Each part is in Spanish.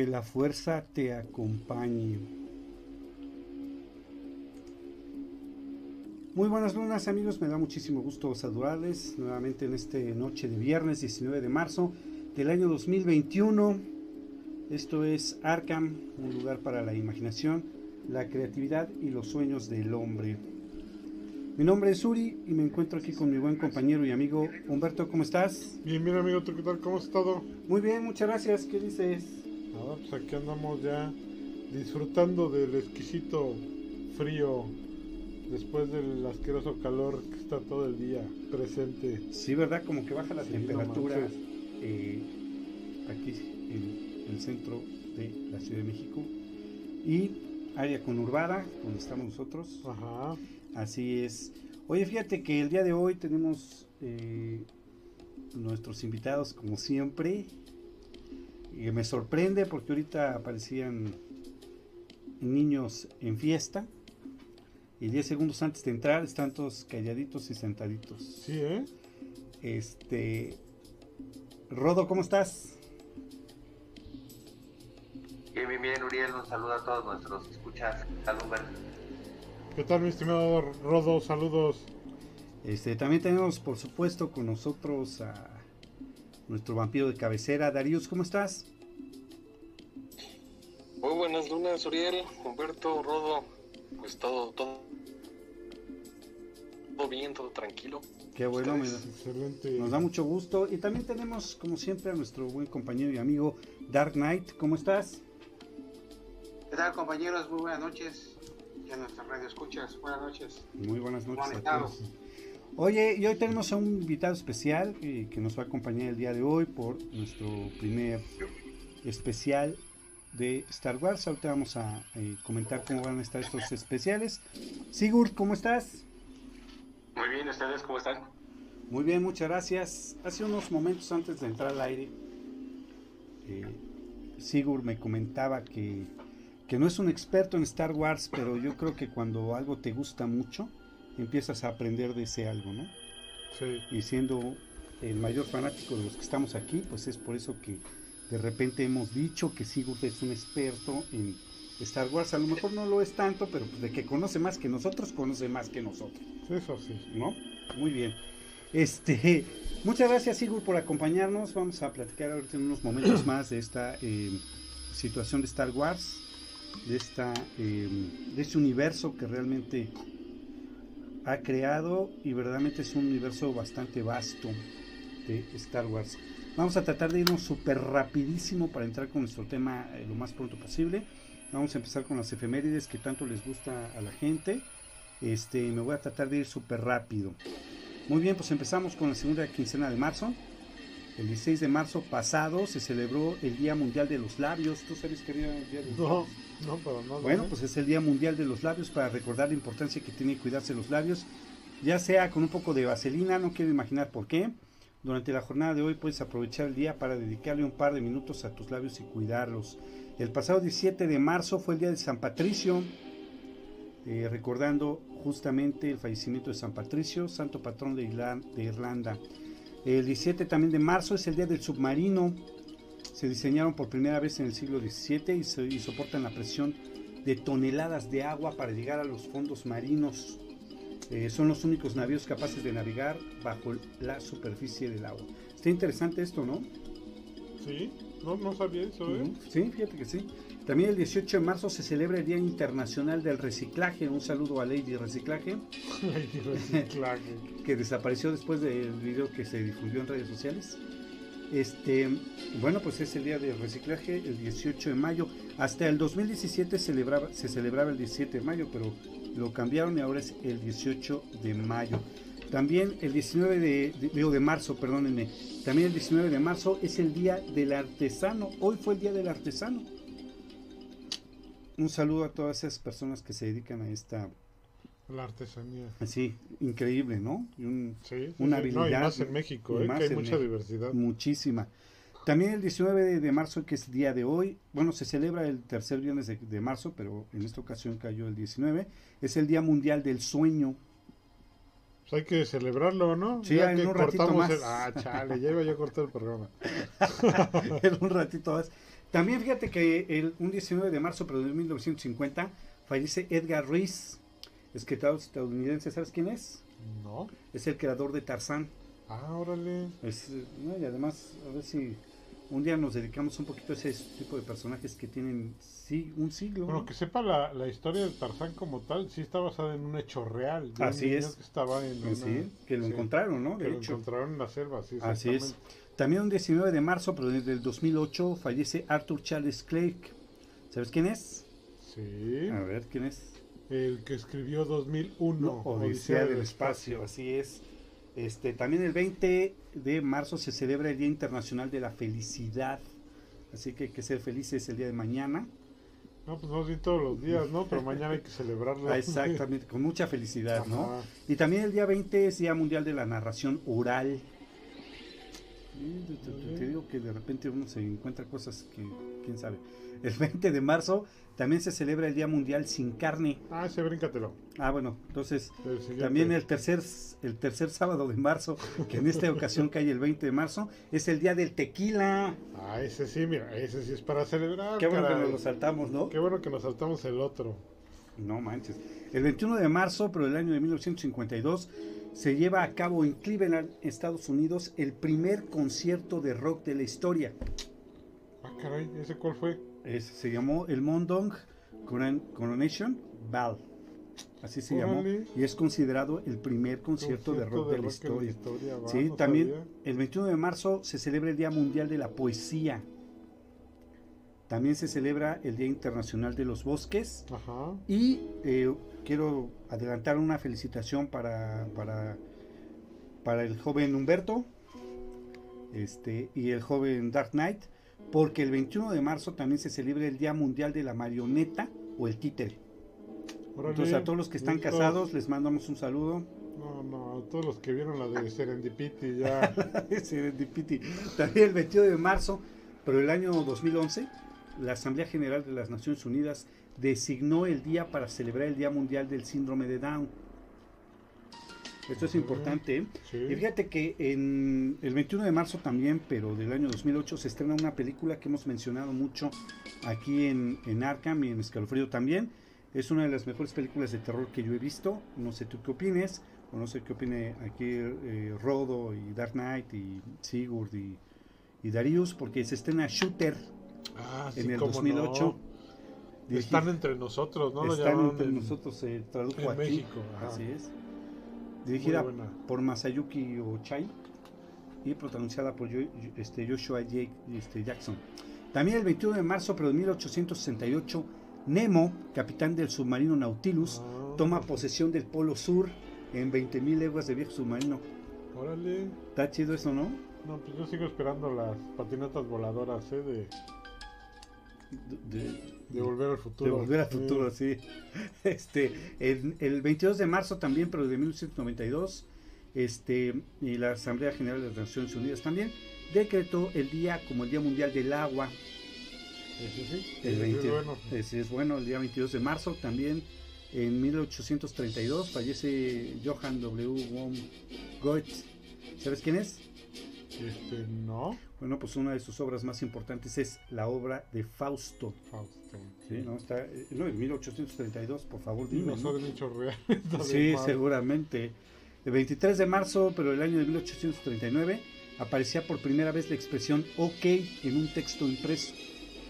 Que la fuerza te acompañe. Muy buenas lunas amigos, me da muchísimo gusto saludarles nuevamente en esta noche de viernes 19 de marzo del año 2021. Esto es Arkham, un lugar para la imaginación, la creatividad y los sueños del hombre. Mi nombre es Uri y me encuentro aquí con mi buen compañero y amigo Humberto, ¿cómo estás? Bien, bien amigo, ¿tú qué tal? ¿Cómo has estado? Muy bien, muchas gracias, ¿qué dices? Pues aquí andamos ya disfrutando del exquisito frío después del asqueroso calor que está todo el día presente. Sí, ¿verdad? Como que baja la Sí, temperatura no eh, aquí en el centro de la Ciudad de México y área conurbada, donde estamos nosotros. Ajá. Así es. Oye, fíjate que el día de hoy tenemos eh, nuestros invitados, como siempre. Y me sorprende porque ahorita aparecían niños en fiesta. Y 10 segundos antes de entrar están todos calladitos y sentaditos. Sí, ¿eh? Este. Rodo, ¿cómo estás? Bien, bien, bien, Uriel, un saludo a todos nuestros escuchas. Salud. ¿Qué tal, mi estimado Rodo? Saludos. Este, también tenemos, por supuesto, con nosotros a nuestro vampiro de cabecera. Darius, ¿cómo estás? Muy buenas lunas, Uriel, Humberto, Rodo. Pues todo, todo, todo bien, todo tranquilo. Qué bueno, me da- Excelente. nos da mucho gusto. Y también tenemos, como siempre, a nuestro buen compañero y amigo Dark Knight. ¿Cómo estás? ¿Qué tal compañeros? Muy buenas noches. Y a nuestra radio escuchas, buenas noches. Muy buenas noches ¿Cómo Oye, y hoy tenemos a un invitado especial eh, que nos va a acompañar el día de hoy por nuestro primer especial de Star Wars. Ahorita vamos a eh, comentar cómo van a estar estos especiales. Sigurd, ¿cómo estás? Muy bien, ¿ustedes cómo están? Muy bien, muchas gracias. Hace unos momentos antes de entrar al aire, eh, Sigurd me comentaba que, que no es un experto en Star Wars, pero yo creo que cuando algo te gusta mucho, empiezas a aprender de ese algo, ¿no? Sí. Y siendo el mayor fanático de los que estamos aquí, pues es por eso que de repente hemos dicho que Sigurd es un experto en Star Wars. A lo mejor no lo es tanto, pero de que conoce más que nosotros, conoce más que nosotros. Eso sí. ¿no? Muy bien. Este, muchas gracias Sigurd por acompañarnos. Vamos a platicar ahorita en unos momentos más de esta eh, situación de Star Wars, de esta, eh, de este universo que realmente ha creado y verdaderamente es un universo bastante vasto de Star Wars. Vamos a tratar de irnos súper rapidísimo para entrar con nuestro tema eh, lo más pronto posible. Vamos a empezar con las efemérides que tanto les gusta a la gente. Este, me voy a tratar de ir súper rápido. Muy bien, pues empezamos con la segunda quincena de marzo. El 16 de marzo pasado se celebró el Día Mundial de los Labios. ¿Tú sabes qué día el Día de los No, Labios? no, para nada. Bueno, ¿eh? pues es el Día Mundial de los Labios para recordar la importancia que tiene cuidarse los labios, ya sea con un poco de vaselina, no quiero imaginar por qué. Durante la jornada de hoy puedes aprovechar el día para dedicarle un par de minutos a tus labios y cuidarlos. El pasado 17 de marzo fue el Día de San Patricio, eh, recordando justamente el fallecimiento de San Patricio, santo patrón de Irlanda. El 17 también de marzo es el Día del Submarino. Se diseñaron por primera vez en el siglo XVII y, soportan la presión de toneladas de agua para llegar a los fondos marinos. Eh, son los únicos navíos capaces de navegar bajo la superficie del agua. Está interesante esto, ¿no? Sí, no, no sabía eso, ¿eh? Sí, fíjate que sí. También el 18 de marzo se celebra el Día Internacional del Reciclaje. Un saludo a Lady Reciclaje, Ay, reciclaje. que desapareció después del video que se difundió en redes sociales. Este, bueno, pues es el día del reciclaje, el 18 de mayo. Hasta el 2017 celebraba, se celebraba el 17 de mayo, pero lo cambiaron y ahora es el 18 de mayo. También el 19 de, de- digo, de marzo, perdónenme. También el 19 de marzo es el día del artesano. Hoy fue el día del artesano. Un saludo a todas esas personas que se dedican a esta, La artesanía. así, increíble, ¿no? Y un- Sí, sí, Una sí. No, y habilidad, más en México, ¿eh? más que hay mucha México. diversidad. muchísima. También el 19 de, marzo, que es día de hoy, bueno, se celebra el tercer viernes de, de marzo, pero en esta ocasión cayó el 19, es el Día Mundial del Sueño. Pues hay que celebrarlo, ¿no? Sí, Ya en que un ratito más. el- Ah, chale, ya iba yo a cortar el programa. en un ratito más. También fíjate que el, un 19 de marzo, de 1950, fallece Edgar Reese, escritor estadounidense. ¿Sabes quién es? No. Es el creador de Tarzán. Ah, órale. Es, no, y además, a ver si un día nos dedicamos un poquito a ese tipo de personajes que tienen sí, un siglo. Bueno, ¿no? que sepa la, la historia de Tarzán como tal, sí está basada en un hecho real. de un Así niño es. Que estaba en una- sí, que lo sí, encontraron, ¿no? Que De lo hecho. encontraron en la selva, sí. Así es. También un 19 de marzo, pero desde el 2008, fallece Arthur Charles Clarke. ¿Sabes quién es? Sí. A ver, ¿quién es? El que escribió 2001. No, Odisea del Espacio, así es. Este, también el 20 de marzo se celebra el Día Internacional de la Felicidad. Así que hay que ser felices el día de mañana. No, pues no bien todos los días, ¿no? Pero mañana hay que celebrarlo. Ah, Exactamente, con mucha felicidad, ¿no? Y también el día 20 es Día Mundial de la Narración Oral. Sí, te- te- te digo que de repente uno se encuentra cosas que quién sabe. El 20 de marzo también se celebra el Día Mundial sin carne. Ah, ese bríncatelo. Ah, bueno, entonces El también el tercer el tercer sábado de marzo, que en esta ocasión cae el 20 de marzo, es el Día del Tequila. Ah, ese sí, mira, ese sí es para celebrar. Qué bueno que nos lo saltamos, ¿no? Qué bueno que nos saltamos el otro. No manches. El 21 de marzo, pero del año de 1952, se lleva a cabo en Cleveland, Estados Unidos, el primer concierto de rock de la historia. Ah, caray, ¿ese cuál fue? Es- se llamó el Mondong Coron- Coronation Ball. Así se llamó. Y es considerado el primer concierto, de rock de la historia. va, Sí, no también sabía. el 21 de marzo se celebra el Día Mundial de la Poesía. También se celebra el Día Internacional de los Bosques. Ajá. Y eh, quiero adelantar una felicitación para, para, para el joven Humberto este, y el joven Dark Knight, porque el 21 de marzo también se celebra el Día Mundial de la Marioneta o el títere. Órale, Entonces a todos los que están casados les mandamos un saludo. No, no, a todos los que vieron la de Serendipity ya. Serendipity. También el 21 de marzo, pero el año 2011, la Asamblea General de las Naciones Unidas designó el día para celebrar el Día Mundial del Síndrome de Down. Esto es importante. ¿eh? Sí. Y fíjate que en el 21 de marzo también, pero del año 2008, se estrena una película que hemos mencionado mucho aquí en, en Arkham y en Escalofrío también. Es una de las mejores películas de terror que yo he visto. No sé tú qué opines, o no sé qué opine aquí eh, Rodo y Dark Knight y Sigurd y, y Darius, porque se estrena Shooter Ah, sí, en el cómo 2008. no. Están entre nosotros, ¿no? Están entre en- nosotros, se tradujo en aquí. México, ajá. Así es. Dirigida por Masayuki Ochai y protagonizada por este, Joshua J- este, Jackson. También el 21 de marzo pero de 1868, Nemo, capitán del submarino Nautilus, Ah, toma posesión del Polo Sur en 20.000 leguas de viaje submarino. Órale. Está chido eso, ¿no? No, pues yo sigo esperando las patinetas voladoras, ¿eh? De, De, de volver al de futuro. volver al Sí. futuro, sí. Este, el, el 22 de marzo también, pero de 1992, este, y la Asamblea General de las Naciones Unidas también decretó el día como el Día Mundial del Agua. Ese sí. El 20 es bueno. es bueno, el día 22 de marzo también. En 1832 fallece Johann W. von Goethe. ¿Sabes quién es? Este, no. Bueno, pues una de sus obras más importantes es la obra de Fausto. Fausto. Sí, ¿no? Está, eh, no, en 1832, por favor, dime. no ¿no? reales. Sí, seguramente. El 23 de marzo, pero el año de 1839, aparecía por primera vez la expresión OK en un texto impreso.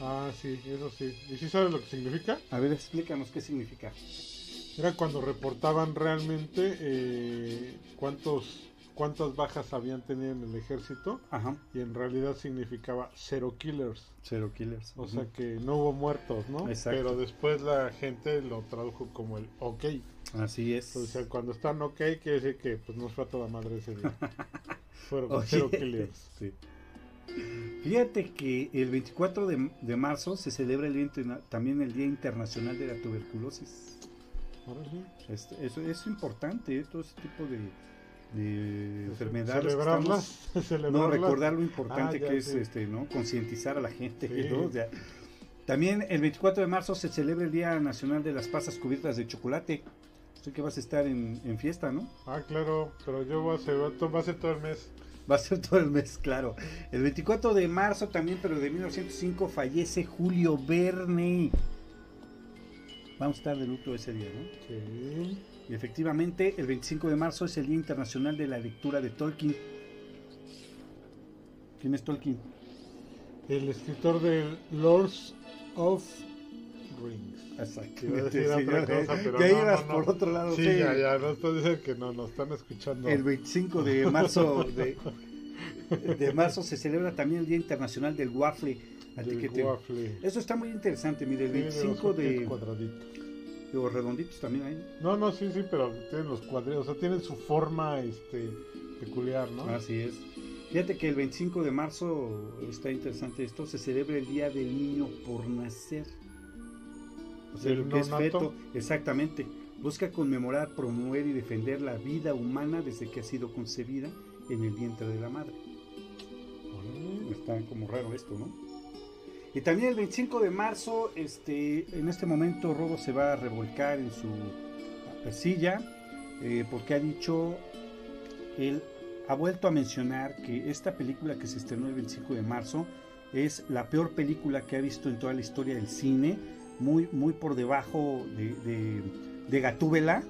Ah, sí, eso sí. ¿Y sí sabes lo que significa? A ver, explícanos qué significa. Era cuando reportaban realmente eh, cuántos cuántas bajas habían tenido en el ejército Ajá, y en realidad significaba cero killers. Zero Killers. O sea que no hubo muertos, ¿no? Exacto. Pero después la gente lo tradujo como el ok. Así es. O sea, cuando están ok, quiere decir que pues nos fue a toda madre ese día. Fueron Oye, cero killers. sí. Fíjate que el 24 de, de marzo se celebra el también el Día Internacional de la Tuberculosis. Este, eso es importante, ¿eh? todo ese tipo de, de enfermedades. Celebrarlas. estamos- no, recordar lo importante Ah, que es sí. este, ¿no? concientizar a la gente. Sí. ¿no? O sea, también el 24 de marzo se celebra el Día Nacional de las Pasas Cubiertas de Chocolate. Sé que vas a estar en, en fiesta, ¿no? Ah, claro, pero yo voy a hacer, va a ser todo el mes. Va a ser todo el mes, claro. El 24 de marzo también, pero de 1905, fallece Julio Verne. Vamos a estar de luto ese día, ¿no? Sí. Y efectivamente, el 25 de marzo es el Día Internacional de la Lectura de Tolkien. ¿Quién es Tolkien? El escritor de Lords of Rings. A decir otra cosa, pero ya no, ibas no, no. por otro lado. Sí, sí. ya, ya, no estoy diciendo que no, nos están escuchando. El 25 de marzo de, de marzo se celebra también el Día Internacional del Waffle. del waffle. Eso está muy interesante, mire, el Tiene los 25 de... Los redonditos también hay. No, no, sí, sí, pero tienen los cuadritos, o sea, tienen su forma este, peculiar, ¿no? Así es. Fíjate que el 25 de marzo está interesante esto, se celebra el Día del Niño por Nacer. O sea, ¿Del lo que es feto, exactamente. Busca conmemorar, promover y defender la vida humana desde que ha sido concebida en el vientre de la madre. Está como raro esto, ¿no? Y también el 25 de marzo, este, en este momento Robo se va a revolcar en su silla eh, porque ha dicho, él ha vuelto a mencionar que esta película que se estrenó el 25 de marzo es la peor película que ha visto en toda la historia del cine, muy, muy por debajo de, de, de Gatúbela.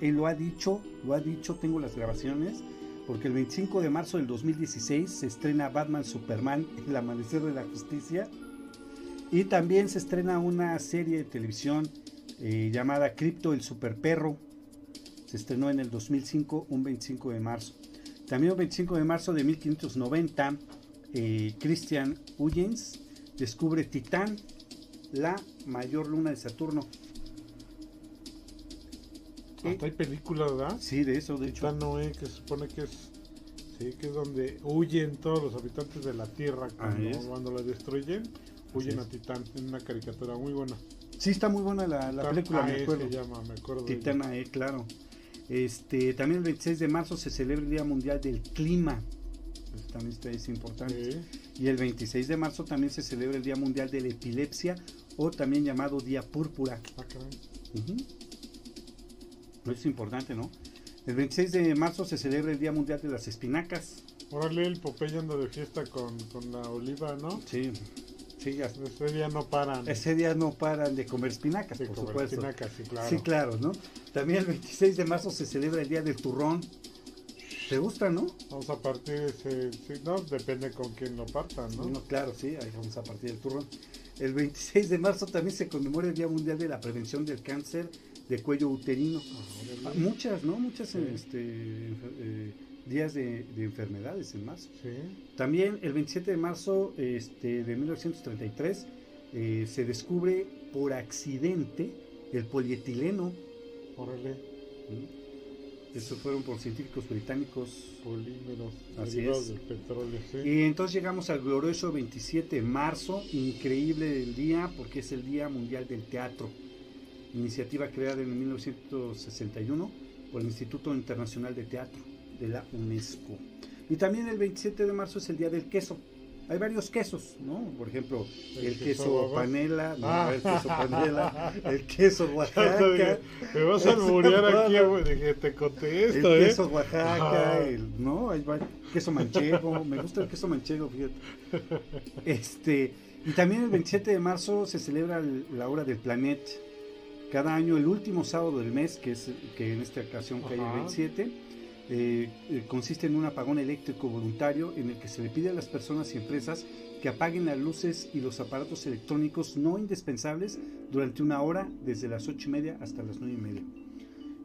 Él lo ha dicho, lo ha dicho, tengo las grabaciones porque el 25 de marzo del 2016 se estrena Batman Superman, El Amanecer de la Justicia, y también se estrena una serie de televisión eh, llamada Crypto el Superperro, se estrenó en el 2005, un 25 de marzo. También un 25 de marzo de 1590, eh, Christian Huygens descubre Titán, la mayor luna de Saturno. Hasta hay películas, ¿verdad? Sí, de eso, de hecho. Titán Noé, que se supone que es, sí, que es donde huyen todos los habitantes de la Tierra cuando la destruyen, huyen a Titán, en una caricatura muy buena. Sí, está muy buena la, película, me AE acuerdo. se llama, me acuerdo. Titana ella. E, claro. Este, también el 26 de marzo se celebra el Día Mundial del Clima. Pues también está, es importante. Sí. Y el 26 de marzo también se celebra el Día Mundial de la Epilepsia o también llamado Día Púrpura. Ah. Ujú. Es importante, ¿no? El 26 de marzo se celebra el Día Mundial de las Espinacas. Órale, el Popeye anda de fiesta con, con la oliva, ¿no? Sí, sí, Ese día no paran. ese día no paran de comer espinacas, por comer supuesto. espinacas, sí, claro. Sí, claro, ¿no? También el 26 de marzo se celebra el Día del Turrón. ¿Te gusta, no? Vamos a partir ese, sí, no, depende con quién lo partan, ¿no? No, claro, sí, ahí vamos a partir del turrón. El 26 de marzo también se conmemora el Día Mundial de la Prevención del Cáncer de Cuello Uterino. Ah, Ah. Muchas, ¿no? Muchas Sí. este, eh, días de, de enfermedades en marzo. Sí. También el 27 de marzo este, de 1933 eh, se descubre por accidente el polietileno. Órale, ¿no? Estos fueron por científicos británicos. polímeros Así es. del petróleo, sí. Y entonces llegamos al glorioso 27 de marzo, increíble el día porque es el Día Mundial del Teatro, iniciativa creada en 1961 por el Instituto Internacional de Teatro de la UNESCO. Y también el 27 de marzo es el Día del Queso. Hay varios quesos, ¿no? Por ejemplo, el, El queso panela, no, Ah. el queso panela, el queso Oaxaca, Me vas a alburear aquí, güey. Dije, te conté esto, el ¿eh? queso Oaxaca, Ajá. el, ¿no? Hay queso manchego, me gusta el queso manchego, fíjate. Este, y también el 27 de marzo se celebra el- la hora del planeta. Cada año, el último sábado del mes, que es que en esta ocasión cae el Ajá. 27, eh, eh, consiste en un apagón eléctrico voluntario en el que se le pide a las personas y empresas que apaguen las luces y los aparatos electrónicos no indispensables durante una hora desde las 8 y media hasta las 9 y media.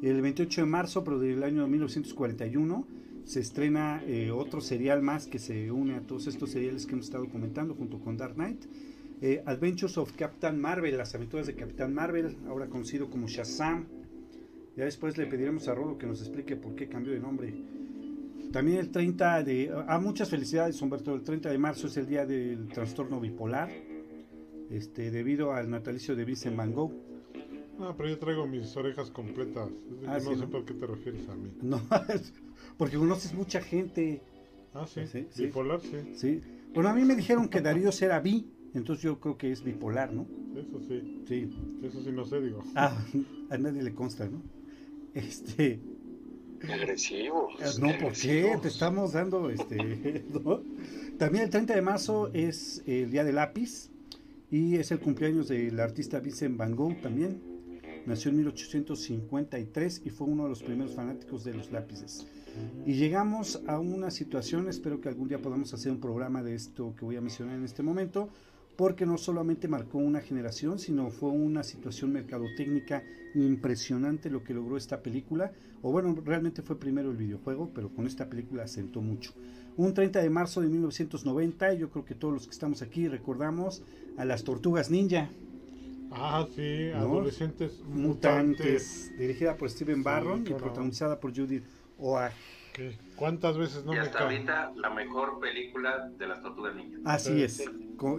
El 28 de marzo, pero del año 1941, se estrena eh, otro serial más que se une a todos estos seriales que hemos estado comentando junto con Dark Knight. Eh, Adventures of Captain Marvel, las aventuras de Capitán Marvel, ahora conocido como Shazam. Ya después le pediremos a Rodo que nos explique por qué cambió de nombre. También el 30 de... Ah, muchas felicidades, Humberto. El 30 de marzo es el día del trastorno bipolar, este, debido al natalicio de Vincent Van Gogh. No, pero yo traigo mis orejas completas. Ah, no sí, sé ¿no? por qué te refieres a mí. No, Porque conoces mucha gente. Ah, sí. Sí, sí. Bipolar, sí. Sí. Bueno, a mí me dijeron que Darío era bi, entonces yo creo que es bipolar, ¿no? Eso sí. Sí. Eso sí no sé, digo. Ah, a nadie le consta, ¿no? Este. Agresivo. Eh, No, ¿por qué? Te estamos dando este. ¿no? También el 30 de marzo es el día del lápiz y es el cumpleaños del artista Vincent Van Gogh también. Nació en 1853 y fue uno de los primeros fanáticos de los lápices. Y llegamos a una situación, espero que algún día podamos hacer un programa de esto que voy a mencionar en este momento, porque no solamente marcó una generación, sino fue una situación mercadotécnica impresionante lo que logró esta película. O bueno, realmente fue primero el videojuego, pero con esta película asentó mucho. Un 30 de marzo de 1990, yo creo que todos los que estamos aquí recordamos a las Tortugas Ninja Ah, sí. ¿No? Adolescentes mutantes. Mutantes, dirigida por Steven Sí, Barron y protagonizada por Judith Oa. ¿Cuántas veces no y me hasta ahorita la mejor película de las tortugas ninja. Así Sí, es.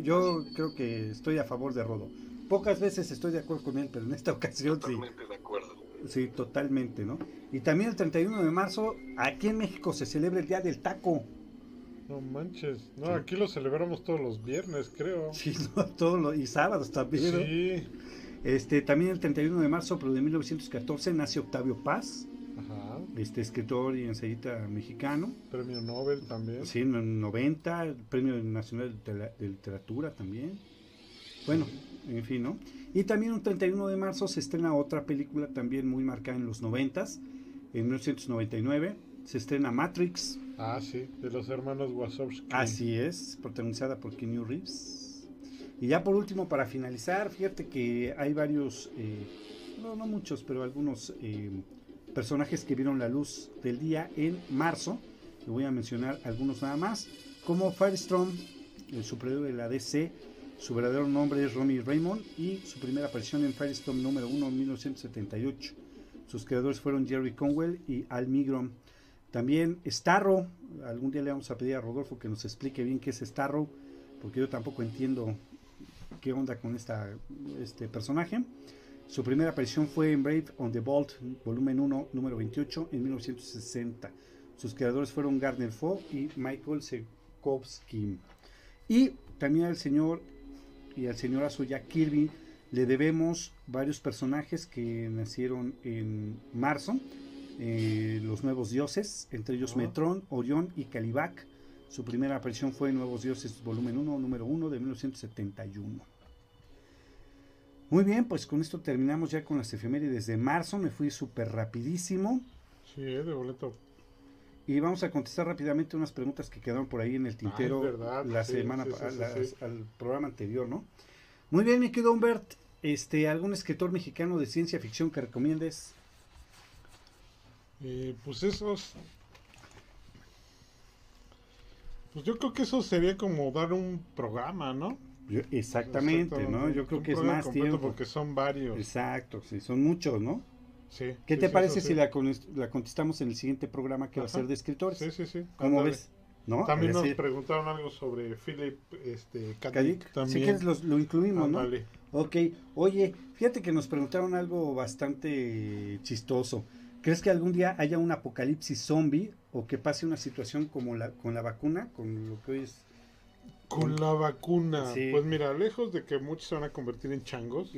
Yo creo que estoy a favor de Rodo. Pocas veces estoy de acuerdo con él, pero en esta ocasión sí. Totalmente de acuerdo. Sí, totalmente, ¿no? Y también el 31 de marzo, aquí en México se celebra el Día del Taco. No manches. No, Sí. aquí lo celebramos todos los viernes, creo. Sí, ¿no? Todo lo- y sábados también. ¿no? Sí. Este, también el 31 de marzo, pero de 1914, nace Octavio Paz, Ajá. Este escritor y ensayista mexicano. Premio Nobel también. Sí, en el 90, el Premio Nacional de Literatura también. Bueno, en fin, ¿no? Y también un 31 de marzo se estrena otra película también muy marcada en los 90, en 1999. Se estrena Matrix, Ah, sí. De los hermanos Wazowski. así es, protagonizada por Keanu Reeves. Y ya por último, para finalizar, fíjate que hay varios, eh, no, no muchos, pero algunos eh, personajes que vieron la luz del día en marzo. Le voy a mencionar algunos nada más, como Firestorm, el superhéroe de la DC. Su verdadero nombre es Romy Raymond y su primera aparición en Firestorm número 1 en 1978. Sus creadores fueron Jerry Conwell y Al Migrom. También Starro, algún día le vamos a pedir a Rodolfo que nos explique bien qué es Starro, porque yo tampoco entiendo qué onda con este personaje. Su primera aparición fue en Brave on the Vault, volumen 1, número 28, en 1960. Sus creadores fueron Gardner Fogg y Michael Sekowski. Y también al señor y al señorazo Jack Kirby le debemos varios personajes que nacieron en marzo. eh, los nuevos dioses, entre ellos. Metrón, Orión y Calibac. Su primera aparición fue en Nuevos Dioses, volumen 1, número 1 de 1971. Muy bien, pues con esto terminamos ya con las efemérides de marzo. Me fui súper rapidísimo. Sí, eh, de boleto. Y vamos a contestar rápidamente unas preguntas que quedaron por ahí en el tintero Ah, verdad, la sí, semana sí, sí, al programa anterior, ¿no? Muy bien, mi querido Humbert. Este, ¿algún escritor mexicano de ciencia ficción que recomiendes? Eh, pues esos. Pues yo creo que eso sería como dar un programa, ¿no? Yo- exactamente, ¿no? Yo creo que es más tiempo. Porque son varios. Exacto, sí, son muchos, ¿no? Sí, ¿Qué sí, te sí, parece si sí. la, la contestamos en el siguiente programa que va a ser de escritores? Sí, sí, sí. ¿Cómo ves? ¿No? También nos preguntaron algo sobre Philip este. Kadik, También. quieres los- lo incluimos, ¿no? Ándale. Ok, oye, fíjate que nos preguntaron algo bastante chistoso. ¿Crees que algún día haya un apocalipsis zombie o que pase una situación como la con la vacuna, con lo que hoy es? Con la vacuna. Sí. Pues mira, lejos de que muchos se van a convertir en changos.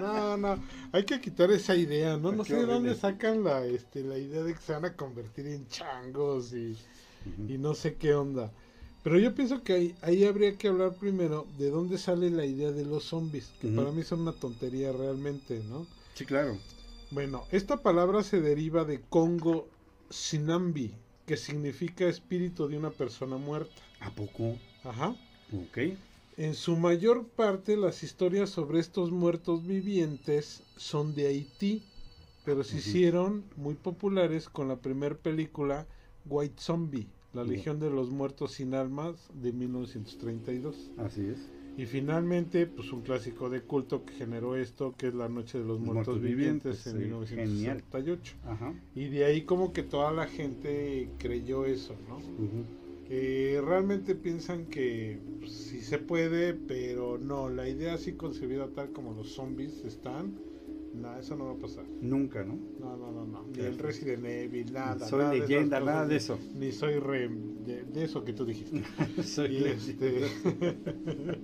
No, no. Hay que quitar esa idea, ¿no? No Qué sé de dónde sacan la, este, la idea de que se van a convertir en changos y, y no sé qué onda. Pero yo pienso que ahí, ahí habría que hablar primero de dónde sale la idea de los zombies, que para mí son una tontería realmente, ¿no? Sí, claro. Bueno, esta palabra se deriva de Congo Sinambi, que significa espíritu de una persona muerta. ¿A poco? Ajá. Ok. En su mayor parte las historias sobre estos muertos vivientes son de Haití, pero se hicieron muy populares con la primera película White Zombie, La. Legión de los Muertos sin Almas de 1932. Así es. Y finalmente, pues un clásico de culto que generó esto, que es La Noche de los, Los Muertos, Muertos Vivientes, Vivientes, en sí, 1968. Ajá. Y de ahí como que toda la gente creyó eso, ¿no? ujú. Que realmente piensan que pues, sí se puede, pero no, la idea así concebida tal como los zombies están, No, eso no va a pasar. Nunca, ¿no? No, no, no, no. Ni el Resident Evil, nada. Soy nada leyenda, nada de eso. Ni soy re... De, de eso que tú dijiste. Soy Y este...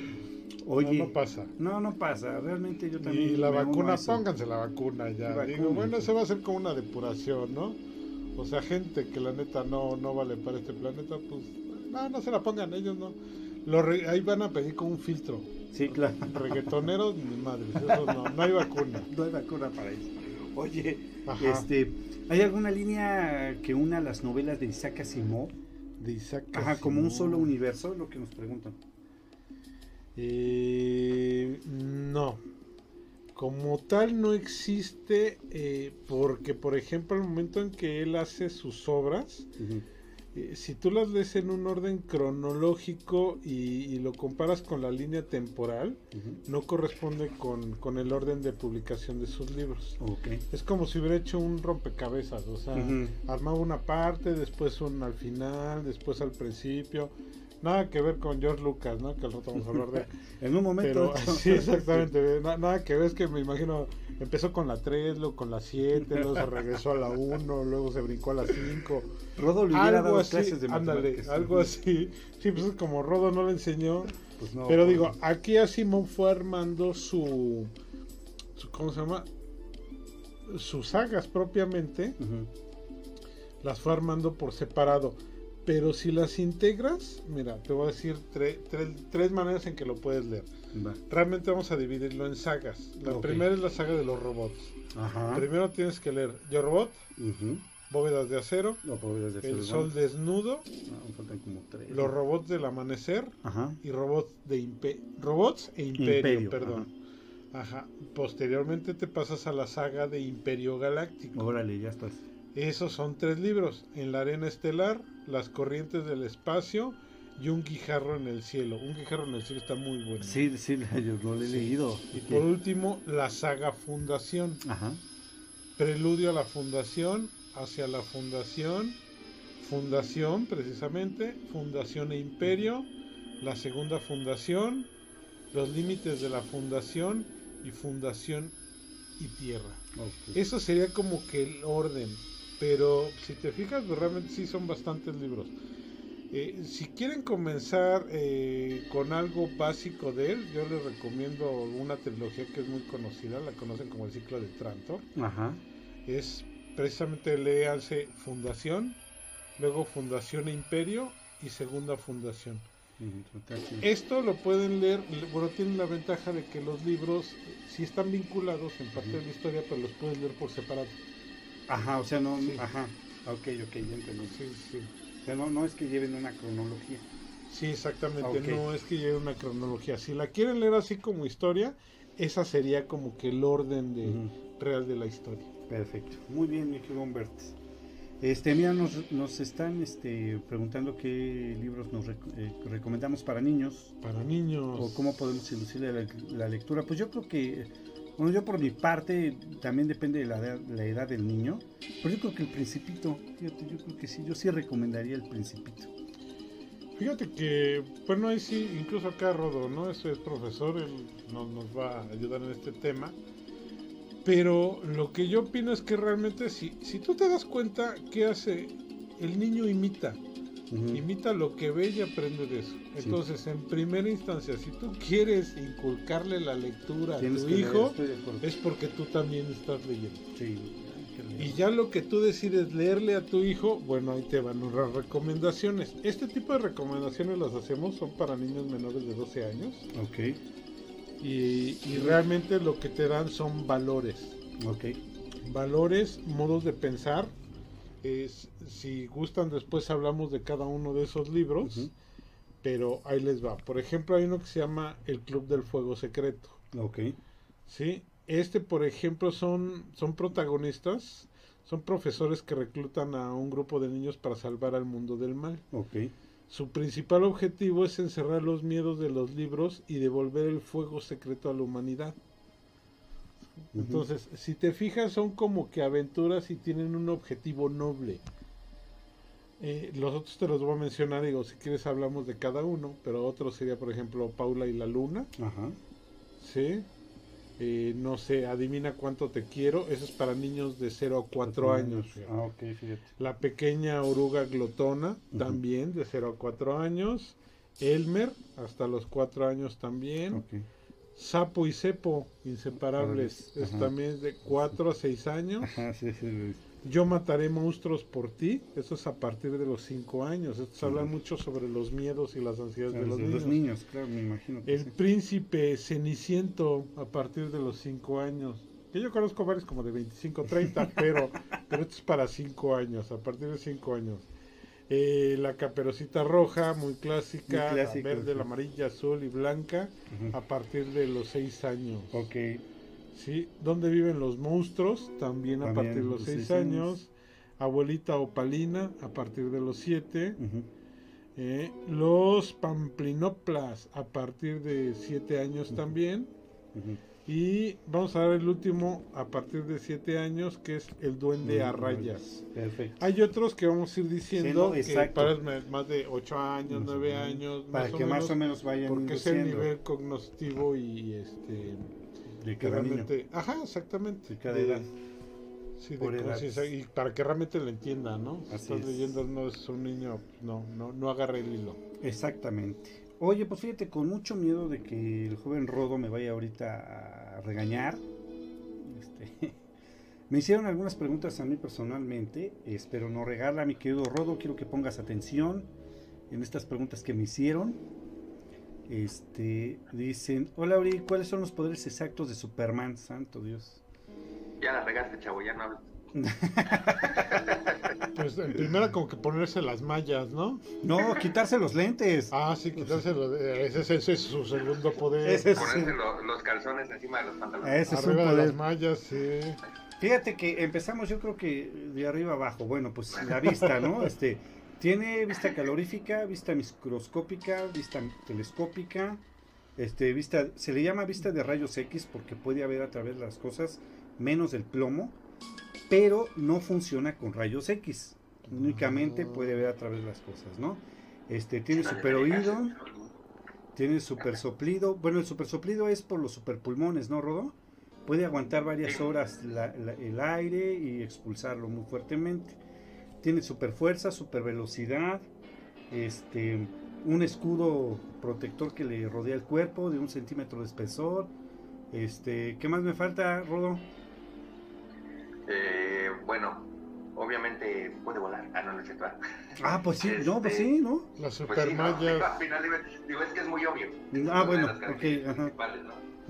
Oye, no, no pasa. no, no pasa. Realmente yo también. Y la vacuna, pónganse la vacuna ya. Digo, bueno, eso va a ser como una depuración, ¿no? O sea, gente que la neta no, no vale para este planeta, pues no, no se la pongan ellos, ¿no? Lo re- ahí van a pedir con un filtro. Sí, claro. Reggaetoneros, ni madres, eso no, no hay vacuna. No hay vacuna para eso. Oye, Ajá. este, ¿hay alguna línea que una las novelas de Isaac Asimov? De Isaac Ajá, como un Asimov. solo universo, lo que nos preguntan. Eh, no. Como tal no existe eh, porque, por ejemplo, al momento en que él hace sus obras, eh, si tú las lees en un orden cronológico y, y lo comparas con la línea temporal, no corresponde con, con el orden de publicación de sus libros. Es como si hubiera hecho un rompecabezas, o sea, armaba una parte, después un al final, después al principio. Nada que ver con George Lucas, ¿no? Que al rato vamos a hablar de. En un momento. Pero sí, exactamente. na- nada que ver, es que me imagino, empezó con la 3, luego con la 7, luego se regresó a la 1, luego se brincó a la 5. Rodo le hubiera Algo dado así, clases de ándale, algo así. Sí, pues es como Rodo no le enseñó. Pues no, pero pues, digo, aquí Asimov fue armando su, su. ¿Cómo se llama? Sus sagas propiamente, las fue armando por separado. Pero si las integras, mira, te voy a decir tre- tre- tres maneras en que lo puedes leer. Va. Realmente vamos a dividirlo en sagas. La primera es la saga de los robots. Ajá. Primero tienes que leer Yo Robot, Ujú. Bóvedas de Acero, No, El. Sol Desnudo, Ah, me faltan como tres. Los Robots del Amanecer Ajá. y Robots, de Impe- robots e Imperio, Imperio, perdón. Ajá. Posteriormente te pasas a la saga de Imperio Galáctico. Órale, ya estás. Esos son tres libros. En la arena estelar, Las corrientes del espacio y Un guijarro en el cielo. Un guijarro en el cielo está muy bueno. Sí, sí, yo lo he leído. Y por último, la saga Fundación. Ajá. Preludio a la Fundación, hacia la Fundación, Fundación precisamente, Fundación e Imperio, la segunda Fundación, los límites de la Fundación y Fundación y Tierra. Eso sería como que el orden, pero si te fijas, pues realmente sí son bastantes libros. Eh, si quieren comenzar eh, con algo básico de él, yo les recomiendo una trilogía que es muy conocida, la conocen como el ciclo de Trantor Ajá. es precisamente léanse Fundación, luego Fundación e Imperio y Segunda Fundación. Esto lo pueden leer, bueno, tienen la ventaja de que los libros sí están vinculados en parte de la historia, pero los puedes leer por separado. Ajá, o sea, no. Sí. Ajá. Ok, ok, ya entendí. Sí, sí. O sea, no, no es que lleven una cronología. Sí, exactamente, no es que lleve una cronología. Si la quieren leer así como historia, esa sería como que el orden de, real de la historia. Perfecto. Muy bien, mi querido Humbert. Este, mira, nos, nos están este, preguntando qué libros nos rec- eh, recomendamos para niños Para niños. o cómo podemos inducirle la, la lectura. Pues yo creo que, bueno, yo por mi parte también depende de la, edad- del niño, pero yo creo que el Principito, fíjate, yo creo que sí, yo sí recomendaría el Principito. Fíjate que, bueno, ahí sí, incluso acá Rodo, ¿no? Este es profesor, él nos, nos va a ayudar en este tema. Pero lo que yo opino es que realmente si, si tú te das cuenta, ¿qué hace? El niño imita, Imita lo que ve y aprende de eso. Entonces, en primera instancia, si tú quieres inculcarle la lectura a tu hijo, es porque tú también estás leyendo. Sí. Y ya lo que tú decides leerle a tu hijo, bueno, ahí te van nuestras recomendaciones. Este tipo de recomendaciones las hacemos, son para niños menores de 12 años. Ok, Y, y realmente lo que te dan son valores. ok. Valores, modos de pensar. Es, si gustan, después hablamos de cada uno de esos libros. Pero ahí les va. Por ejemplo, hay uno que se llama El Club del Fuego Secreto. Ok. ¿sí? Este, por ejemplo, son, son protagonistas, son profesores que reclutan a un grupo de niños para salvar al mundo del mal. Ok. Su principal objetivo es encerrar los miedos de los libros y devolver el fuego secreto a la humanidad. Entonces, si te fijas, son como que aventuras y tienen un objetivo noble. Eh, los otros te los voy a mencionar, digo, si quieres hablamos de cada uno, pero otro sería, por ejemplo, Paula y la Luna, Ajá. ¿sí? eh, no sé, adivina cuánto te quiero, eso es para niños de 0 a 4 años. Ah, ok, fíjate. La pequeña oruga glotona, también de 0 a 4 años. Elmer, hasta los 4 años también. Ok. Sapo y cepo, inseparables, Inseparables, es ajá. también de 4 a 6 años. Ajá, sí, sí. Yo mataré monstruos por ti, eso es a partir de los 5 años. Esto habla Ujú. mucho sobre los miedos y las ansiedades de los de niños. los niños, claro, me imagino. El príncipe ceniciento a partir de los 5 años. Que yo conozco varios como de 25, 30, pero, pero esto es para 5 años, a partir de 5 años. Eh, la caperucita roja, muy clásica, Muy clásico, la verde, sí. la amarilla, azul y blanca, a partir de los 6 años. Ok, ¿sí? ¿Dónde viven los monstruos? También a partir de los los 6 seis años. años. Abuelita opalina, a partir de los 7. ujú. Eh, los pamplinoplas a partir de 7 años también. Y vamos a dar el último a partir de 7 años, que es el duende a Mm, rayas. Perfecto. Hay otros que vamos a ir diciendo no, que para más de 8 años, 9 años, Para más o que más menos, o menos vayan porque es el induciendo nivel cognitivo y este de que cada niño. realmente, ajá, exactamente, De cada de- edad. sí, de y para que realmente lo entienda, ¿no? Si Así estás es. leyendo no es un niño, no, no, no agarre el hilo. Exactamente. Oye, pues fíjate, con mucho miedo de que el joven Rodo me vaya ahorita a regañar. Este, me hicieron algunas preguntas a mí personalmente. Espero no regarla, mi querido Rodo. Quiero que pongas atención en estas preguntas que me hicieron. Este, dicen, hola Uri, ¿cuáles son los poderes exactos de Superman? Santo Dios. Ya la regaste, chavo, ya no hables. Pues en primera como que ponerse las mallas, ¿no? No, quitarse los lentes. Ah, sí, quitárselo, eh, ese, es- ese es su segundo poder. Ese es- Ponerse lo- los calzones encima de los pantalones. Ese es un Arriba de las mallas, sí. Fíjate que empezamos yo creo que de arriba abajo. Bueno, pues la vista, ¿no? Este tiene vista calorífica, vista microscópica, vista telescópica, este vista se le llama vista de rayos X porque puede ver a través de las cosas menos del plomo, pero no funciona con rayos X. Únicamente puede ver a través de las cosas, ¿no? Este tiene super oído, tiene super soplido. Bueno, el super soplido es por los super pulmones, ¿no, Rodo? Puede aguantar varias horas la- la- el aire y expulsarlo muy fuertemente. Tiene super fuerza, super velocidad, este, un escudo protector que le rodea el cuerpo de un centímetro de espesor. Este, ¿qué más me falta, Rodo? Eh, bueno, obviamente puede volar. Ah, no, no es. Ah, pues sí, no, pues Este, sí, ¿no? Las Pues sí, super no, mallas. al final digo, es que es muy obvio. Ah, bueno, ok, ajá.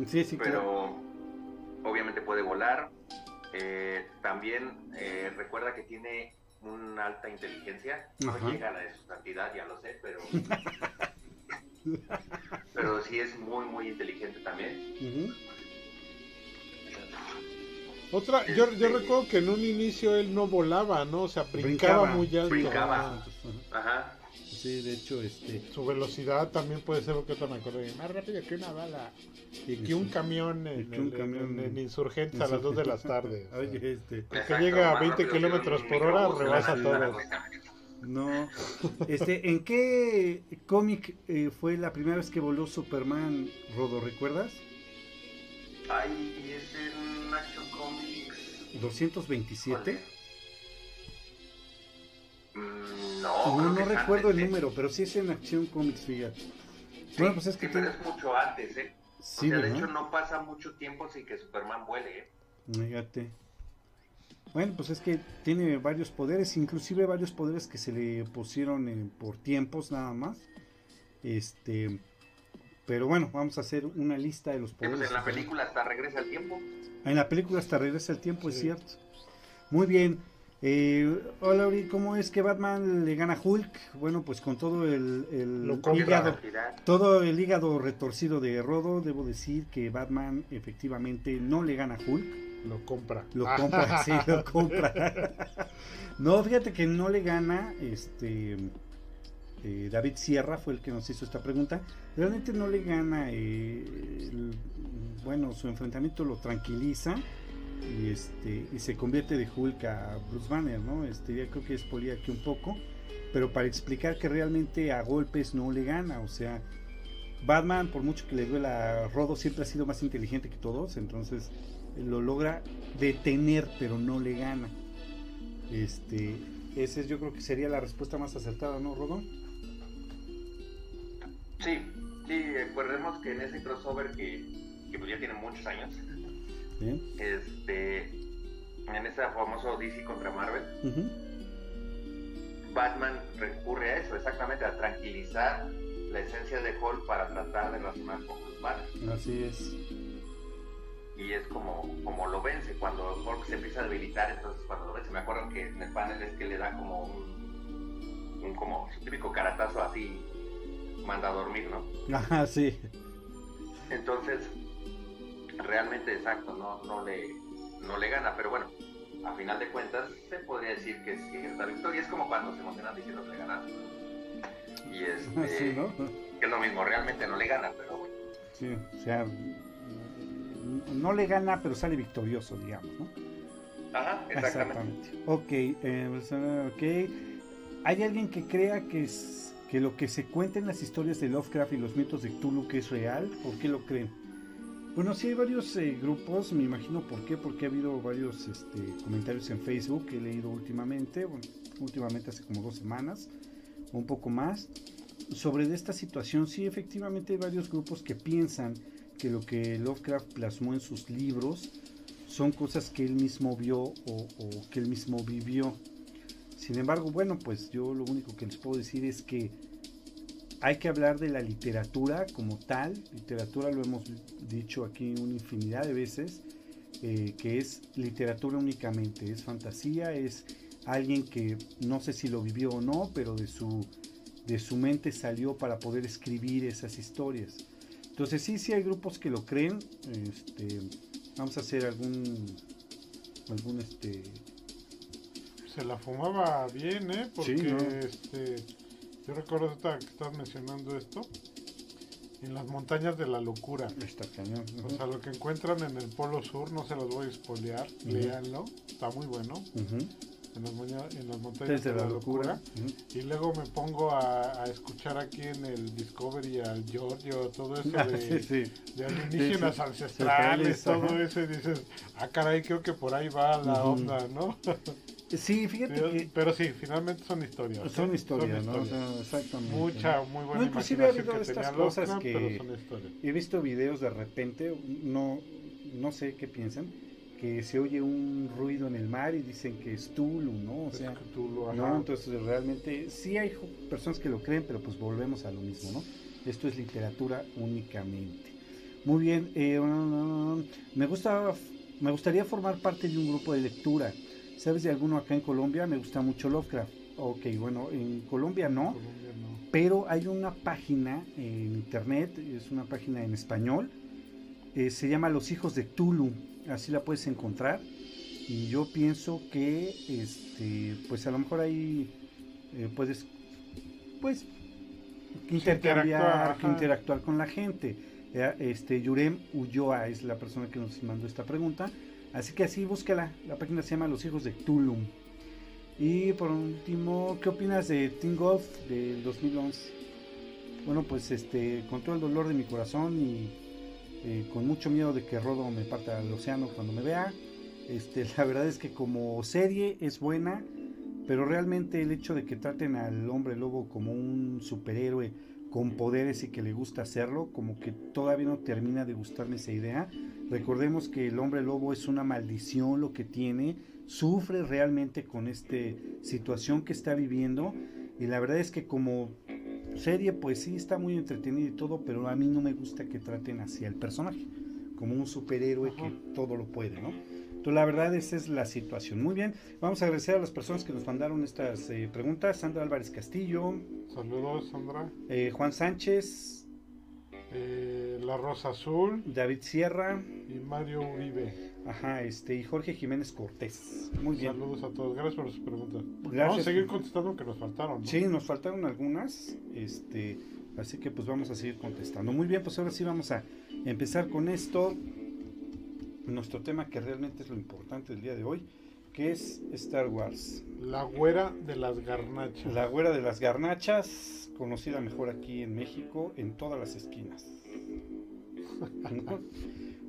Sí, sí, claro. Pero obviamente puede volar. Eh, también eh, recuerda que tiene una alta inteligencia. No Ajá. llega a la de su cantidad, ya lo sé, pero. pero sí es muy, muy inteligente también. Ujú. Otra, yo, yo recuerdo que en un inicio él no volaba, ¿no? O sea, brincaba, Brincaba, muy alto. brincaba. Ah, Ajá. Sí, de hecho, este, Su velocidad también puede ser lo que te me acuerdo. Más rápido que una bala. Y que un camión en, un en- camión en- en Insurgentes a las 2 de las tardes. o sea. Oye, este, que llega a más 20 rápido que kilómetros por hora la rebasa. Americana. no. Este, ¿en qué cómic eh, fue la primera vez que voló Superman, Rodo, recuerdas? Ay, 227. Mm, no, No, no recuerdo el ¿eh? número, pero sí es en Acción Comics, fíjate. Sí, Bueno, pues es que sí, pero es mucho antes, ¿eh? Sí, o sea, de hecho no pasa mucho tiempo sin que Superman vuele, ¿eh? Fíjate. Bueno, pues es que tiene varios poderes, inclusive varios poderes que se le pusieron eh, por tiempos nada más. Este, pero bueno, vamos a hacer una lista de los pues poderes. en la película hasta regresa el tiempo. En la película hasta regresa el tiempo, es Sí. cierto. Muy bien. Eh, hola, Uri, ¿cómo es que Batman le gana a Hulk? Bueno, pues con todo el, el hígado, todo el hígado retorcido de Rodo, debo decir que Batman efectivamente no le gana a Hulk. Lo compra. Lo compra, sí, lo compra. no, fíjate que no le gana, este, eh, David Sierra fue el que nos hizo esta pregunta. Realmente no le gana, eh, bueno, su enfrentamiento lo tranquiliza y este y se convierte de Hulk a Bruce Banner, ¿no? Este, ya creo que expolié aquí un poco, pero para explicar que realmente a golpes no le gana, o sea, Batman, por mucho que le duela a Rodo, siempre ha sido más inteligente que todos, entonces lo logra detener, pero no le gana. Este, ese yo creo que sería la respuesta más acertada, ¿no, Rodo? Sí, sí, recordemos que en ese crossover que, que pues ya tiene muchos años, este, en ese famoso DC contra Marvel, Batman recurre a eso, exactamente, a tranquilizar la esencia de Hulk para tratar de razonar con los Así es. Y es como, como lo vence, cuando Hulk se empieza a debilitar, entonces cuando lo vence, me acuerdo que en el panel es que le da como un, un como su típico caratazo así, manda a dormir, ¿no? Ajá, sí. Entonces, realmente exacto, no, no, le, no le gana, pero bueno, a final de cuentas se podría decir que es cierta victoria, es como cuando se emocionan diciendo que le ganaron. Y este, que es lo mismo, realmente no le gana, pero bueno. Sí, o sea, no le gana, pero sale victorioso, digamos, ¿no? Ajá, exactamente. Ok, eh, pues, ok. ¿Hay alguien que crea que, es, que lo que se cuenta en las historias de Lovecraft y los mitos de Cthulhu que es real? ¿Por qué lo creen? Bueno, sí hay varios eh, grupos, me imagino por qué, porque ha habido varios este, comentarios en Facebook que he leído últimamente, últimamente hace como dos semanas, o un poco más, sobre esta situación. Sí, efectivamente hay varios grupos que piensan que lo que Lovecraft plasmó en sus libros son cosas que él mismo vio o, o que él mismo vivió. Sin embargo, bueno, pues yo lo único que les puedo decir es que hay que hablar de la literatura como tal. Literatura lo hemos dicho aquí una infinidad de veces, eh, que es literatura únicamente, es fantasía, es alguien que no sé si lo vivió o no, pero de su, de su mente salió para poder escribir esas historias. Entonces sí, sí hay grupos que lo creen. Este, vamos a hacer algún, algún este. Se la fumaba bien, ¿eh? Porque este yo recuerdo que estás mencionando esto. En las montañas de la locura. Está cañón. O sea, lo que encuentran en el Polo Sur, no se los voy a espolear, leanlo, está muy bueno. en, las, en, las, montañas de, la, locura. Y luego me pongo a, escuchar aquí en el Discovery al Giorgio, todo eso de, de alienígenas ancestrales, todo eso, y dices, ah, caray, creo que por ahí va la onda, ¿no? Sí, fíjate pero, que... Pero sí, finalmente son historias. Son historias, ¿no? exactamente. Mucha, muy buena no, inclusive ha habido estas cosas que... He visto videos de repente, no, no sé qué piensan, que se oye un ruido en el mar y dicen que es Tulu, ¿no? O sea, no, entonces realmente sí hay personas que lo creen, pero pues volvemos a lo mismo, ¿no? Esto es literatura únicamente. Muy bien, eh, me gusta, me gustaría formar parte de un grupo de lectura. ¿Sabes de alguno acá en Colombia? Me gusta mucho Lovecraft. Ok, bueno, en Colombia no, pero hay una página en internet, es una página en español, eh, se llama Los Hijos de Tulu, así la puedes encontrar. Y yo pienso que, este, pues a lo mejor ahí eh, puedes, pues, intercambiar, interactuar, con la gente. Este, Yurem Ulloa es la persona que nos mandó esta pregunta. Así que así búscala. La página se llama Los Hijos de Tulum. Y por último, ¿qué opinas de Teen Golf del 2011? Bueno, pues este, con todo el dolor de mi corazón y eh, con mucho miedo de que Rodo me parta al océano cuando me vea. Este, la verdad es que como serie es buena, pero realmente el hecho de que traten al hombre lobo como un superhéroe con poderes y que le gusta hacerlo, como que todavía no termina de gustarme esa idea. Recordemos que el hombre lobo es una maldición lo que tiene, sufre realmente con esta situación que está viviendo y la verdad es que como serie pues sí está muy entretenida y todo, pero a mí no me gusta que traten hacia el personaje, como un superhéroe que todo lo puede, ¿no? Entonces, la verdad, esa es la situación. Muy bien, vamos a agradecer a las personas que nos mandaron estas eh, preguntas. Sandra Álvarez Castillo. Saludos, Sandra. Eh, Juan Sánchez. Eh, la Rosa Azul. David Sierra. Y Mario Uribe. Ajá, este, y Jorge Jiménez Cortés. Muy bien. Saludos a todos, gracias por sus preguntas. Vamos a seguir contestando que nos faltaron. Sí, nos faltaron algunas. Este, así que pues vamos a seguir contestando. Muy bien, pues ahora sí vamos a empezar con esto nuestro tema que realmente es lo importante del día de hoy. ¿Qué es Star Wars? La güera de las garnachas. La güera de las garnachas, conocida mejor aquí en México, en todas las esquinas.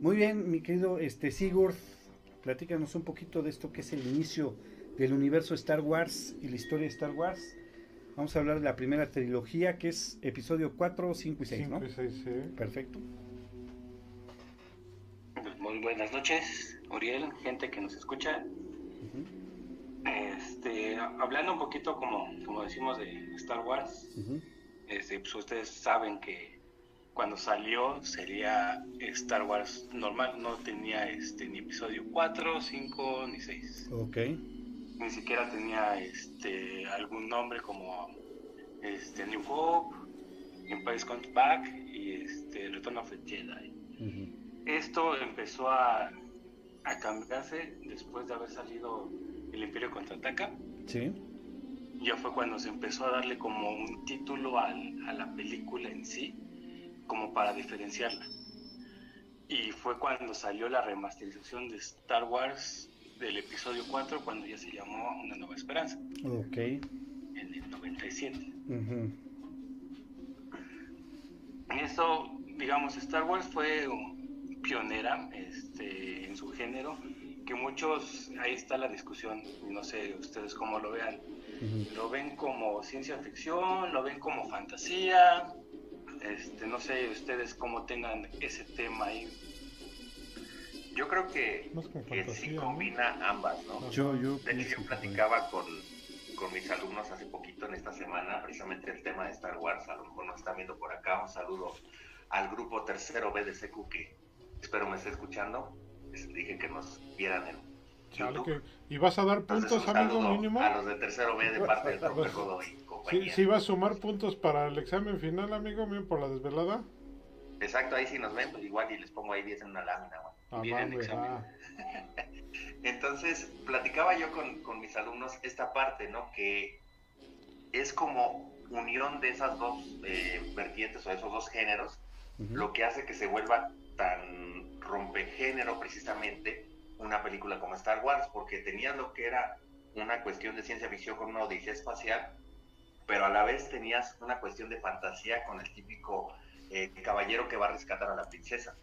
Muy bien, mi querido este, Sigurd, platícanos un poquito de esto que es el inicio del universo Star Wars y la historia de Star Wars. Vamos a hablar de la primera trilogía que es episodio 4, 5 y 6, ¿no? 5 y 6, sí. Perfecto. Muy buenas noches, Uriel, gente que nos escucha. Este, hablando un poquito como, como decimos de Star Wars, ujú. este, pues ustedes saben que cuando salió sería Star Wars normal, no tenía este, ni episodio 4, 5 ni 6. Ok. Ni siquiera tenía este, algún nombre como este, New Hope, Empire Comes Back y este, Return of the Jedi. Esto empezó a, a cambiarse después de haber salido el Imperio Contraataca. Sí. Ya fue cuando se empezó a darle como un título al- a la película en sí, como para diferenciarla. Y fue cuando salió la remasterización de Star Wars del episodio 4, cuando ya se llamó Una Nueva Esperanza, Ok. en el 97. Ujú. Eso, digamos, Star Wars fue pionera este, en su género, que muchos, ahí está la discusión, no sé ustedes cómo lo vean, lo ven como ciencia ficción, lo ven como fantasía, este, no sé ustedes cómo tengan ese tema ahí. Yo creo que, que sí combina ambas, ¿no? Yo, yo De hecho, pienso yo que- platicaba con, con mis alumnos hace poquito en esta semana, precisamente el tema de Star Wars. A lo mejor nos están viendo por acá. Un saludo al grupo tercero B de CQ que espero me esté escuchando. Les dije que nos vieran en Chale, YouTube. que- ¿Y vas a dar puntos, un amigo mínimo? a los de tercero B de parte del profe Godoy y ¿Sí, sí va a sumar puntos para el examen final, amigo mío, por la desvelada? Exacto, ahí si nos ven, pues igual y les pongo ahí 10 en una lámina. Ah, el examen. va. Entonces, platicaba yo con, con mis alumnos esta parte, ¿no? Que es como unión de esas dos eh, vertientes o esos dos géneros, Lo que hace que se vuelva tan rompegénero precisamente una película como Star Wars, porque tenías lo que era una cuestión de ciencia ficción con una odisea espacial, pero a la vez tenías una cuestión de fantasía con el típico eh, caballero que va a rescatar a la princesa.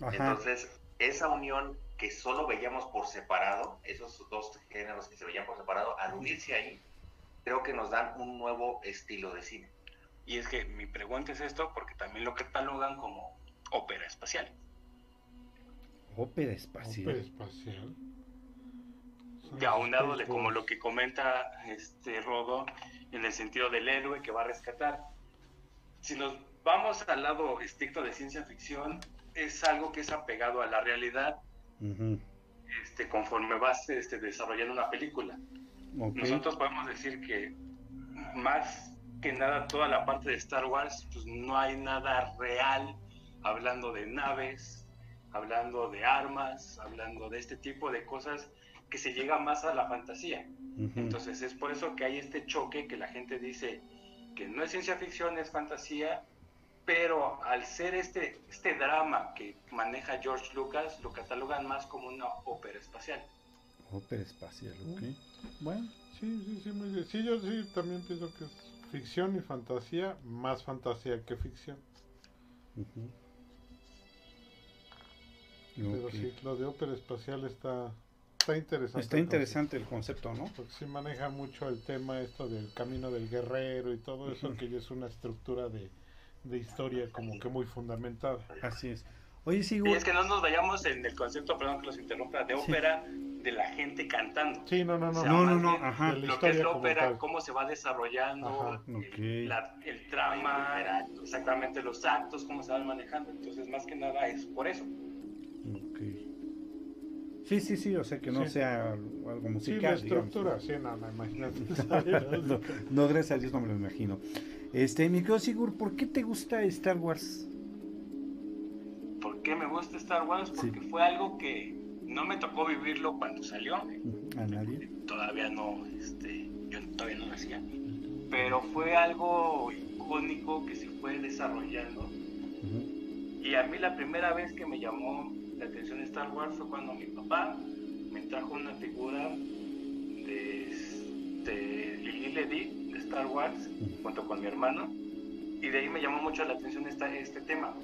Ajá. Entonces, esa unión que solo veíamos por separado, esos dos géneros que se veían por separado, al unirse ahí, creo que nos dan un nuevo estilo de cine. Y es que mi pregunta es esto, porque también lo catalogan como ópera espacial. Ópera espacial. Ópera espacial. Y aunado de como lo que comenta este Rodo en el sentido del héroe que va a rescatar. Si nos vamos al lado estricto de ciencia ficción, es algo que es apegado a la realidad este, conforme vas este, desarrollando una película. Nosotros podemos decir que más que nada toda la parte de Star Wars, pues no hay nada real hablando de naves, hablando de armas, hablando de este tipo de cosas que se llega más a la fantasía. Ujú. Entonces es por eso que hay este choque que la gente dice que no es ciencia ficción, es fantasía, pero al ser este, este drama que maneja George Lucas, lo catalogan más como una ópera espacial. Ópera espacial, ok. Bueno. Sí, sí, sí, muy bien. Sí, yo sí también pienso que es ficción y fantasía, más fantasía que ficción. Pero Ok. sí, lo de ópera espacial está, está interesante. Está interesante el concepto, ¿no? Porque sí maneja mucho el tema esto del camino del guerrero y todo eso, que ya es una estructura de, de historia como que muy fundamentada. Así es. Oye, Y es que no nos vayamos en el concepto, perdón que los interrumpa, de ópera de la gente cantando. Sí, no, no, no. O sea, No, no, no, ajá. la Lo que es historia la ópera, cómo se va desarrollando, Ajá, el- ok. la- el trama, exactamente los actos, cómo se van manejando. Entonces, más que nada es por eso. Ok. Sí, sí, sí, o sea que no Sí. sea algo Sí, musical. la digamos. estructura, sí, no, no, imagínate. no, no, gracias a Dios no me lo imagino. Este, mi querido Sigurd, ¿por qué te gusta Star Wars? ¿Por qué me gusta Star Wars? Sí. Porque fue algo que no me tocó vivirlo cuando salió. A nadie. Todavía no, este, yo todavía no nacía. Pero fue algo icónico que se fue desarrollando. Y a mí la primera vez que me llamó la atención Star Wars fue cuando mi papá me trajo una figura de, de Lili Ledy de Star Wars junto con mi hermano y de ahí me llamó mucho la atención esta, este tema.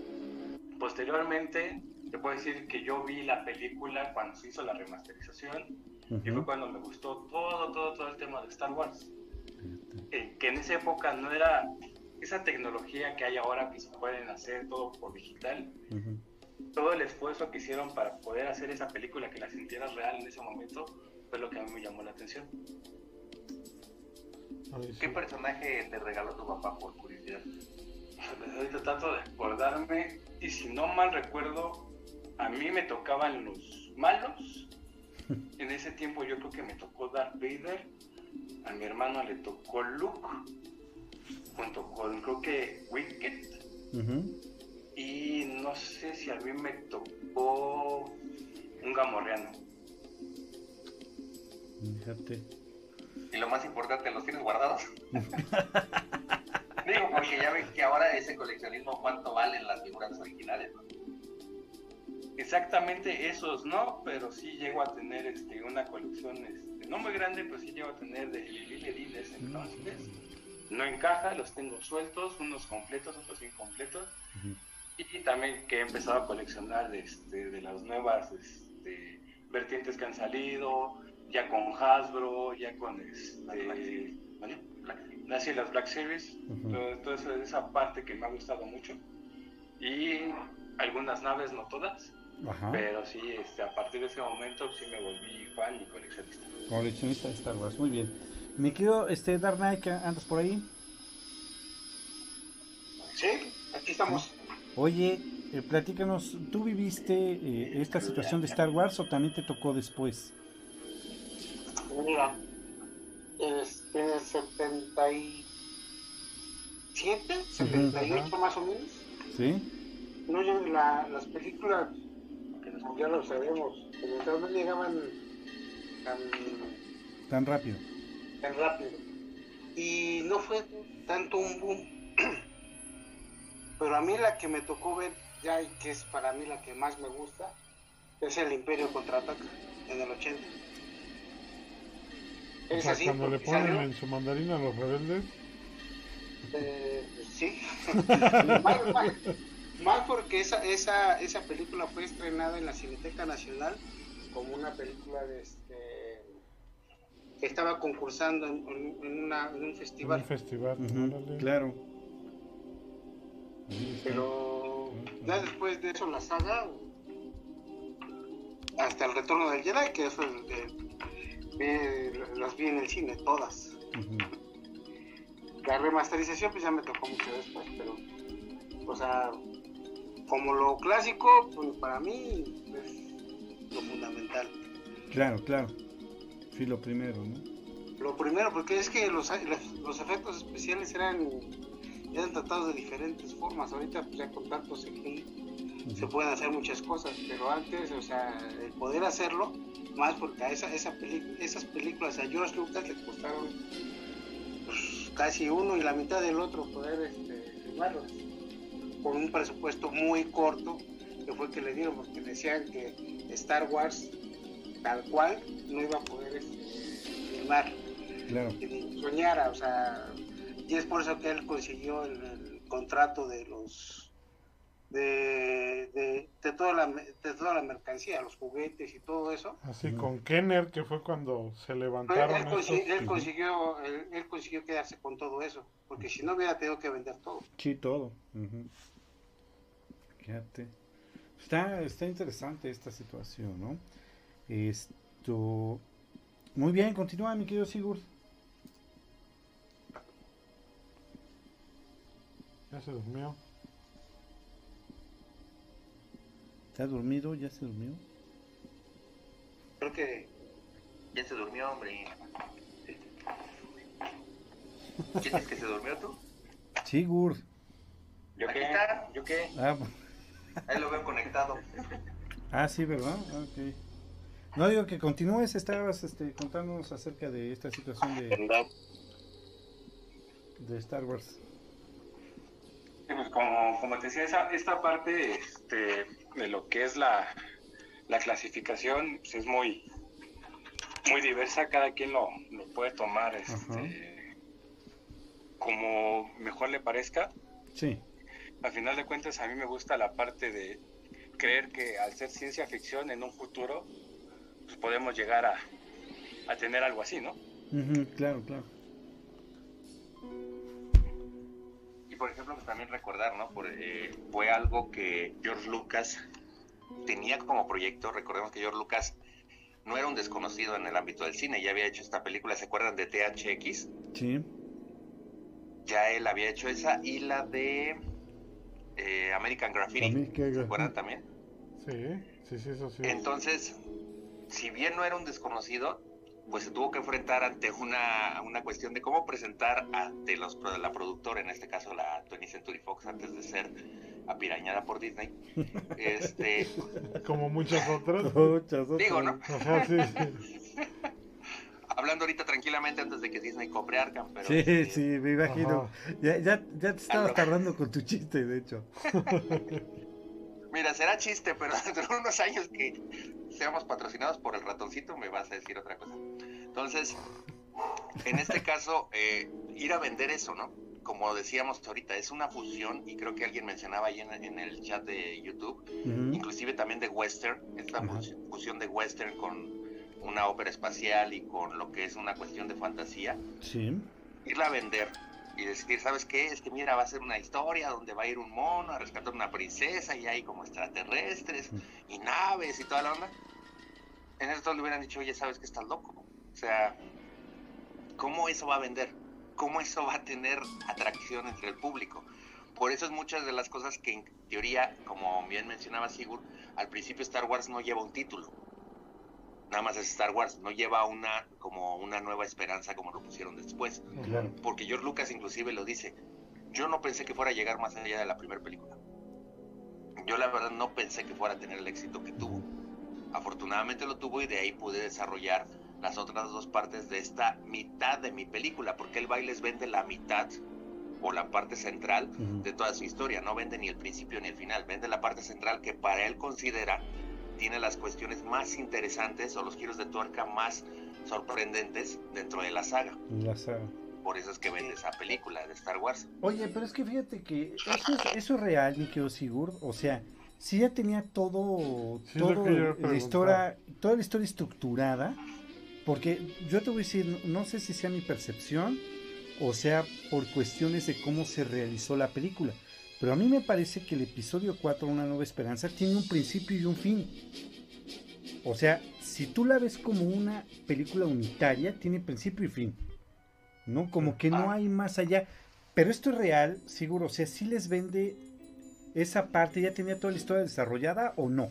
Posteriormente, te puedo decir que yo vi la película cuando se hizo la remasterización y fue cuando me gustó todo, todo, todo el tema de Star Wars. Eh, que en esa época no era esa tecnología que hay ahora que se pueden hacer todo por digital. Todo el esfuerzo que hicieron para poder hacer esa película que la sintieras real en ese momento fue lo que a mí me llamó la atención. ¿Qué personaje te regaló tu papá por curiosidad? Ahorita trato de acordarme y si no mal recuerdo, a mí me tocaban los malos. En ese tiempo yo creo que me tocó Darth Vader, a mi hermano le tocó Luke, junto con creo que Wicked. Y no sé si a mí me tocó un gamorreano. Fíjate. Y lo más importante, ¿los tienes guardados? Digo, porque ya ven que ahora ese coleccionismo, ¿cuánto valen las figuras originales? Exactamente esos no, pero sí llego a tener este, una colección, este, no muy grande, pero sí llego a tener de Lili de ese entonces. No encaja, los tengo sueltos, unos completos, otros incompletos. Y también que he empezado a coleccionar este, de las nuevas este, vertientes que han salido, ya con Hasbro, ya con este, las, las Black Series, toda esa parte que me ha gustado mucho. Y algunas naves, no todas, pero sí, este, a partir de ese momento sí me volví fan y coleccionista. Coleccionista de Star Wars, muy bien. Me quiero, este, Dark Knight, ¿andas por ahí? Sí, aquí estamos. Oye, eh, platícanos, ¿tú viviste eh, esta situación de Star Wars o también te tocó después? Mira, este, en el 77, 78 más o menos. Sí. No, la, las películas, ya lo sabemos, pero no llegaban tan, tan rápido. Tan rápido. Y no fue tanto un boom. pero a mí la que me tocó ver ya y que es para mí la que más me gusta es el Imperio contraataca en el 80 o sea, cuando le ponen en su mandarina a los rebeldes. Eh, sí. más, porque esa, esa, esa película fue estrenada en la Cineteca Nacional como una película de este que estaba concursando en, una, en un festival. un festival, claro. Pero ya después de eso la saga hasta el retorno del Jedi, que eso es de, las vi en el cine, todas. La remasterización pues ya me tocó mucho después, pero, o sea, como lo clásico, pues para mí es lo fundamental. Claro, claro. Sí, lo primero, ¿no? Lo primero, porque es que los, los efectos especiales eran, eran tratados de diferentes formas. Ahorita, pues ya con tantos CGI, se pueden hacer muchas cosas, pero antes, o sea, el poder hacerlo más porque a esa, esa esas películas a George Lucas le costaron pues, casi uno y la mitad del otro poder este, filmarlas con un presupuesto muy corto que fue que le dieron porque decían que Star Wars tal cual no iba a poder este, filmar claro. que soñara o sea y es por eso que él consiguió el contrato de los de, de, de, toda la, de toda la mercancía, los juguetes y todo eso. Así con Kenner, que fue cuando se levantaron. Él, él, consiguió, él, consiguió quedarse con todo eso, porque si no hubiera tenido que vender todo. Sí, todo. Fíjate. Está, está interesante esta situación, ¿no? Esto. Muy bien, continúa, mi querido Sigurd. Ya se durmió. ¿Está dormido? ¿Ya se durmió? Creo que ya se durmió, hombre. ¿Sientes que se durmió tú? Sí, Gur. ¿Yo qué? Está. ¿Yo qué? Ah, Ahí lo veo conectado. Ah, sí, ¿verdad? Ah, okay. No digo que continúes, estabas este, contándonos acerca de esta situación de, de Star Wars. Pues como, como te decía, esa, esta parte este, de lo que es la, la clasificación pues es muy, muy diversa, cada quien lo, lo puede tomar este, como mejor le parezca. Sí. Al final de cuentas, a mí me gusta la parte de creer que al ser ciencia ficción en un futuro, pues podemos llegar a, a tener algo así, ¿no? Claro, claro. Y por ejemplo, pues también recordar, ¿no? Por, eh, fue algo que George Lucas tenía como proyecto. Recordemos que George Lucas no era un desconocido en el ámbito del cine, ya había hecho esta película, ¿se acuerdan de THX? Sí. Ya él había hecho esa y la de eh, American Graffiti, American ¿se Graffiti. acuerdan también? Sí, sí, sí, eso sí. Entonces, si bien no era un desconocido, pues se tuvo que enfrentar ante una, una cuestión de cómo presentar ante los pro- la productora, en este caso la 20th Century Fox, antes de ser apirañada por Disney. Este, Como muchas otras. Muchas otras. digo, ¿no? Ajá, sí, sí. Hablando ahorita tranquilamente antes de que Disney compre Arkham, pero Sí, este, sí, me imagino. Ya, ya, ya te estabas Algo. tardando con tu chiste, de hecho. mira, será chiste, pero dentro de unos años que seamos patrocinados por el ratoncito me vas a decir otra cosa. Entonces, en este caso, eh, ir a vender eso, ¿no? Como decíamos ahorita, es una fusión, y creo que alguien mencionaba ahí en, en el chat de YouTube, inclusive también de western, esta fus- fusión de western con una ópera espacial y con lo que es una cuestión de fantasía, Sí. irla a vender y decir, ¿sabes qué? Es que mira, va a ser una historia donde va a ir un mono a rescatar una princesa y hay como extraterrestres y naves y toda la onda. En eso todos le hubieran dicho, oye, ¿sabes que estás loco? O sea, ¿cómo eso va a vender? ¿Cómo eso va a tener atracción entre el público? Por eso es muchas de las cosas que en teoría, como bien mencionaba Sigurd, al principio Star Wars no lleva un título. Nada más es Star Wars, no lleva una como una nueva esperanza como lo pusieron después Claro. porque George Lucas inclusive lo dice, yo no pensé que fuera a llegar más allá de la primera película. Yo la verdad no pensé que fuera a tener el éxito que tuvo. Afortunadamente lo tuvo y de ahí pude desarrollar las otras dos partes de esta mitad de mi película, porque el baile vende la mitad o la parte central de toda su historia, no vende ni el principio ni el final, vende la parte central que para él considera tiene las cuestiones más interesantes o los giros de tuerca más sorprendentes dentro de la saga. La saga. Por eso es que vende esa película de Star Wars. Oye, pero es que fíjate que eso es, eso es real, mi querido Sigurd. O sea, si ya tenía todo, Sí, todo la historia, toda la historia estructurada, porque yo te voy a decir, no sé si sea mi percepción o sea por cuestiones de cómo se realizó la película, pero a mí me parece que el episodio 4, Una Nueva Esperanza, tiene un principio y un fin. O sea, si tú la ves como una película unitaria, tiene principio y fin. ¿No? Como que no Ah. hay más allá. Pero esto es real, seguro. O sea, si les vende esa parte, ya tenía toda la historia desarrollada o no.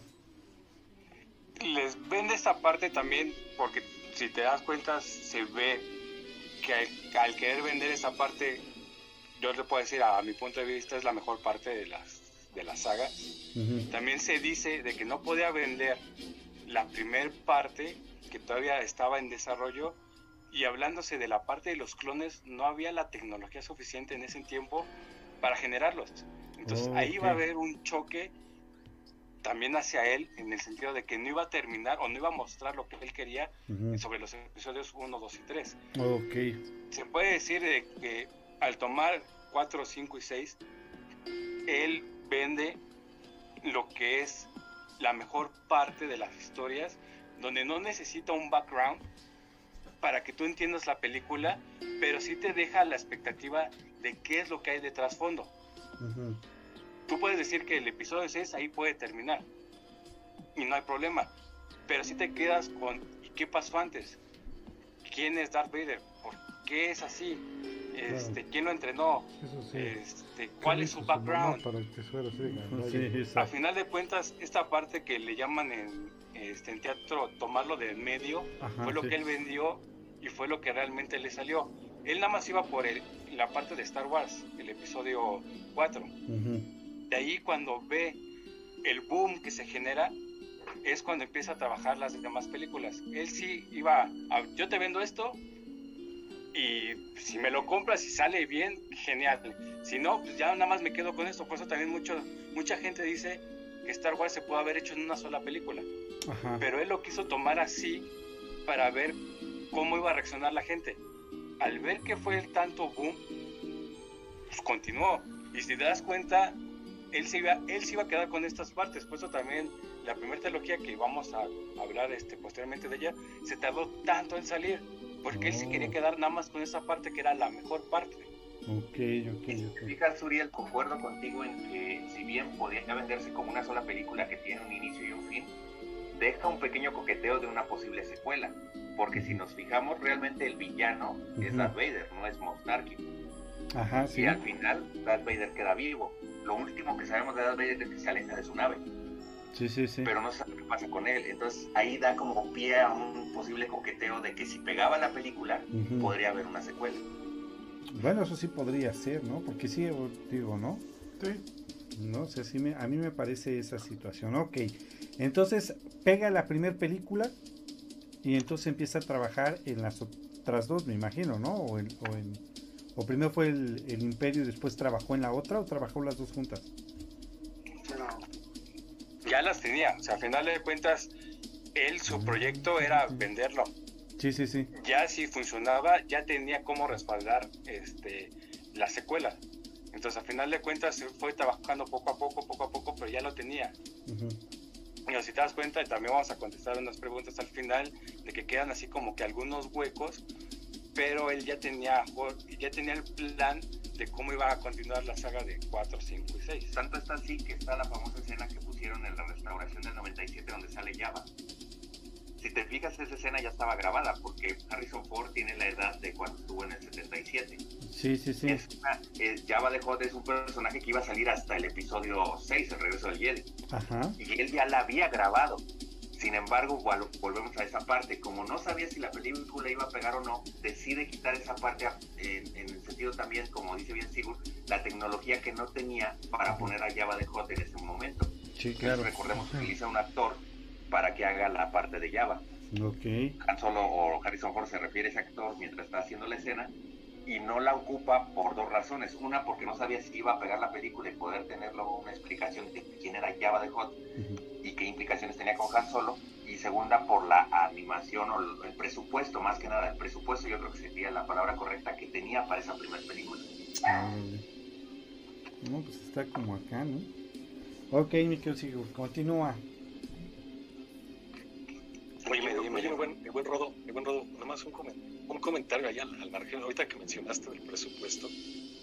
les vende esta parte también porque si te das cuenta se ve que al, al querer vender esa parte yo te puedo decir a mi punto de vista es la mejor parte de las de la saga Ujú. también se dice de que no podía vender la primer parte que todavía estaba en desarrollo y hablándose de la parte de los clones no había la tecnología suficiente en ese tiempo para generarlos entonces ahí va a haber un choque también hacia él en el sentido de que no iba a terminar o no iba a mostrar lo que él quería Ujú. sobre los episodios 1, 2 y 3. Ok. Se puede decir de que al tomar 4, 5 y 6, él vende lo que es la mejor parte de las historias, donde no necesita un background para que tú entiendas la película, pero sí te deja la expectativa de qué es lo que hay de trasfondo. Tú puedes decir que el episodio 6 ahí puede terminar y no hay problema, pero si te quedas con ¿y qué pasó antes? ¿Quién es Darth Vader? ¿Por qué es así? Este, ¿Quién lo entrenó? Eso sí. Este, ¿Cuál ¿Qué es su mamá background? Para que así, Sí, gandalla? A final de cuentas, esta parte que le llaman en, este, en teatro tomarlo de en medio, Ajá, fue lo sí. que él vendió y fue lo que realmente le salió. Él nada más iba por el- la parte de Star Wars, el episodio 4. Ujú. De ahí cuando ve el boom que se genera, es cuando empieza a trabajar las demás películas. Él sí iba a, yo te vendo esto y si me lo compras y sale bien, genial. Si no, pues ya nada más me quedo con esto. Por eso también mucho, mucha gente dice que Star Wars se puede haber hecho en una sola película. Ajá. Pero él lo quiso tomar así para ver cómo iba a reaccionar la gente. Al ver que fue el tanto boom, pues continuó. Y si te das cuenta, él se iba, él se iba a quedar con estas partes. Por eso también la primera trilogía que vamos a hablar este, posteriormente de ella, se tardó tanto en salir, porque él se quería quedar nada más con esa parte que era la mejor parte. Ok, ok, ok. Fíjate, Suriel, concuerdo contigo en que si bien podría venderse como una sola película que tiene un inicio y un fin, deja un pequeño coqueteo de una posible secuela. Porque si nos fijamos, realmente el villano es. Darth Vader, no es Moff Tarkin. Ajá, sí. Y al final, Darth Vader queda vivo. Lo último que sabemos de Darth Vader es que se aleja de su nave, Sí, sí, sí. pero no se sabe qué pasa con él. Entonces ahí da como pie a un posible coqueteo de que si pegaba la película, podría haber una secuela. Bueno, eso sí podría ser, ¿no? Porque sí, digo, ¿no? Sí. No sé, sí me, a mí me parece esa situación. Ok, entonces pega la primera película y entonces empieza a trabajar en las otras dos, me imagino, ¿no? O, en, o, en- o primero fue el, el Imperio y después trabajó en la otra o trabajó las dos juntas. Ya las tenía, o sea, a final de cuentas, él, su proyecto era venderlo. Sí, sí, sí. Ya si funcionaba, ya tenía cómo respaldar este, la secuela. Entonces, a final de cuentas, se fue trabajando poco a poco, poco a poco, pero ya lo tenía. Ujú. Y si te das cuenta, y también vamos a contestar unas preguntas al final, de que quedan así como que algunos huecos, pero él ya tenía, ya tenía el plan de cómo iba a continuar la saga de 4, 5 y 6. Tanto está así que está la famosa escena que pusieron en la restauración del 97 donde sale Java. Si te fijas, esa escena ya estaba grabada porque Harrison Ford tiene la edad de cuando estuvo en el 77. Sí, sí, sí. Es una- es- Java de Hutt es un personaje que iba a salir hasta el episodio 6, el regreso del Jedi. Ajá. Y él ya la había grabado. Sin embargo, vol- volvemos a esa parte. Como no sabía si la película iba a pegar o no, decide quitar esa parte en, en el sentido también, como dice bien Sigurd, la tecnología que no tenía para poner a Java de Hutt en ese momento. Sí, claro. Recordemos que utiliza un actor para que haga la parte de Java. Ok. Han Solo o Harrison Ford se refiere a ese actor mientras está haciendo la escena y no la ocupa por dos razones. Una, porque no sabía si iba a pegar la película y poder tener luego una explicación de quién era Java de Hutt Ujú. y qué implicaciones tenía con Han Solo. Y segunda, por la animación o el- presupuesto, más que nada, el presupuesto yo creo que sería la palabra correcta que tenía para esa primera película. No, pues está como acá, ¿no? Ok, mi querido continúa. Oye, oye, dime. mi buen, buen Rodo, buen Rodo, nada más un, comen- un comentario ahí al, al margen. Ahorita que mencionaste del presupuesto,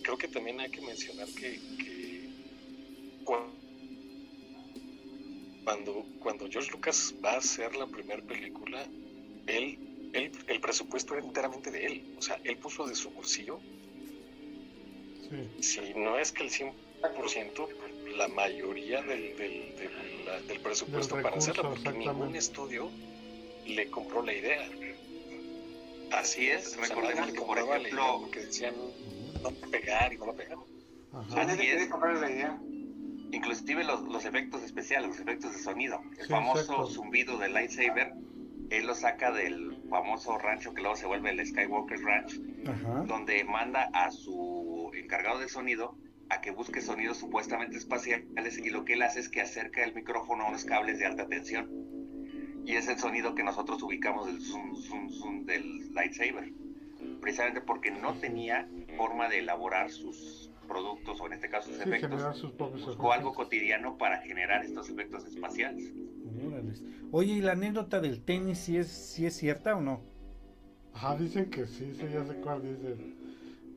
creo que también hay que mencionar que, que cua- cuando, cuando George Lucas va a hacer la primera película, él, él, el presupuesto era enteramente de él. O sea, él puso de su bolsillo, Sí. si no es que el 100%, pues, la mayoría del, del, del- la- del presupuesto Del para hacerla, porque ningún estudio le compró la idea. Así es, o sea, recordemos nadie le que, por compraba la ejemplo, idea porque decían no pegar y no va a pegar. Ajá. nadie es. comprar la idea. Inclusive los, los efectos especiales, los efectos de sonido. El Sí, famoso exacto. zumbido del lightsaber, él lo saca del famoso rancho que luego se vuelve el Skywalker Ranch, Ajá. donde manda a su encargado de sonido a que busque sonidos supuestamente espaciales y lo que él hace es que acerca el micrófono a unos cables de alta tensión. Y es el sonido que nosotros ubicamos del zoom, zoom, zoom del lightsaber. Precisamente porque no tenía forma de elaborar sus productos o en este caso sus Sí, efectos. sus propios Buscó algo efectos. cotidiano para generar estos efectos espaciales. Órales. Oye, ¿y la anécdota del tenis sí es, sí es cierta o no? Ajá, dicen que sí, sí, ya sé cuál dice.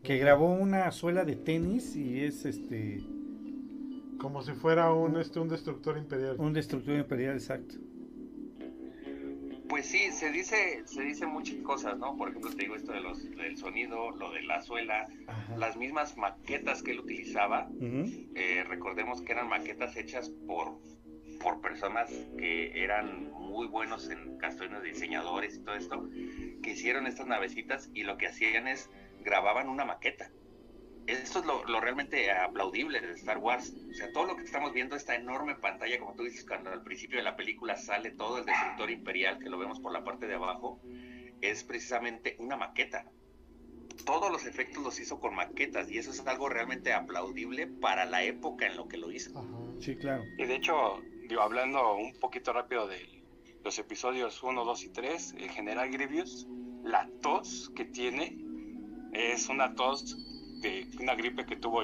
Que grabó una suela de tenis y es este Como si fuera un, este, un destructor imperial. un destructor imperial exacto. Pues sí, se dice, se dice muchas cosas, ¿no? Por ejemplo, te digo esto de los, del sonido, lo de la suela, Ajá. las mismas maquetas que él utilizaba. Eh, recordemos que eran maquetas hechas por, por personas que eran muy buenos en cuestiones de diseñadores y todo esto, que hicieron estas navecitas y lo que hacían es grababan una maqueta. Esto es lo, lo realmente aplaudible de Star Wars. O sea, todo lo que estamos viendo, esta enorme pantalla, como tú dices, cuando al principio de la película sale todo el destructor imperial, que lo vemos por la parte de abajo, es precisamente una maqueta. Todos los efectos los hizo con maquetas y eso es algo realmente aplaudible para la época en lo que lo hizo. Ajá. Sí, claro. Y de hecho, digo, hablando un poquito rápido del, los episodios 1, 2 y 3, el general Grievous, la tos que tiene es una tos de una gripe que tuvo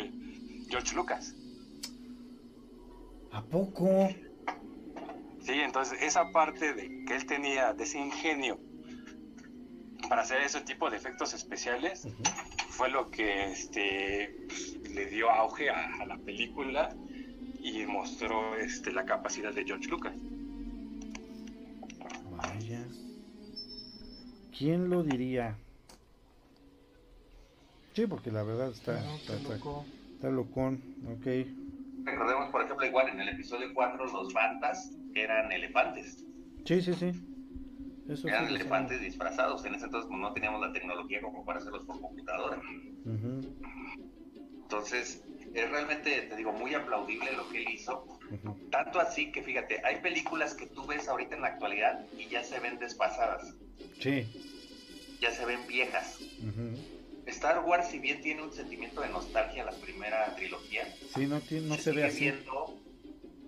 George Lucas. ¿A poco? Sí, entonces esa parte de que él tenía de ese ingenio para hacer ese tipo de efectos especiales fue lo que este, le dio auge a, la película y mostró este, la capacidad de George Lucas. Vaya. ¿Quién lo diría? Sí, porque la verdad está, está, está, locón. Ok. Recordemos, por ejemplo, igual en el episodio 4 los bandas eran elefantes. Sí, sí, sí. eran elefantes disfrazados. En ese entonces pues, no teníamos la tecnología como para hacerlos por computadora. Entonces, es realmente, te digo, muy aplaudible lo que él hizo. Tanto así que, fíjate, hay películas que tú ves ahorita en la actualidad y ya se ven desfasadas. Sí. Ya se ven viejas. Star Wars, si bien tiene un sentimiento de nostalgia la primera trilogía, sí, no, no se, ve así. viendo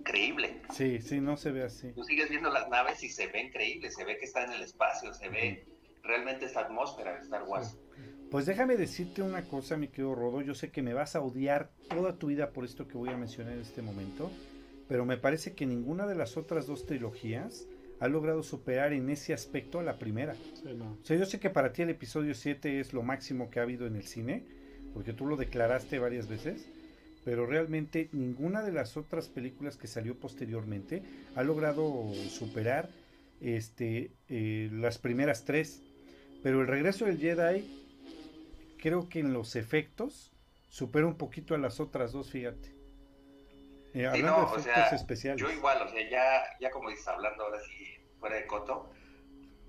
creíble. Sí, sí, no se ve así. Tú sigues viendo las naves y se ven creíbles, se ve que está en el espacio, se ve realmente esta atmósfera de Star Wars. Pues déjame decirte una cosa, mi querido Rodo. Yo sé que me vas a odiar toda tu vida por esto que voy a mencionar en este momento, pero me parece que ninguna de las otras dos trilogías ha logrado superar en ese aspecto a la primera. O sea, yo sé que para ti el episodio 7 es lo máximo que ha habido en el cine, porque tú lo declaraste varias veces, pero realmente ninguna de las otras películas que salió posteriormente ha logrado superar este, eh, las primeras tres. Pero el regreso del Jedi creo que en los efectos supera un poquito a las otras dos, fíjate. Eh, hablando de efectos especiales. Yo igual, o sea, ya, ya como dices, hablando ahora sí fuera de coto,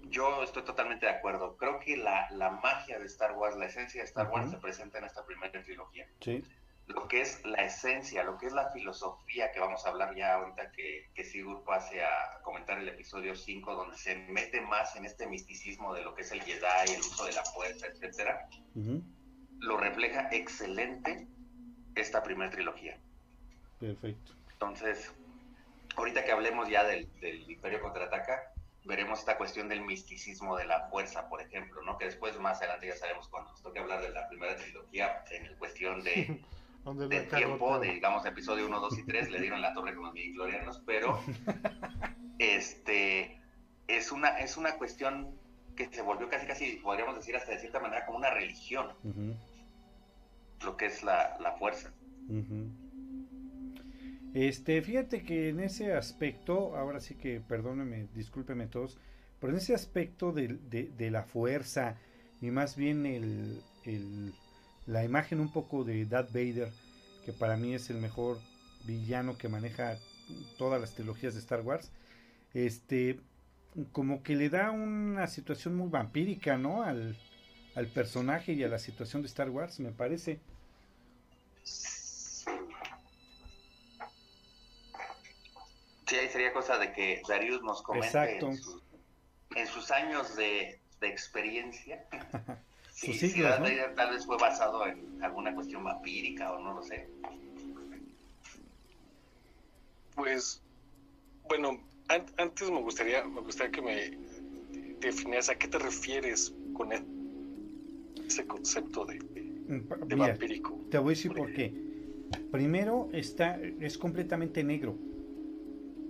yo estoy totalmente de acuerdo. Creo que la, la magia de Star Wars, la esencia de Star Wars se presenta en esta primera trilogía. Sí. Lo que es la esencia, lo que es la filosofía que vamos a hablar ya ahorita que, que Sigur pase a comentar el episodio 5, donde se mete más en este misticismo de lo que es el Jedi, el uso de la fuerza, etcétera, lo refleja excelente esta primera trilogía. Perfecto. Entonces, ahorita que hablemos ya del, del Imperio Contraataca, veremos esta cuestión del misticismo de la fuerza, por ejemplo, ¿no? Que después más adelante ya sabemos cuando nos toque hablar de la primera trilogía en cuestión de de tiempo, de, digamos, episodio 1, 2 y 3, le dieron la torre con los glorianos, pero este es una, es una cuestión que se volvió casi, casi, podríamos decir hasta de cierta manera, como una religión, lo que es la, la fuerza. Este, fíjate que en ese aspecto, ahora sí que perdónenme, discúlpeme todos, pero en ese aspecto de, la fuerza y más bien el, la imagen un poco de Darth Vader, que para mí es el mejor villano que maneja todas las trilogías de Star Wars, este, como que le da una situación muy vampírica, ¿no? Al, al personaje y a la situación de Star Wars, me parece. Ahí sería cosa de que Darius nos comente En, sus, años de, de experiencia Sí, tal vez fue basado en alguna cuestión vampírica o no lo sé. Pues, bueno, antes me gustaría, me gustaría que me definieras a qué te refieres con e-, ese concepto de, mm, vampírico. Te voy a decir por qué. Primero está, es completamente negro.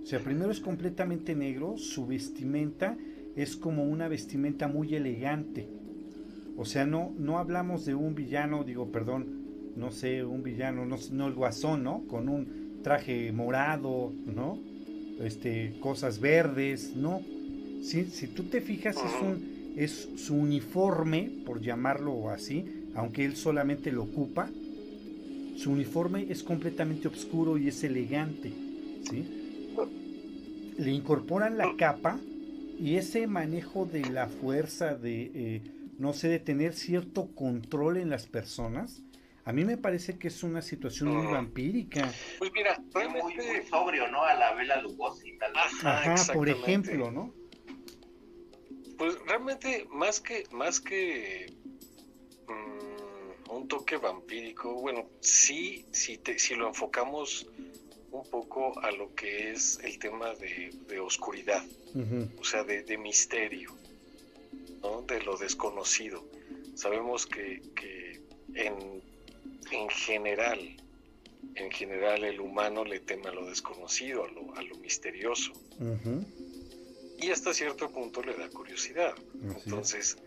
O sea, primero es completamente negro, su vestimenta es como una vestimenta muy elegante o sea, no, no hablamos de un villano, digo, perdón, no sé, un villano, no, no el guasón, ¿no? Con un traje morado, ¿no? Este, cosas verdes, ¿no? Si, si tú te fijas, es, un, es su uniforme, por llamarlo así, aunque él solamente lo ocupa, su uniforme es completamente oscuro y es elegante, ¿sí? Le incorporan la capa y ese manejo de la fuerza de... Eh, no sé, de tener cierto control en las personas, a mí me parece que es una situación muy vampírica. Pues mira, muy, sobrio, ¿no? A la vela Lugosi, tal vez. Ajá, por ejemplo, ¿no? Pues realmente, más que, más que mm, un toque vampírico, bueno, sí, si, te, si lo enfocamos un poco a lo que es el tema de, oscuridad, o sea, de, misterio, ¿no? de lo desconocido. Sabemos que, en, en, general, en general el humano le teme a lo desconocido, a lo, a lo misterioso. Y hasta cierto punto le da curiosidad. Entonces,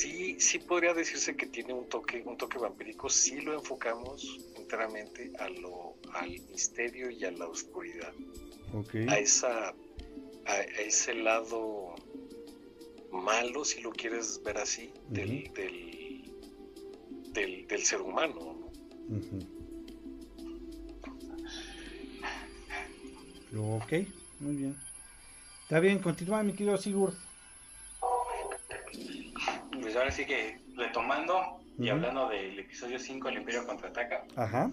sí, sí podría decirse que tiene un toque, un toque vampírico, si lo enfocamos enteramente a lo, al misterio y a la oscuridad. A esa, a, ese lado malo, si lo quieres ver así, del, del, del, ser humano. Ok, muy bien. Está bien, continúa mi querido Sigurd. Pues ahora sí que retomando y hablando del episodio 5, El Imperio contraataca. Ajá.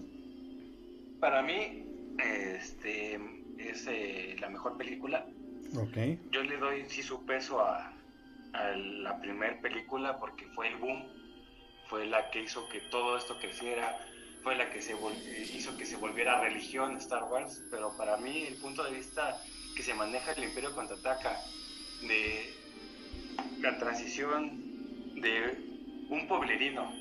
Para mí, este es eh, la mejor película. Ok. Yo le doy sí su peso a, la primera película porque fue el boom, fue la que hizo que todo esto creciera, fue la que se hizo que se volviera religión Star Wars, pero para mí el punto de vista que se maneja el Imperio contraataca de la transición de un pueblerino,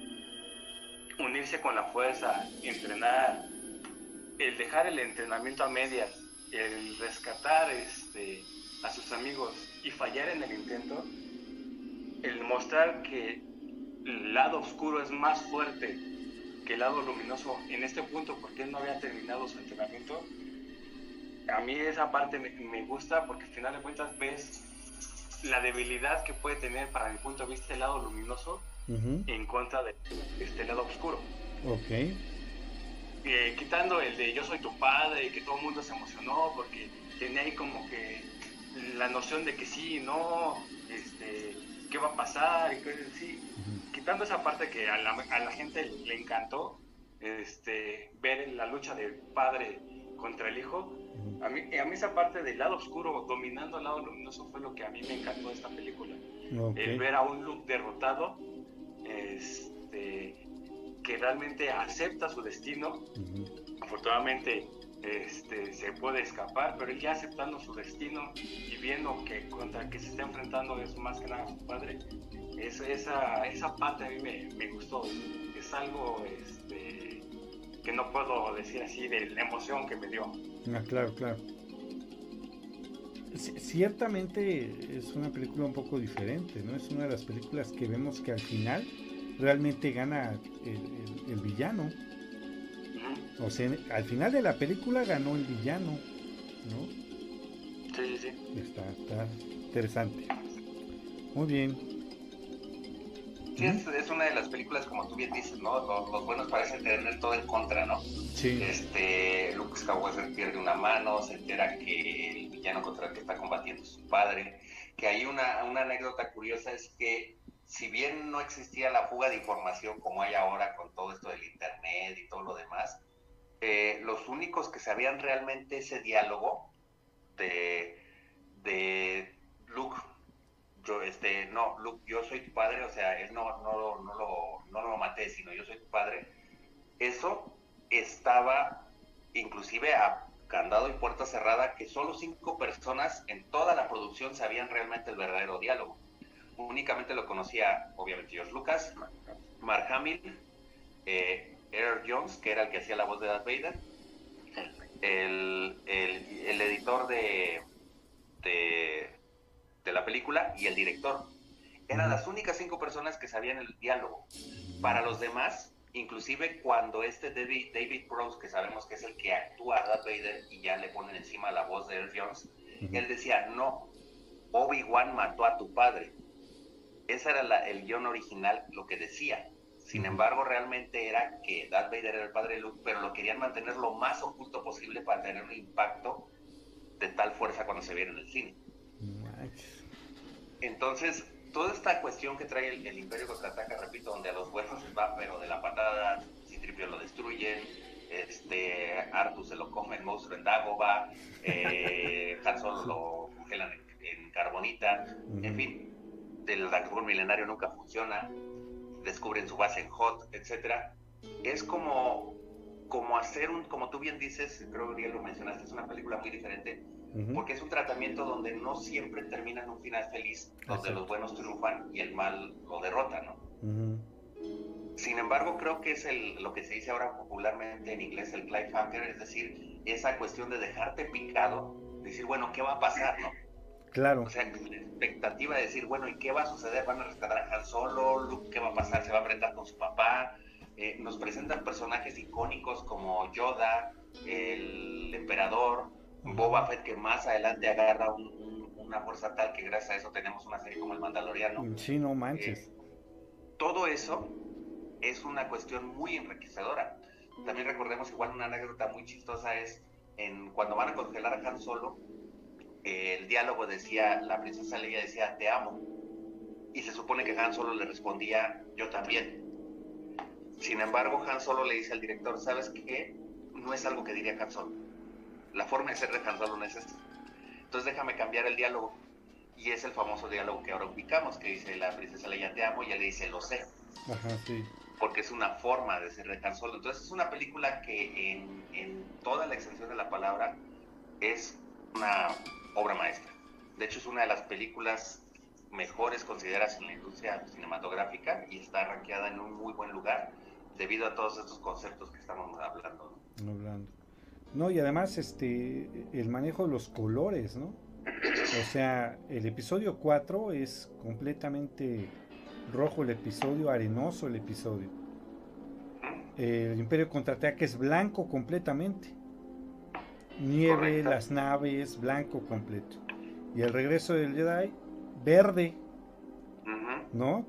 unirse con la fuerza, entrenar, el dejar el entrenamiento a medias, el rescatar este, a sus amigos y fallar en el intento, el mostrar que el lado oscuro es más fuerte que el lado luminoso en este punto porque él no había terminado su entrenamiento, a mí esa parte me, me gusta porque al final de cuentas ves la debilidad que puede tener para mi punto de vista el lado luminoso en contra de este lado oscuro. Ok. Eh, quitando el de yo soy tu padre y que todo el mundo se emocionó porque tenía ahí como que la noción de que sí, no, este, qué va a pasar y cosas así. Quitando esa parte que a la, a la gente le encantó, este, ver la lucha del padre contra el hijo, a mí, a mí esa parte del lado oscuro dominando al lado luminoso fue lo que a mí me encantó de esta película. El ver a un Luke derrotado, este, que realmente acepta su destino. Afortunadamente este, se puede escapar, pero él ya aceptando su destino y viendo que contra que se está enfrentando es más que nada su padre, esa, esa parte a mí me, me gustó. Es algo este, que no puedo decir así de la emoción que me dio. Ah, claro, claro. ciertamente es una película un poco diferente, ¿no? Es una de las películas que vemos que al final realmente gana el, villano. O sea, al final de la película ganó el villano, ¿no? Sí, sí, sí. Está, está interesante. Muy bien. Sí, es, una de las películas, como tú bien dices, ¿no? Los, buenos parecen tener todo en contra, ¿no? Sí. Este, Luke Skywalker pierde una mano, se entera que el villano contra el que está combatiendo es su padre. Que hay una, una anécdota curiosa, es que si bien no existía la fuga de información como hay ahora con todo esto del Internet y todo lo demás, eh, los únicos que sabían realmente ese diálogo de, de Luke, yo, este, no, Luke, yo soy tu padre, o sea, él no, no, no, lo, no lo maté, sino yo soy tu padre, eso estaba inclusive a candado y puerta cerrada, que solo cinco personas en toda la producción sabían realmente el verdadero diálogo. Únicamente lo conocía, obviamente, George Lucas, Mark Hamill, eh, Eric Jones, que era el que hacía la voz de Darth Vader, el, el, editor de, de, de, la película y el director. Eran las únicas cinco personas que sabían el diálogo. Para los demás, inclusive cuando este David, David Prowse, que sabemos que es el que actúa a Darth Vader y ya le ponen encima la voz de Eric Jones, él decía, no, Obi-Wan mató a tu padre ese era el guion original, lo que decía. Sin embargo, realmente era que Darth Vader era el padre de Luke, pero lo querían mantener lo más oculto posible para tener un impacto de tal fuerza cuando se viera en el cine. Entonces, toda esta cuestión que trae el, Imperio contraataca, repito, donde a los huesos se va, pero de la patada, Citripio lo destruyen, este, Artus se lo come el monstruo en Dagobah, eh, Han Solo lo congelan en, carbonita, en fin, el dragón milenario nunca funciona, descubren su base en Hot, etcétera, es como como hacer un, como tú bien dices, creo que lo mencionaste, es una película muy diferente, porque es un tratamiento donde no siempre termina en un final feliz, donde los buenos triunfan y el mal lo derrota, ¿no? Sin embargo, creo que es el, lo que se dice ahora popularmente en inglés el cliffhanger, es decir, esa cuestión de dejarte picado, decir, bueno, ¿qué va a pasar, no? Claro. O sea, la expectativa de decir, bueno, ¿y qué va a suceder? ¿Van a rescatar a Han Solo? ¿Qué va a pasar? ¿Se va a enfrentar con su papá? Eh, nos presentan personajes icónicos como Yoda, el emperador, Boba Fett, que más adelante agarra una fuerza tal que gracias a eso tenemos una serie como El Mandaloriano. Sí, no manches. Eh, todo eso es una cuestión muy enriquecedora. También recordemos igual una anécdota muy chistosa es en cuando van a congelar a Han Solo, el diálogo decía, la princesa Leia decía, te amo. Y se supone que Han Solo le respondía, yo también. Sin embargo, Han Solo le dice al director, ¿sabes qué? No es algo que diría Han Solo. La forma de ser de Han Solo no es esta. Entonces déjame cambiar el diálogo. Y es el famoso diálogo que ahora ubicamos, que dice la princesa Leia, te amo, y ella le dice, lo sé. Ajá, sí porque es una forma de ser de Han Solo. Entonces es una película que en, en, toda la extensión de la palabra es una obra maestra. De hecho es una de las películas mejores consideradas en la industria cinematográfica y está rankeada en un muy buen lugar debido a todos estos conceptos que estamos hablando. ¿no? Hablando. No, y además este el manejo de los colores, ¿no? O sea, el episodio 4 es completamente rojo el episodio, arenoso el episodio. El Imperio contraataque es blanco completamente. Nieve, las naves, blanco completo. Y el regreso del Jedi, verde. ¿No?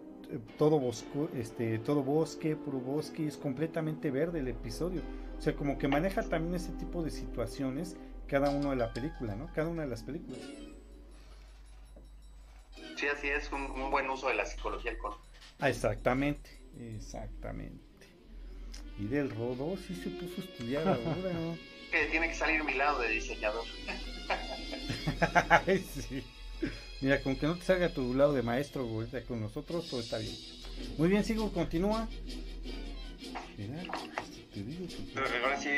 Todo, bosco, este, todo bosque, puro bosque, es completamente verde el episodio. O sea, como que maneja también ese tipo de situaciones cada uno de la película, ¿no? Cada una de las películas. Sí, así es, un, buen uso de la psicología del color. Ah, exactamente, exactamente. Y del Rodo sí se puso a estudiar ahora, ¿no? Que tiene que salir mi lado de diseñador. sí. Mira, con que no te salga tu lado de maestro con nosotros, todo está bien. Muy bien, sigo, continúa. Mira, digo Ahora sí,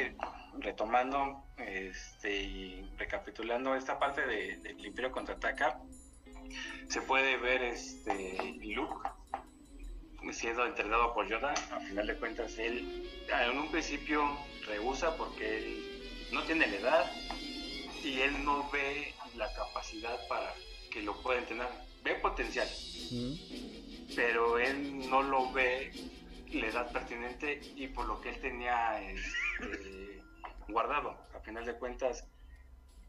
retomando este, y recapitulando esta parte de, del Imperio contraataca, se puede ver este Luke siendo entrenado por Yoda, a final de cuentas él en un principio rehúsa porque él no tiene la edad y él no ve la capacidad para que lo pueda entrenar. Ve potencial, pero él no lo ve la edad pertinente y por lo que él tenía este, guardado. A final de cuentas,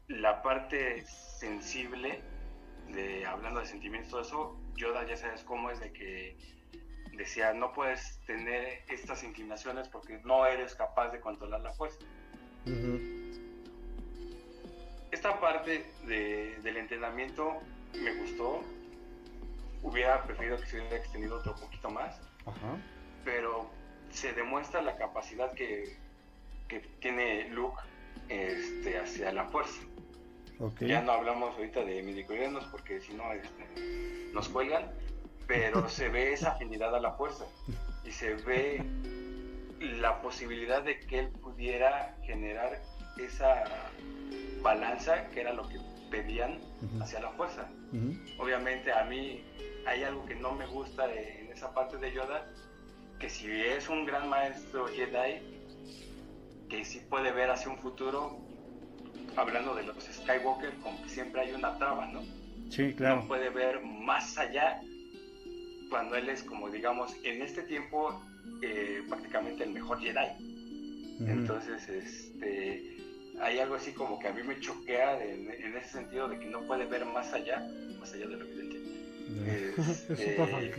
la parte sensible de hablando de sentimientos, todo eso, Yoda ya sabes cómo es de que decía, no puedes tener estas inclinaciones porque no eres capaz de controlar la fuerza. Esta parte del entrenamiento me gustó. Hubiera preferido que se hubiera extendido otro poquito más. Pero se demuestra la capacidad que, que tiene Luke este, hacia la fuerza. Ya no hablamos ahorita de midichlorianos porque si no este, nos cuelgan, pero se ve esa afinidad a la fuerza y se ve la posibilidad de que él pudiera generar esa balanza que era lo que pedían hacia la fuerza. Obviamente a mí hay algo que no me gusta en esa parte de Yoda, que si es un gran maestro Jedi, que sí puede ver hacia un futuro, hablando de los Skywalker, como que siempre hay una traba, ¿no? Sí, claro. No puede ver más allá cuando él es como digamos en este tiempo eh, prácticamente el mejor Jedi. Entonces, este, hay algo así como que a mí me choquea en, ese sentido de que no puede ver más allá, más allá de lo evidente. Este,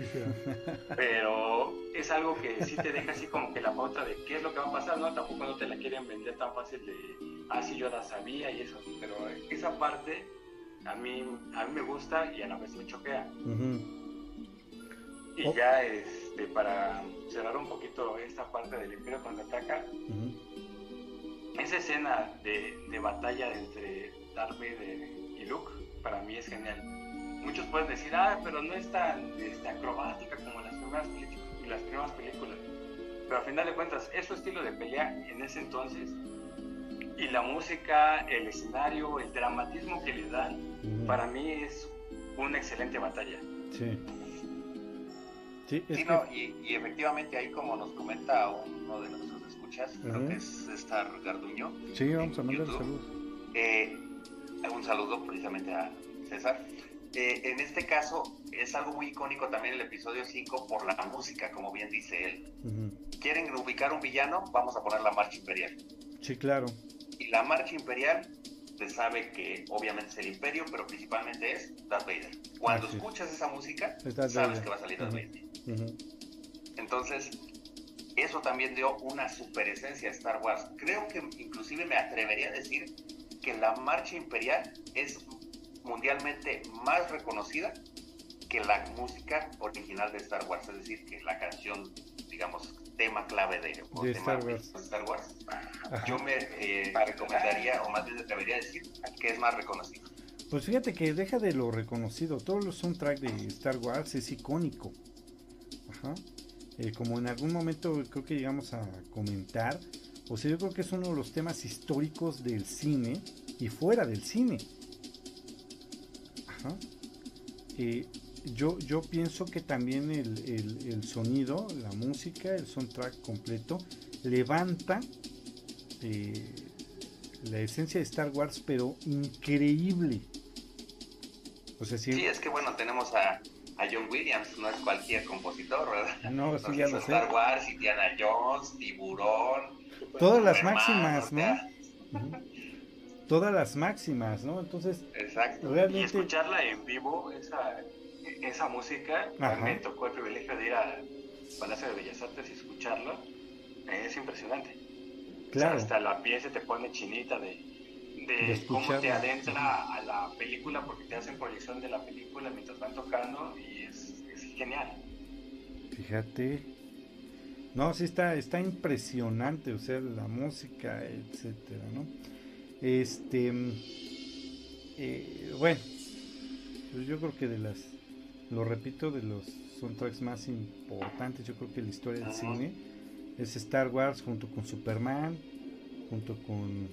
pero es algo que sí te deja así como que la pauta de qué es lo que va a pasar, ¿no? Tampoco no te la quieren vender tan fácil de, ah, sí, yo la sabía y eso, pero esa parte a mí, a mí me gusta y a la vez me choquea. Y oh. ya este, para cerrar un poquito esta parte del Imperio contraataca, esa escena de, de, batalla entre Darth Vader y Luke, para mí es genial. Muchos pueden decir, ah, pero no es tan este, acrobática como las primeras, las primeras películas. Pero al final de cuentas, es su estilo de pelea en ese entonces. Y la música, el escenario, el dramatismo que le dan, para mí es una excelente batalla. Sí. Sí, es no, y, y, efectivamente ahí como nos comenta uno de nuestros escuchas, creo que es Star Garduño. Sí, vamos a mandar un saludo. Eh, un saludo precisamente a César. Eh, en este caso es algo muy icónico también el episodio 5 por la música, como bien dice él. ¿Quieren ubicar un villano? Vamos a poner la marcha imperial. Sí, claro. Y la marcha imperial se sabe que obviamente es el imperio, pero principalmente es Darth Vader. Cuando escuchas esa música, sabes que va a salir Darth Vader. Entonces, eso también dio una super esencia a Star Wars. Creo que inclusive me atrevería a decir que la marcha imperial es mundialmente más reconocida que la música original de Star Wars, es decir, que la canción, digamos, tema clave de, Star, Wars. Yo me eh, recomendaría, o más bien me atrevería a decir, que es más reconocido. Pues fíjate que deja de lo reconocido, todos los soundtracks de Star Wars es icónico. Ajá. Eh, como en algún momento creo que llegamos a comentar, o sea, yo creo que es uno de los temas históricos del cine y fuera del cine. Eh, yo, yo pienso que también el, sonido, la música, el soundtrack completo, levanta eh, la esencia de Star Wars, pero increíble. O sea, sí, es que bueno, tenemos a, a John Williams, no es cualquier compositor, ¿verdad? No, sí, ya lo Star Wars, Indiana Jones, Tiburón. Todas las máximas, ¿no? Todas las máximas, ¿no? Entonces, Exacto. Realmente... Y escucharla en vivo, esa, esa música, me tocó el privilegio de ir al Palacio de Bellas Artes y escucharlo, es impresionante. Claro. hasta la piel se te pone chinita de, de, cómo te adentra a la película porque te hacen proyección de la película mientras van tocando y es, genial. Fíjate. No, sí está, está impresionante, o sea, la música, etcétera, ¿no? Este, eh, bueno, pues yo creo que de las, lo repito, de los soundtracks más importantes, yo creo que la historia del cine es Star Wars junto con Superman, junto con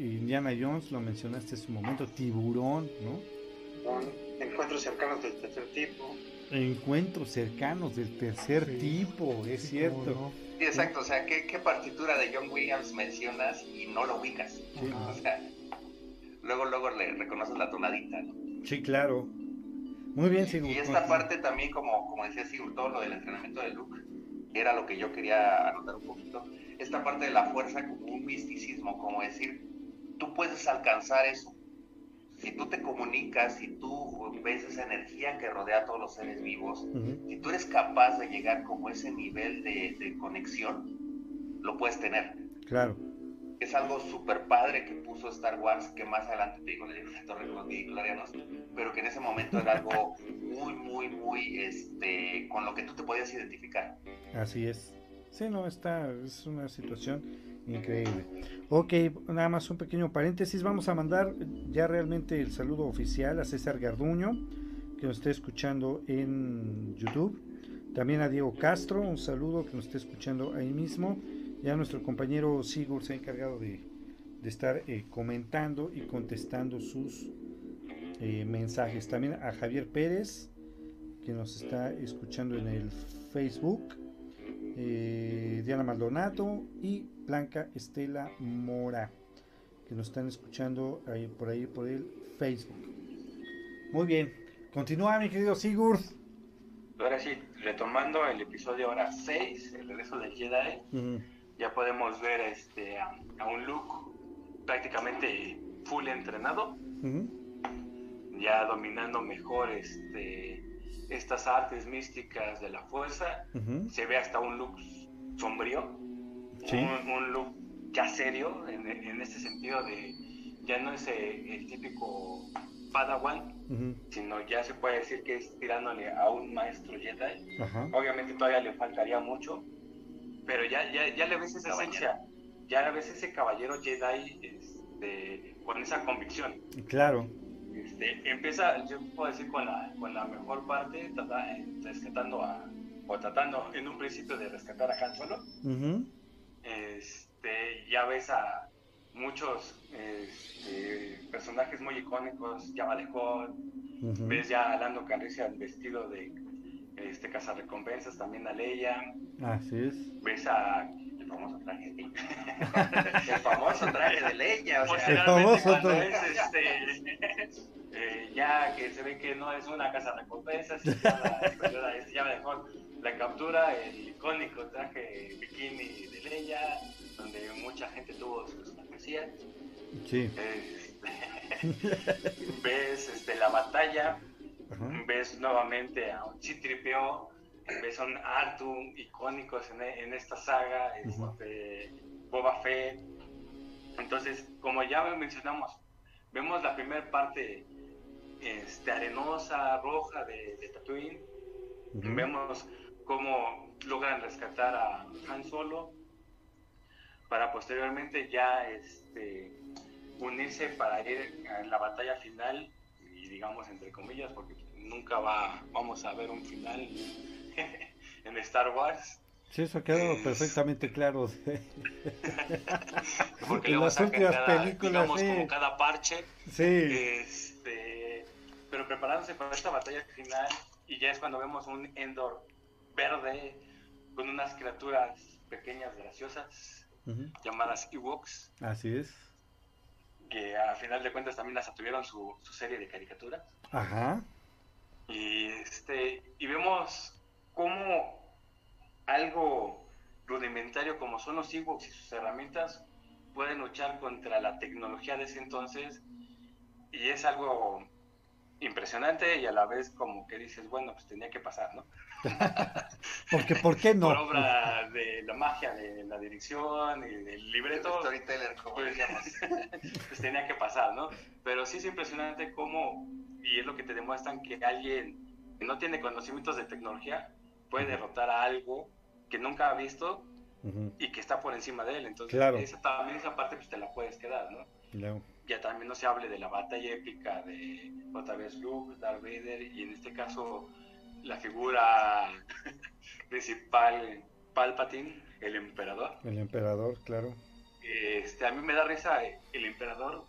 Indiana Jones, lo mencionaste en su momento, Tiburón, ¿no? Encuentros cercanos del tercer tipo. Encuentros cercanos del tercer tipo, es cierto. Sí, exacto, o sea, ¿qué, partitura de John Williams mencionas y no lo ubicas? O sea, luego, luego le reconoces la tonadita, ¿no? Sí, claro. Muy bien, Sigur. Y esta parte también, como, como decía Sigur, todo lo del entrenamiento de Luke, era lo que yo quería anotar un poquito esta parte de la fuerza como un misticismo, como decir, tú puedes alcanzar eso. Si tú te comunicas, si tú ves esa energía que rodea a todos los seres vivos, si tú eres capaz de llegar como ese nivel de, conexión, lo puedes tener. Claro. Es algo súper padre que puso Star Wars, que más adelante te digo, le digo Torre con los pero que en ese momento era algo muy, muy, muy, este, con lo que tú te podías identificar. Así es. Sí, no, está, es una situación increíble. Ok, nada más un pequeño paréntesis. Vamos a mandar ya realmente el saludo oficial a César Garduño, que nos está escuchando en YouTube. También a Diego Castro, un saludo que nos está escuchando ahí mismo. Ya nuestro compañero Sigur se ha encargado de, estar eh, comentando y contestando sus eh, mensajes. También a Javier Pérez, que nos está escuchando en el Facebook eh, Diana Maldonado y Blanca Estela Mora, que nos están escuchando ahí, por ahí por el Facebook. Muy bien, continúa mi querido Sigurd. Ahora sí, retomando el episodio ahora 6, el regreso del Jedi, ya podemos ver este, a, un Luke prácticamente full entrenado, ya dominando mejor este estas artes místicas de la fuerza, se ve hasta un look sombrío, un, look ya serio, en, en, este sentido de ya no es el, típico Padawan, sino ya se puede decir que es tirándole a un maestro Jedi. Obviamente todavía le faltaría mucho, pero ya, ya, ya le ves esa esencia, ya le ves ese caballero Jedi este, con esa convicción. Claro. Este, empieza, yo puedo decir, con la, con la mejor parte, rescatando a, o tratando en un principio de rescatar a Han Solo. Este, ya ves a muchos este, personajes muy icónicos, ya de ves ya a Lando Calrissian vestido de este recompensas también a Leia. Así es. Ves a el famoso traje de el famoso traje de Leia, o sea, el famoso traje. este, eh, ya que se ve que no es una casa recompensas, ya, ya dejó la captura, el icónico traje bikini de Leia, donde mucha gente tuvo sus fantasías. Sí. Este, ves este, la batalla, ves nuevamente a un Citripio, ves a un Artu icónicos en, en esta saga, este, Boba Fett. Entonces, como ya mencionamos, vemos la primera parte este, arenosa, roja de, de Tatooine. Vemos cómo logran rescatar a Han Solo para posteriormente ya este, unirse para ir a la batalla final y digamos entre comillas porque nunca va vamos a ver un final en Star Wars. Sí eso ha quedado perfectamente claro porque en las últimas películas digamos como cada parche. Sí. Este, pero preparándose para esta batalla final y ya es cuando vemos un Endor verde con unas criaturas pequeñas graciosas llamadas Ewoks. Así es. Que a final de cuentas también las tuvieron su, serie de caricaturas. Ajá. Y, este, y vemos cómo algo rudimentario como son los Ewoks y sus herramientas pueden luchar contra la tecnología de ese entonces y es algo impresionante y a la vez como que dices, bueno, pues tenía que pasar, ¿no? Porque, ¿por qué no? Por obra de la magia de la dirección y del libreto. Storyteller, como pues, pues tenía que pasar, ¿no? Pero sí es impresionante cómo, y es lo que te demuestran que alguien que no tiene conocimientos de tecnología puede derrotar a algo que nunca ha visto y que está por encima de él. Entonces, esa, también esa parte pues te la puedes quedar, ¿no? Claro ya también no se hable de la batalla épica de otra vez Luke, Darth Vader y en este caso la figura principal Palpatine, el emperador. El emperador, claro. Este, a mí me da risa el emperador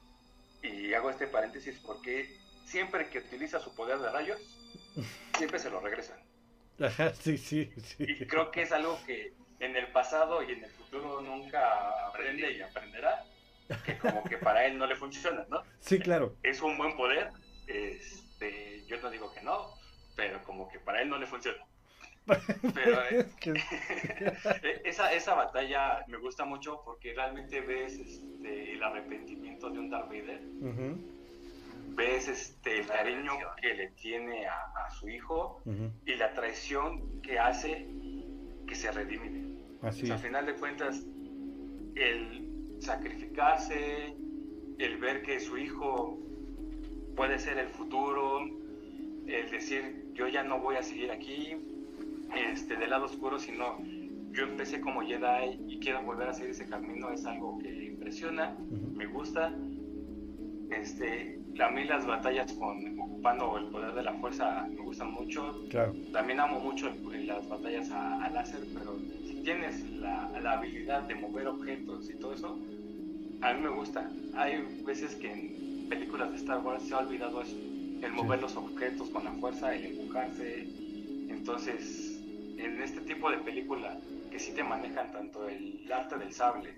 y hago este paréntesis porque siempre que utiliza su poder de rayos, siempre se lo regresan. sí, sí, sí. Y creo que es algo que en el pasado y en el futuro nunca aprende y aprenderá que como que para él no le funciona, ¿no? Sí, claro. Es un buen poder, este, yo no digo que no, pero como que para él no le funciona. Pero eh, esa, esa batalla me gusta mucho porque realmente ves este, el arrepentimiento de un Darth Vader. Ves este, el cariño que le tiene a, su hijo y la traición que hace que se redime. Así Al final de cuentas, el sacrificarse, el ver que su hijo puede ser el futuro, el decir yo ya no voy a seguir aquí este, del lado oscuro, sino yo empecé como Jedi y quiero volver a seguir ese camino, es algo que impresiona, me gusta. Este, a mí las batallas con ocupando el poder de la fuerza me gustan mucho. Claro. También amo mucho las batallas a, láser, pero si tienes la, la, habilidad de mover objetos y todo eso, a mí me gusta. Hay veces que en películas de Star Wars se ha olvidado eso, el mover los objetos con la fuerza, el empujarse. Entonces, en este tipo de película que sí te manejan tanto el arte del sable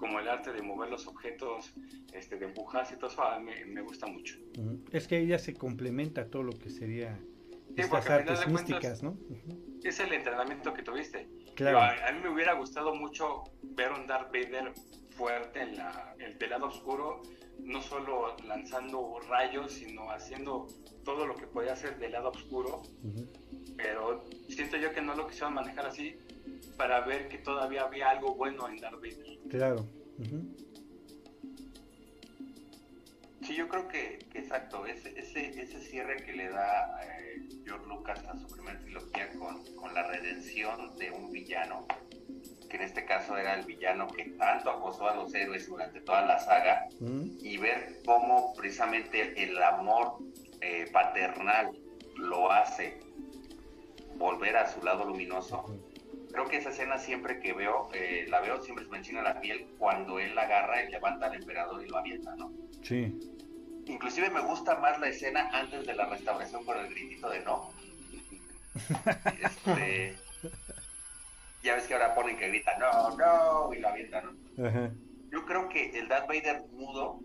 como el arte de mover los objetos, este, de empujarse y todo eso, a mí me, gusta mucho. Es que ella se complementa todo lo que sería estas artes místicas, ¿no? Es el entrenamiento que tuviste. Claro. A, a, mí me hubiera gustado mucho ver un Darth Vader fuerte en la, el del lado oscuro, no solo lanzando rayos, sino haciendo todo lo que podía hacer del lado oscuro. Pero siento yo que no lo quisieron manejar así para ver que todavía había algo bueno en Darth Vader. Claro. Sí, yo creo que, exacto, ese, ese, ese, cierre que le da eh, George Lucas a su primera trilogía con, con la redención de un villano, que en este caso era el villano que tanto acosó a los héroes durante toda la saga, mm. y ver cómo precisamente el amor eh, paternal lo hace volver a su lado luminoso. Creo que esa escena siempre que veo, eh, la veo, siempre se me enchina la piel cuando él la agarra y levanta al emperador y lo avienta, ¿no? Sí. Inclusive me gusta más la escena antes de la restauración con el gritito de no. Este, ya ves que ahora ponen que grita no, no, y lo avienta, ¿no? Ajá. Yo creo que el Darth Vader mudo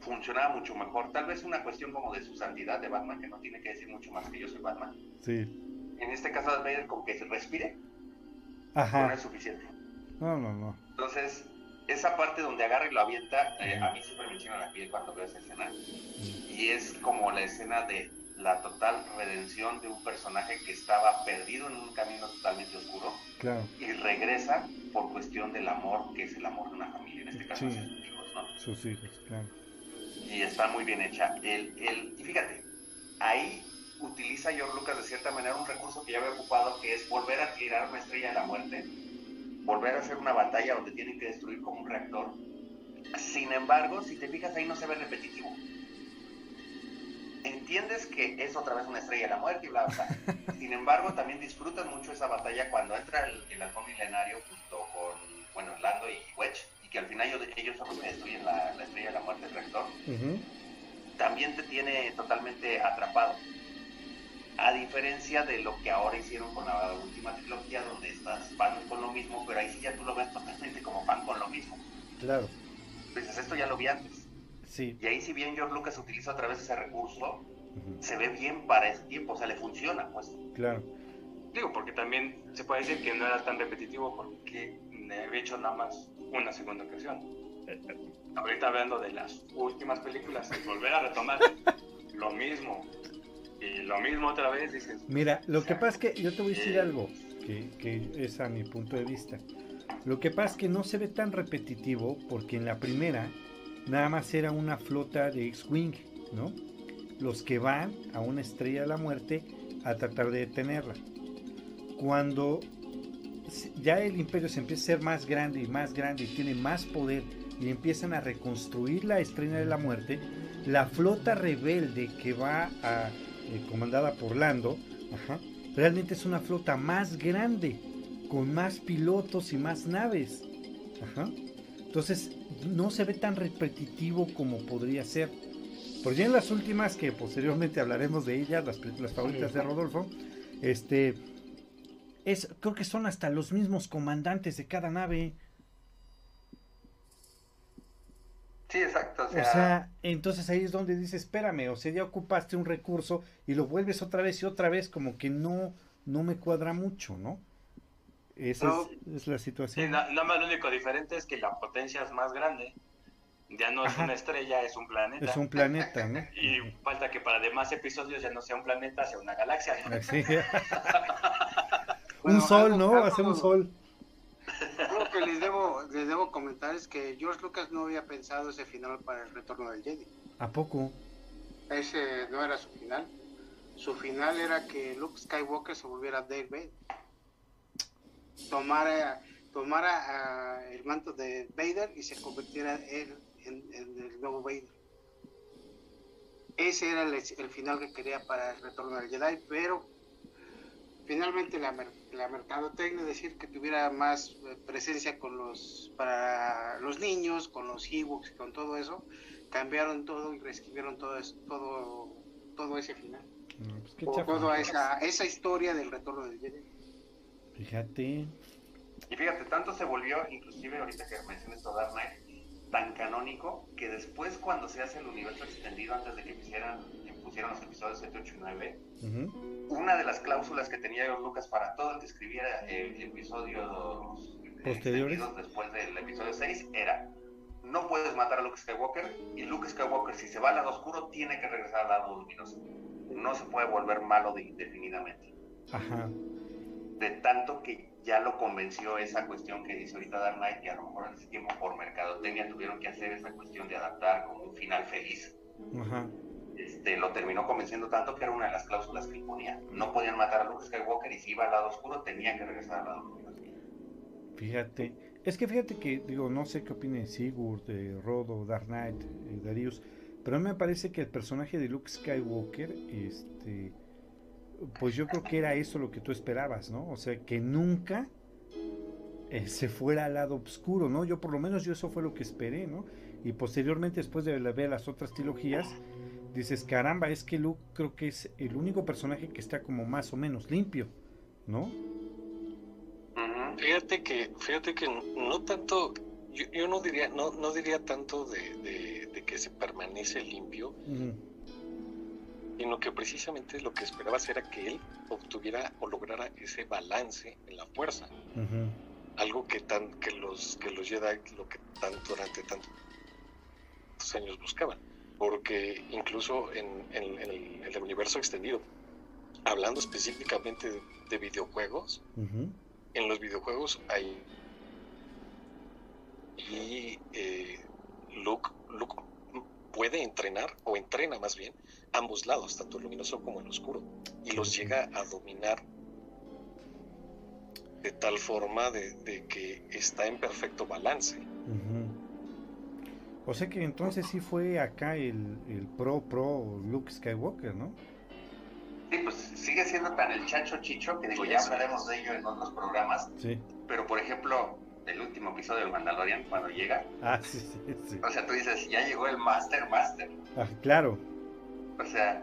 funcionaba mucho mejor. Tal vez una cuestión como de su santidad de Batman, que no tiene que decir mucho más que yo soy Batman. Sí. En este caso, Darth Vader con que se respire, Ajá. no es suficiente. No, no, no. Entonces, esa parte donde agarra y lo avienta, eh, a mí siempre me enchina la piel cuando veo esa escena. Y es como la escena de la total redención de un personaje que estaba perdido en un camino totalmente oscuro Claro. y regresa por cuestión del amor, que es el amor de una familia, en este caso Sí. sus hijos, ¿no? Sus hijos, claro. y está muy bien hecha. El, el, y fíjate, ahí utiliza George Lucas de cierta manera un recurso que ya había ocupado, que es volver a tirar una estrella de la muerte, volver a hacer una batalla donde tienen que destruir como un reactor. Sin embargo, si te fijas ahí no se ve repetitivo. Entiendes que es otra vez una estrella de la muerte y bla, bla, bla. Sin embargo, también disfrutas mucho esa batalla cuando entra el, el halcón milenario junto con, bueno, Lando y Wedge, y que al final ellos, ellos son los que destruyen la, la estrella de la muerte, el reactor también te tiene totalmente atrapado. A diferencia de lo que ahora hicieron con la última trilogía, donde estás fan con lo mismo, pero ahí sí ya tú lo ves totalmente como fan con lo mismo. Claro. Dices, esto ya lo vi antes. Sí. Y ahí si bien George Lucas utiliza otra vez ese recurso, se ve bien para ese tiempo, o sea, le funciona, pues. Claro. Digo, porque también se puede decir que no era tan repetitivo porque me había hecho nada más una segunda ocasión. Ahorita hablando de las últimas películas, volver a retomar lo mismo y lo mismo otra vez, dices, Mira, lo que pasa es que yo te voy a decir algo que, que es a mi punto de vista. Lo que pasa es que no se ve tan repetitivo porque en la primera nada más era una flota de X-Wing, ¿no? Los que van a una estrella de la muerte a tratar de detenerla. Cuando ya el imperio se empieza a ser más grande y más grande y tiene más poder y empiezan a reconstruir la estrella de la muerte, la flota rebelde que va a, eh, comandada por Lando, ajá, realmente es una flota más grande, con más pilotos y más naves. Ajá. Entonces no se ve tan repetitivo como podría ser. Por ya en las últimas, que posteriormente hablaremos de ellas, las películas favoritas de Rodolfo, este, es, creo que son hasta los mismos comandantes de cada nave. Sí, exacto. O O sea, sea, entonces ahí es donde dices, espérame, o sea, ya ocupaste un recurso y lo vuelves otra vez y otra vez, como que no, no me cuadra mucho, ¿no? Esa No. es, es la situación. na- nada más lo único diferente es que la potencia es más grande. Ya no es Ajá. una estrella, es un planeta. Es un planeta, ¿no? Y falta que para demás episodios ya no sea un planeta, sea una galaxia. Bueno, un sol, ¿no? Ser un sol. Que les debo, les debo comentar es que George Lucas no había pensado ese final para el retorno del Jedi. ¿A poco? Ese no era su final. Su final era que Luke Skywalker se volviera Darth Vader. Tomara, tomara ah, el manto de Vader y se convirtiera él en, en el nuevo Vader. Ese era el, el final que quería para el retorno del Jedi, pero finalmente la, mer- la mercadotecnia, es decir, que tuviera más eh, presencia con los para los niños, con los Ewoks, con todo eso, cambiaron todo y reescribieron todo eso, todo, todo ese final. No, pues O toda esa, esa historia del retorno del Jedi. Fíjate. Y fíjate, tanto se volvió, inclusive ahorita que mencionas esto Dark Knight, tan canónico que después cuando se hace el universo extendido, antes de que pusieran, que pusieran los episodios 7, 8 y 9, Ujú. una de las cláusulas que tenía Lucas para todo el que escribiera eh, episodios Posteriores. extendidos después del episodio 6 era no puedes matar a Luke Skywalker y Luke Skywalker si se va al lado oscuro tiene que regresar al lado luminoso. No se puede volver malo de- indefinidamente. Ajá. De tanto que ya lo convenció esa cuestión que dice ahorita Dark Knight, que a lo mejor en ese tiempo por mercadotecnia tuvieron que hacer esa cuestión de adaptar como un final feliz. Ajá. Este, lo terminó convenciendo tanto que era una de las cláusulas que imponía. No podían matar a Luke Skywalker y si iba al lado oscuro tenía que regresar al lado luminoso. Fíjate. Es que fíjate que, digo, no sé qué opine Sigurd, eh, Rodo, Dark Knight, eh, Darius, pero me parece que el personaje de Luke Skywalker, este, pues yo creo que era eso lo que tú esperabas, ¿no? O sea, que nunca eh, se fuera al lado oscuro, ¿no? Yo por lo menos yo eso fue lo que esperé, ¿no? Y posteriormente, después de ver las otras trilogías, dices, caramba, es que Luke creo que es el único personaje que está como más o menos limpio, ¿no? Fíjate que, fíjate que no tanto, yo, no diría, no, no diría tanto de, que se permanece limpio, sino que precisamente lo que esperaba era que él obtuviera o lograra ese balance en la fuerza. Algo que tan, que los, que los Jedi lo que tan, durante tantos años buscaban. Porque incluso en, el, universo extendido, hablando específicamente de, videojuegos, en los videojuegos hay y eh, Luke, Luke puede entrenar o entrena más bien ambos lados, tanto el luminoso como el oscuro, y los llega a dominar de tal forma de, que está en perfecto balance. O sea que entonces sí fue acá el, el pro pro Luke Skywalker, ¿no? Sí, pues sigue siendo tan el chacho chicho que digo, ya hablaremos de ello en otros programas. Sí. Pero por ejemplo, el último episodio del Mandalorian, cuando llega. Ah, sí, sí, sí. O sea, tú dices, ya llegó el Master Master. Ah, claro. O sea,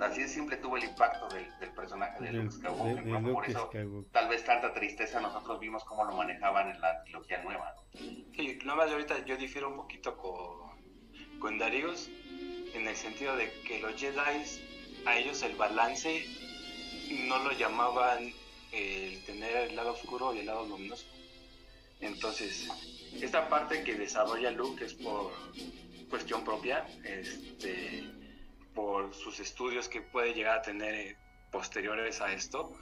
así de simple tuvo el impacto del, personaje de Luke Skywalker. por eso, tal vez tanta tristeza nosotros vimos cómo lo manejaban en la trilogía nueva. Sí, nada más ahorita yo difiero un poquito con, con Darius en el sentido de que los Jedi, a ellos el balance no lo llamaban el tener el lado oscuro y el lado luminoso. Entonces, esta parte que desarrolla Luke es por cuestión propia, este por sus estudios que puede llegar a tener eh, posteriores a esto.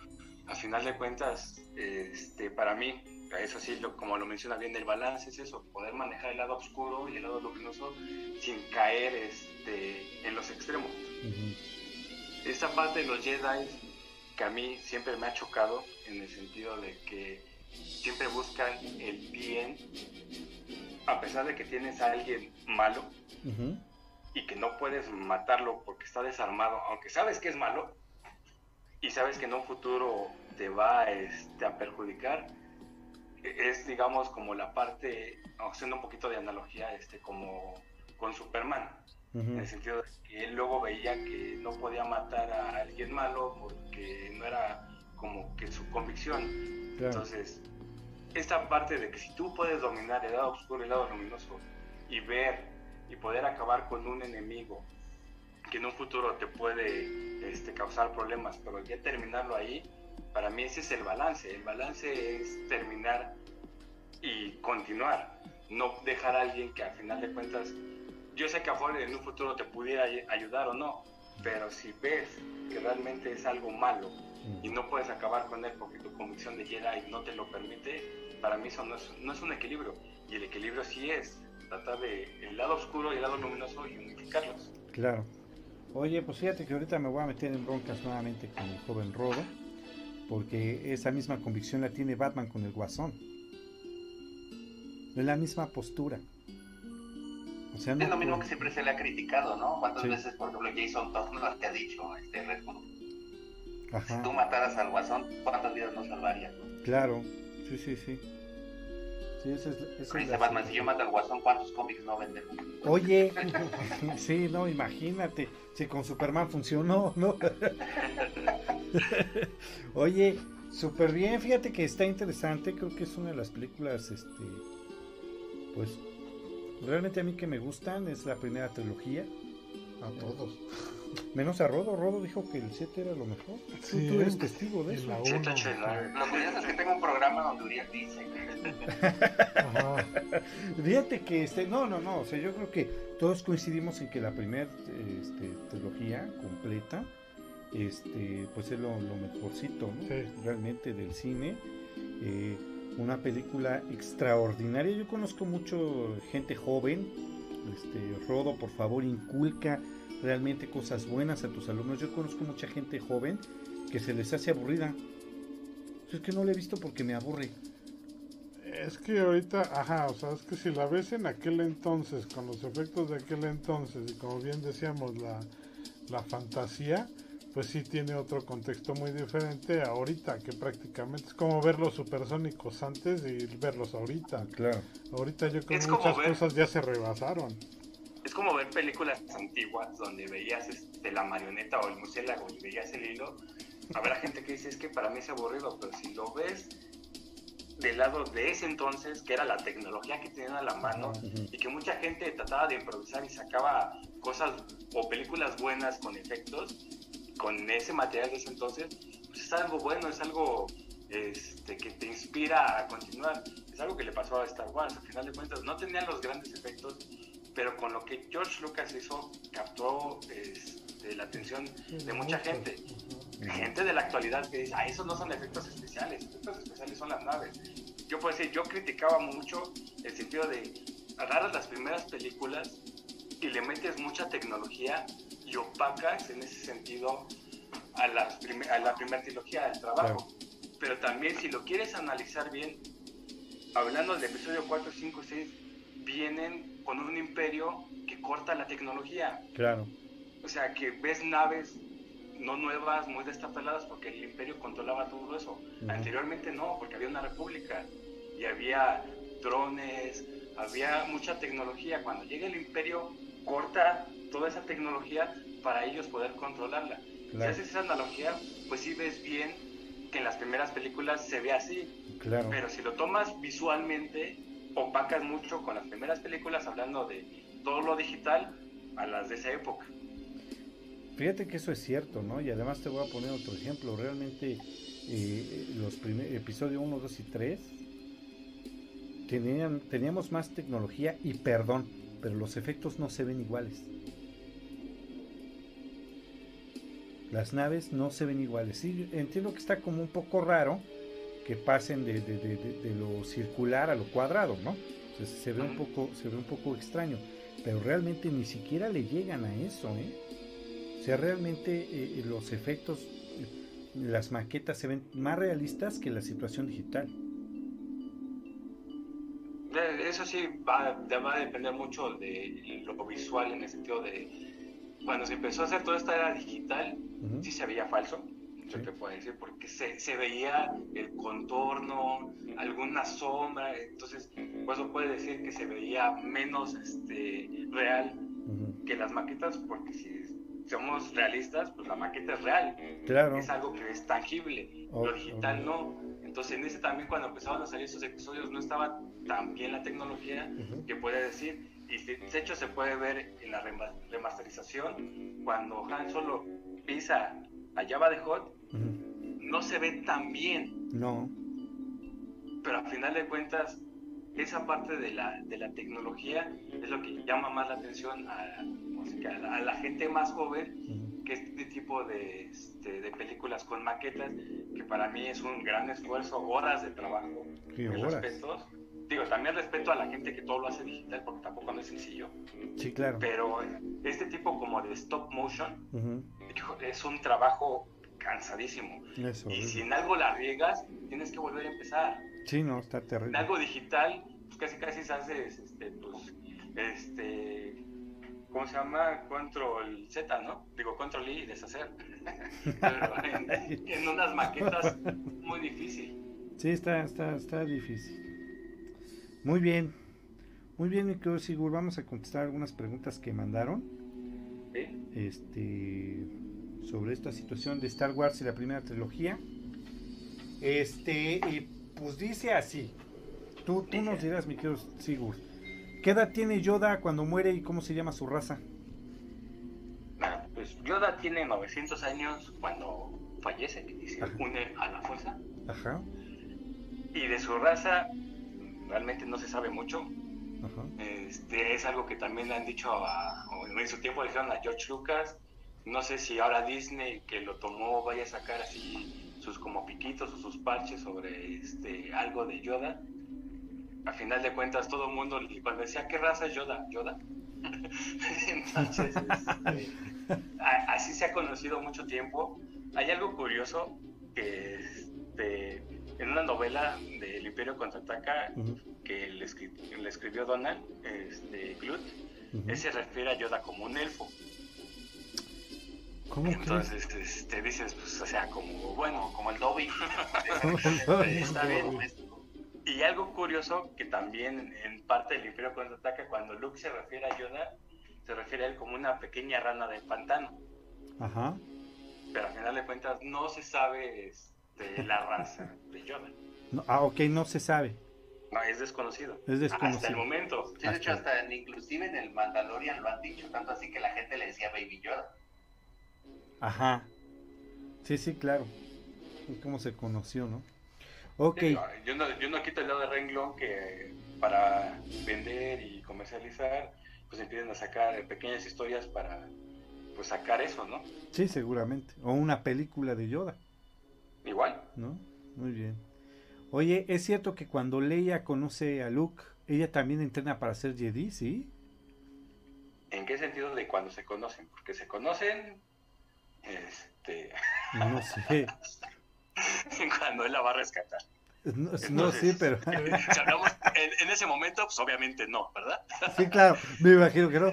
A final de cuentas, este, para mí, eso sí, lo, como lo menciona bien, el balance es eso, poder manejar el lado oscuro y el lado luminoso sin caer este, en los extremos. Esta parte de los Jedi que a mí siempre me ha chocado en el sentido de que siempre buscan el bien, a pesar de que tienes a alguien malo, y que no puedes matarlo porque está desarmado, aunque sabes que es malo y sabes que en un futuro te va este, a perjudicar, es digamos como la parte, haciendo un poquito de analogía, este, como con Superman, en el sentido de que él luego veía que no podía matar a alguien malo porque no era como que su convicción. Entonces, esta parte de que si tú puedes dominar el lado oscuro y el lado luminoso y ver y poder acabar con un enemigo que en un futuro te puede este, causar problemas, pero ya terminarlo ahí, para mí ese es el balance. El balance es terminar y continuar, no dejar a alguien que al final de cuentas, yo sé que afuera en un futuro te pudiera ayudar o no, pero si ves que realmente es algo malo y no puedes acabar con él porque tu convicción de Jedi no te lo permite, para mí eso no es, no es un equilibrio. Y el equilibrio sí es tratar de el lado oscuro y el lado luminoso y unificarlos. Claro. Oye, pues fíjate que ahorita me voy a meter en broncas nuevamente con el joven Rodo, porque esa misma convicción la tiene Batman con el Guasón. Es la misma postura. O sea, no es lo mismo que siempre se le ha criticado, ¿no? ¿Cuántas veces, por ejemplo, Jason Todd nos te ha dicho este Red Si tú mataras al Guasón, ¿cuántas vidas no salvarías? Claro, sí, sí, sí. Sí, ese es, Batman, si yo mato al Guasón, ¿cuántos cómics no venden? Oye, sí, no, imagínate, si con Superman funcionó, ¿no? Oye, súper bien, fíjate que está interesante, creo que es una de las películas, este, pues, realmente a mí que me gustan, es la primera trilogía. A todos. Menos a Rodo, Rodo dijo que el 7 era lo mejor. tú, eres testigo de eso. Lo curioso es que tengo un programa donde Uriel dice. Fíjate que este, no, no, no, o sea, yo creo que todos coincidimos en que la primera este, trilogía completa, este, pues es lo, mejorcito, realmente del cine. Eh, una película extraordinaria. Yo conozco mucho gente joven. Este, Rodo, por favor, inculca realmente cosas buenas a tus alumnos. Yo conozco mucha gente joven que se les hace aburrida. Es que no la he visto porque me aburre. Es que ahorita, ajá, o sea, es que si la ves en aquel entonces, con los efectos de aquel entonces, y como bien decíamos, la, la fantasía, pues sí tiene otro contexto muy diferente ahorita, que prácticamente es como ver los supersónicos antes y verlos ahorita. Claro. Ahorita yo creo que muchas cosas ya se rebasaron. Es como ver películas antiguas donde veías este, la marioneta o el murciélago y veías el hilo. Habrá gente que dice es que para mí es aburrido, pero si lo ves del lado de ese entonces, que era la tecnología que tenían a la mano y que mucha gente trataba de improvisar y sacaba cosas o películas buenas con efectos, con ese material de ese entonces, pues es algo bueno, es algo este, que te inspira a continuar. Es algo que le pasó a Star Wars, al final de cuentas no tenían los grandes efectos, pero con lo que George Lucas hizo, captó este, la atención de mucha gente. Gente de la actualidad que dice, ah, esos no son efectos especiales, efectos especiales son las naves. Yo puedo decir, yo criticaba mucho el sentido de agarrar las primeras películas y le metes mucha tecnología y opacas en ese sentido a la, a la primera trilogía del trabajo. Pero también si lo quieres analizar bien, hablando del episodio 4, 5, 6, vienen con un imperio que corta la tecnología. Claro. O sea, que ves naves no nuevas, muy destapeladas, porque el imperio controlaba todo eso. Anteriormente no, porque había una república y había drones, había mucha tecnología. Cuando llega el imperio, corta toda esa tecnología para ellos poder controlarla. Si haces esa analogía, pues sí ves bien que en las primeras películas se ve así. Claro. Pero si lo tomas visualmente, opacas mucho con las primeras películas hablando de todo lo digital a las de esa época. Fíjate que eso es cierto, ¿no? Y además te voy a poner otro ejemplo. Realmente eh, los primeros episodios 1, 2 y 3 tenían, teníamos más tecnología y perdón, pero los efectos no se ven iguales. Las naves no se ven iguales. Sí, entiendo que está como un poco raro que pasen de, lo circular a lo cuadrado, ¿no? se ve un poco, se ve un poco extraño, pero realmente ni siquiera le llegan a eso, ¿eh? O sea, realmente eh, eh, los efectos, las maquetas se ven más realistas que la situación digital. Eso sí va, va a depender mucho de lo visual en el sentido de cuando se empezó a hacer toda esta era digital, sí se veía falso, yo te puedo decir, porque se, se, veía el contorno, alguna sombra, entonces por eso puede decir que se veía menos este, real que las maquetas, porque si somos realistas, pues la maqueta es real, claro. es algo que es tangible, lo digital no. Entonces en ese también cuando empezaban a salir esos episodios no estaba tan bien la tecnología que puede decir, y de hecho se puede ver en la remasterización, cuando Han Solo pisa a Java de Hot, no se ve tan bien. No. Pero al final de cuentas, esa parte de la, de la tecnología es lo que llama más la atención a, a, la, gente más joven, que este tipo de, este, de películas con maquetas, que para mí es un gran esfuerzo, horas de trabajo, respetos. Digo, también respeto a la gente que todo lo hace digital porque tampoco no es sencillo. Sí, claro. Pero este tipo como de stop motion es un trabajo cansadísimo. y si en algo la riegas, tienes que volver a empezar. Sí, no, está terrible. En algo digital, pues casi casi se hace, este, pues, este, ¿cómo se llama? Control Z, ¿no? Digo, control I y deshacer. Pero en, unas maquetas muy difícil. Sí, está, está, está difícil. Muy bien. Muy bien, mi querido Sigur. Vamos a contestar algunas preguntas que mandaron. ¿Sí? Este sobre esta situación de Star Wars y la primera trilogía. Este, pues dice así. Tú, tú nos dirás, mi querido Sigurd. ¿Qué edad tiene Yoda cuando muere y cómo se llama su raza? Bueno, pues Yoda tiene 900 años cuando fallece y se une a la fuerza. Ajá. Y de su raza realmente no se sabe mucho. Este, es algo que también le han dicho a, en su tiempo dijeron a George Lucas. No sé si ahora Disney que lo tomó vaya a sacar así sus como piquitos o sus parches sobre este algo de Yoda a final de cuentas todo el mundo cuando decía qué raza es Yoda, Yoda. Entonces, este, así se ha conocido mucho tiempo. Hay algo curioso que este, en una novela del Imperio contraataca que le, escribió Donald este, Glut, él se refiere a Yoda como un elfo. ¿Cómo Entonces, este, dices, pues, o sea, como, bueno, como el Dobby. Está bien. Y algo curioso que también en parte del Imperio contraataca, cuando Luke se refiere a Yoda, se refiere a él como una pequeña rana del pantano. Ajá. Pero al final de cuentas no se sabe este, la raza de Yoda. No, ah, ok, no se sabe. No, es desconocido. Es desconocido. Hasta el momento. Sí, de hecho, hasta inclusive en el Mandalorian lo han dicho, tanto así que la gente le decía Baby Yoda. Ajá. Sí, sí, claro. Es como se conoció, ¿no? Ok. Sí, no, yo, no, yo no quito el lado de renglón que para vender y comercializar, pues empiezan a sacar pequeñas historias para pues sacar eso, ¿no? Sí, seguramente. O una película de Yoda. Igual. ¿No? Muy bien. Oye, ¿es cierto que cuando Leia conoce a Luke, ella también entrena para ser Jedi, sí? ¿En qué sentido de cuando se conocen? Porque se conocen, este... No sé. cuando él la va a rescatar. No, no Entonces, sí, pero... Si hablamos en, en ese momento, pues obviamente no, ¿verdad? Sí, claro, me imagino que no.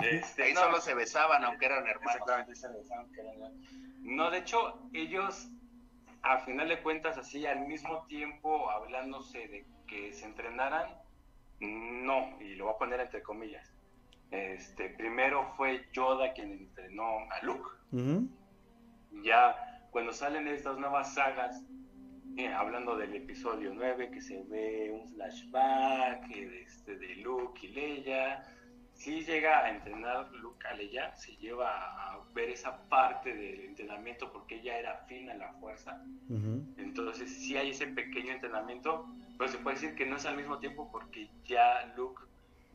Este, Ahí no, solo se besaban, aunque eran hermanos. Exactamente, se besaban, que eran- No, de hecho, ellos, a final de cuentas, así al mismo tiempo hablándose de que se entrenaran, no, y lo voy a poner entre comillas. Este, primero fue Yoda quien entrenó a Luke. Ya cuando salen estas nuevas sagas, eh, hablando del episodio 9, que se ve un flashback eh, de, este, de Luke y Leia, sí llega a entrenar Luke a Leia, se lleva a ver esa parte del entrenamiento porque ella era afín a la fuerza. Entonces sí hay ese pequeño entrenamiento, pero se puede decir que no es al mismo tiempo porque ya Luke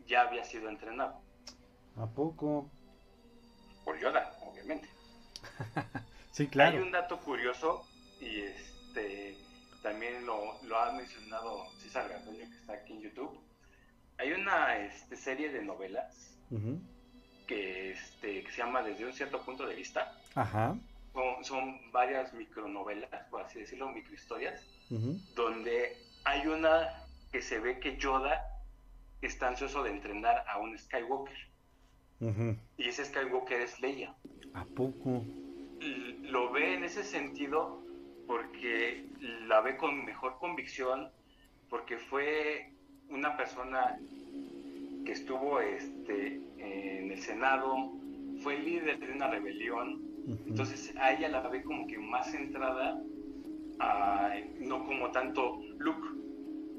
ya había sido entrenado ¿A poco? por Yoda, obviamente. Sí, Hay claro. un dato curioso y este también lo, lo ha mencionado César Garduño que está aquí en YouTube. Hay una este, serie de novelas que, este, que se llama Desde un cierto punto de vista. Ajá. Son, son varias micronovelas, por así decirlo, microhistorias, Ujú. donde hay una que se ve que Yoda está ansioso de entrenar a un Skywalker. Ujú. Y ese Skywalker es Leia. ¿A poco? lo ve en ese sentido porque la ve con mejor convicción, porque fue una persona que estuvo este, en el Senado, fue líder de una rebelión, entonces a ella la ve como que más centrada, a- no como tanto Luke,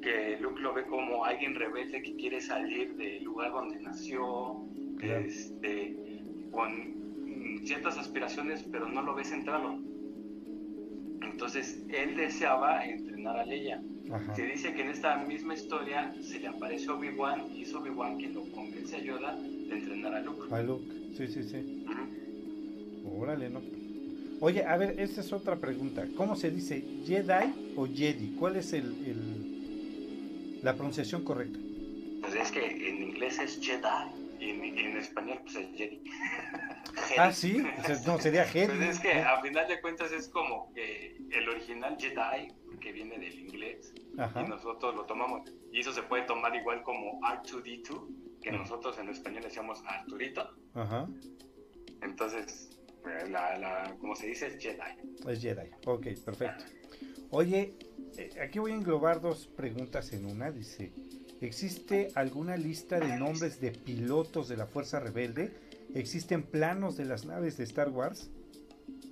que Luke lo ve como alguien rebelde que quiere salir del lugar donde nació, Claro. este, con ciertas aspiraciones, pero no lo ve centrado. Entonces él deseaba entrenar a Leia. Ajá. Se dice que en esta misma historia se le aparece Obi-Wan y es Obi-Wan quien lo convence a Yoda de entrenar a Luke. A Luke. Sí, sí, sí. Órale, no. Oye, a ver, esta es otra pregunta. ¿Cómo se dice? ¿Jedi o Jedi? ¿Cuál es el, el- la pronunciación correcta? Pues es que en inglés es Jedi y en, en español pues es Jedi. Ah, sí. No, sería Jedi. Pues es que a final de cuentas es como que el original Jedi, que viene del inglés, y nosotros lo tomamos. Y eso se puede tomar igual como R2D2, que nosotros en español decíamos Arturito. Ajá. Entonces, pues, la, la, como se dice, es Jedi. Es Jedi. Ok, perfecto. Oye, eh, aquí voy a englobar dos preguntas en una. Dice, ¿existe alguna lista de nombres de pilotos de la Fuerza Rebelde? ¿Existen planos de las naves de Star Wars?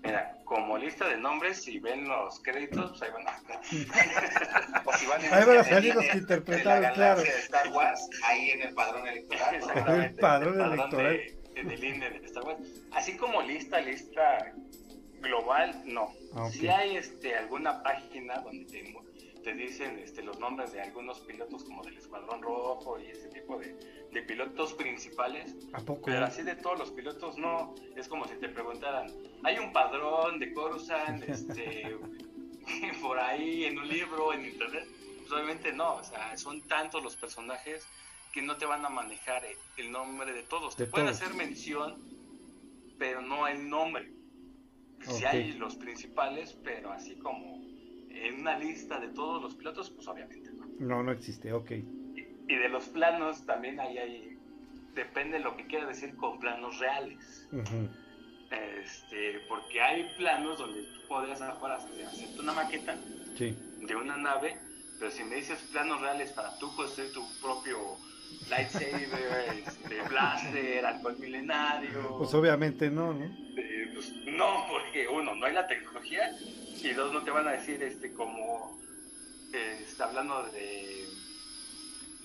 Mira, como lista de nombres, si ven los créditos, pues ahí van a estar. O si van en Ahí van a salir los que interpretaron, la claro. galaxia de Star Wars, ahí en el padrón electoral. Exactamente, El padrón electoral. De, del INE de Star Wars. Así como lista, lista global, no. Ah. Si hay este, alguna página donde te, te dicen este, los nombres de algunos pilotos como del Escuadrón Rojo y ese tipo de, de pilotos principales, ¿A poco? pero así de todos los pilotos no. Es como si te preguntaran, hay un padrón de Coruscant este, por ahí en un libro, en internet. Pues obviamente no, o sea, son tantos los personajes que no te van a manejar el- nombre de todos. De te pueden todos. hacer mención, pero no el nombre. Si hay los principales, pero así como en una lista de todos los pilotos, pues obviamente no. No, no existe. Ok. Y, y de los planos también ahí hay, depende de lo que quiera decir con planos reales. Este, porque hay planos donde tú podrías ahora hacerte una maqueta de una nave, pero si me dices planos reales para tú construir tu propio lightsaber, este, blaster, alcohol milenario. Pues obviamente no, ¿no? Eh, pues no, porque uno, no hay la tecnología y dos, no te van a decir este como eh, está hablando de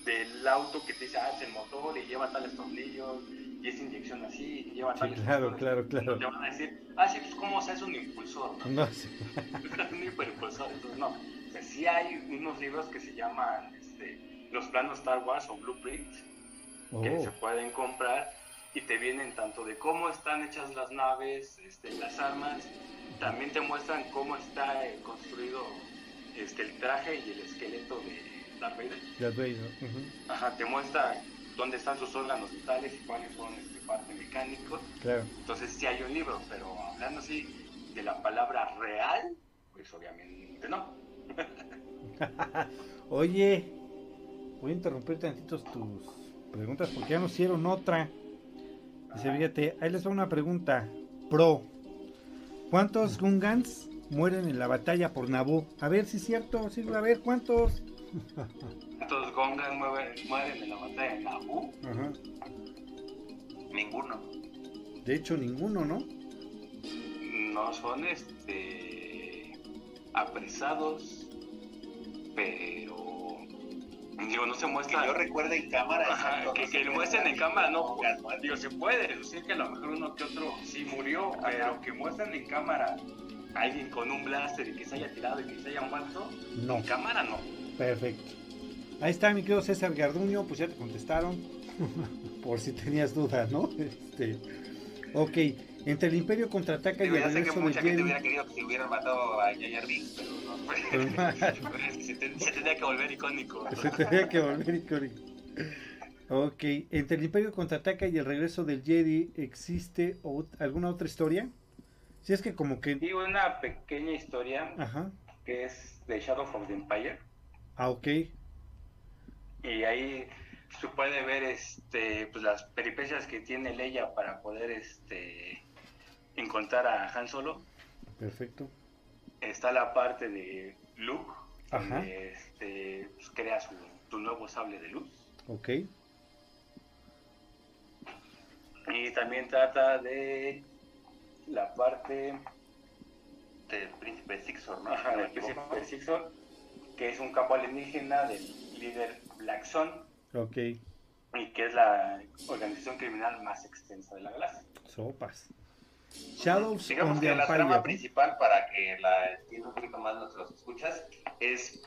del auto que te dice, ah, es el motor y lleva tales tornillos y es inyección así y lleva tales Claro, claro, claro. Te van a decir, ah, sí, pues cómo se hace un impulsor, ¿no? No, sí. un hiperimpulsor, entonces no. O sea, sí hay unos libros que se llaman este, Los planos Star Wars o Blueprints que Oh. se pueden comprar y te vienen tanto de cómo están hechas las naves, este, las armas, también te muestran cómo está eh, construido este, el traje y el esqueleto de Darth Vader. Darth Vader, ujú, Ajá, te muestra dónde están sus órganos vitales y cuáles son este, parte mecánicos. Claro. Entonces sí hay un libro, pero hablando así de la palabra real, pues obviamente no. Oye, voy a interrumpir tantitos tus preguntas porque ya nos hicieron otra. Dice, fíjate, ahí les va una pregunta. Pro. ¿Cuántos Gungans mueren en la batalla por Naboo? A ver si es cierto, sí, a ver, ¿cuántos? ¿Cuántos Gongan mueren, mueren en la batalla de Naboo? Ajá. Ninguno. De hecho, ninguno, ¿no? No son este apresados, pero digo, no se Que muestra. yo recuerde en cámara. Ajá, que, que lo muestren en cámara, no, digo, se puede deducir que a lo mejor uno que otro sí murió, pero que muestren en cámara a alguien con un blaster y que se haya tirado y que se haya muerto, No. en cámara no. Perfecto. Ahí está, mi querido César Garduño, pues ya te contestaron. Por si tenías dudas, ¿no? Este. Ok, entre el Imperio contraataca y el ya sé que regreso de mucha gente Jedi. hubiera querido que se hubieran matado a Binks, pero no. Es que se, ten- se tendría que volver icónico. Se tenía que volver icónico. Ok, entre el Imperio contraataca y el regreso del Jedi, ¿existe ot- alguna otra historia? Si es que como que... Y una pequeña historia Ajá. que es de Shadow of the Empire. Ah, ok. Y ahí se puede ver este pues las peripecias que tiene Leia para poder este encontrar a Han Solo. Perfecto. Está la parte de Luke, Ajá. donde este, pues, crea su, su nuevo sable de luz. Ok. Y también trata de la parte Del príncipe Sixor, ¿no? ajá, del príncipe Sixor, que es un campo alienígena del líder Black Sun, Ok. y que es la organización criminal más extensa de la galaxia. Sopas. Shadows Digamos on que the la Empire. trama principal, para que la entiendan un poquito más nuestros escuchas, es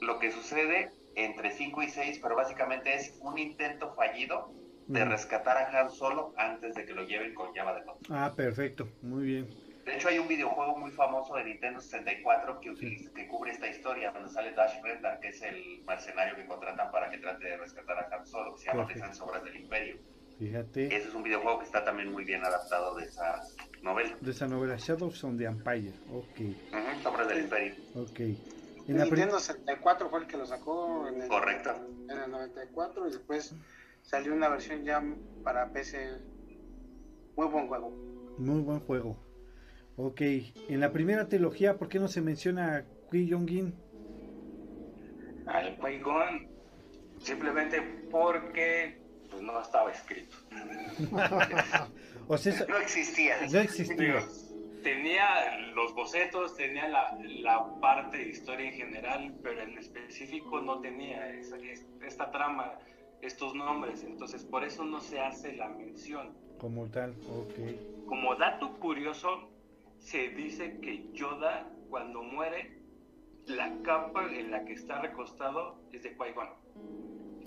lo que sucede entre 5 y 6, pero básicamente es un intento fallido de Mm. rescatar a Han Solo antes de que lo lleven con llama de Hutt. Ah, perfecto. Muy bien. De hecho, hay un videojuego muy famoso de Nintendo 64 que, utiliza, que cubre esta historia, donde sale Dash Rendar, que es el mercenario que contratan para que trate de rescatar a Han Solo, que se llama Perfecto. Las Obras del Imperio. Fíjate. Ese es un videojuego que está también muy bien adaptado de esa novela. De esa novela, Shadows on the Empire. Ok. Ujú, Obras del Imperio. Ok. En la Nintendo prim- 64 fue el que lo sacó en el, Correcto. en el 94 y después salió una versión ya para PC. Muy buen juego. Muy buen juego. Ok. En la primera trilogía, ¿por qué no se menciona a Qui Jong-in? Al Qui-Gon, simplemente porque pues, no estaba escrito. O sea, eso- No existía. no existía. Tenía los bocetos, tenía la, la parte de historia en general, pero en específico no tenía esa- esta trama, estos nombres, entonces por eso no se hace la mención. Como tal, ok. Como dato curioso, se dice que Yoda cuando muere, la capa en la que está recostado es de Qui-Gon,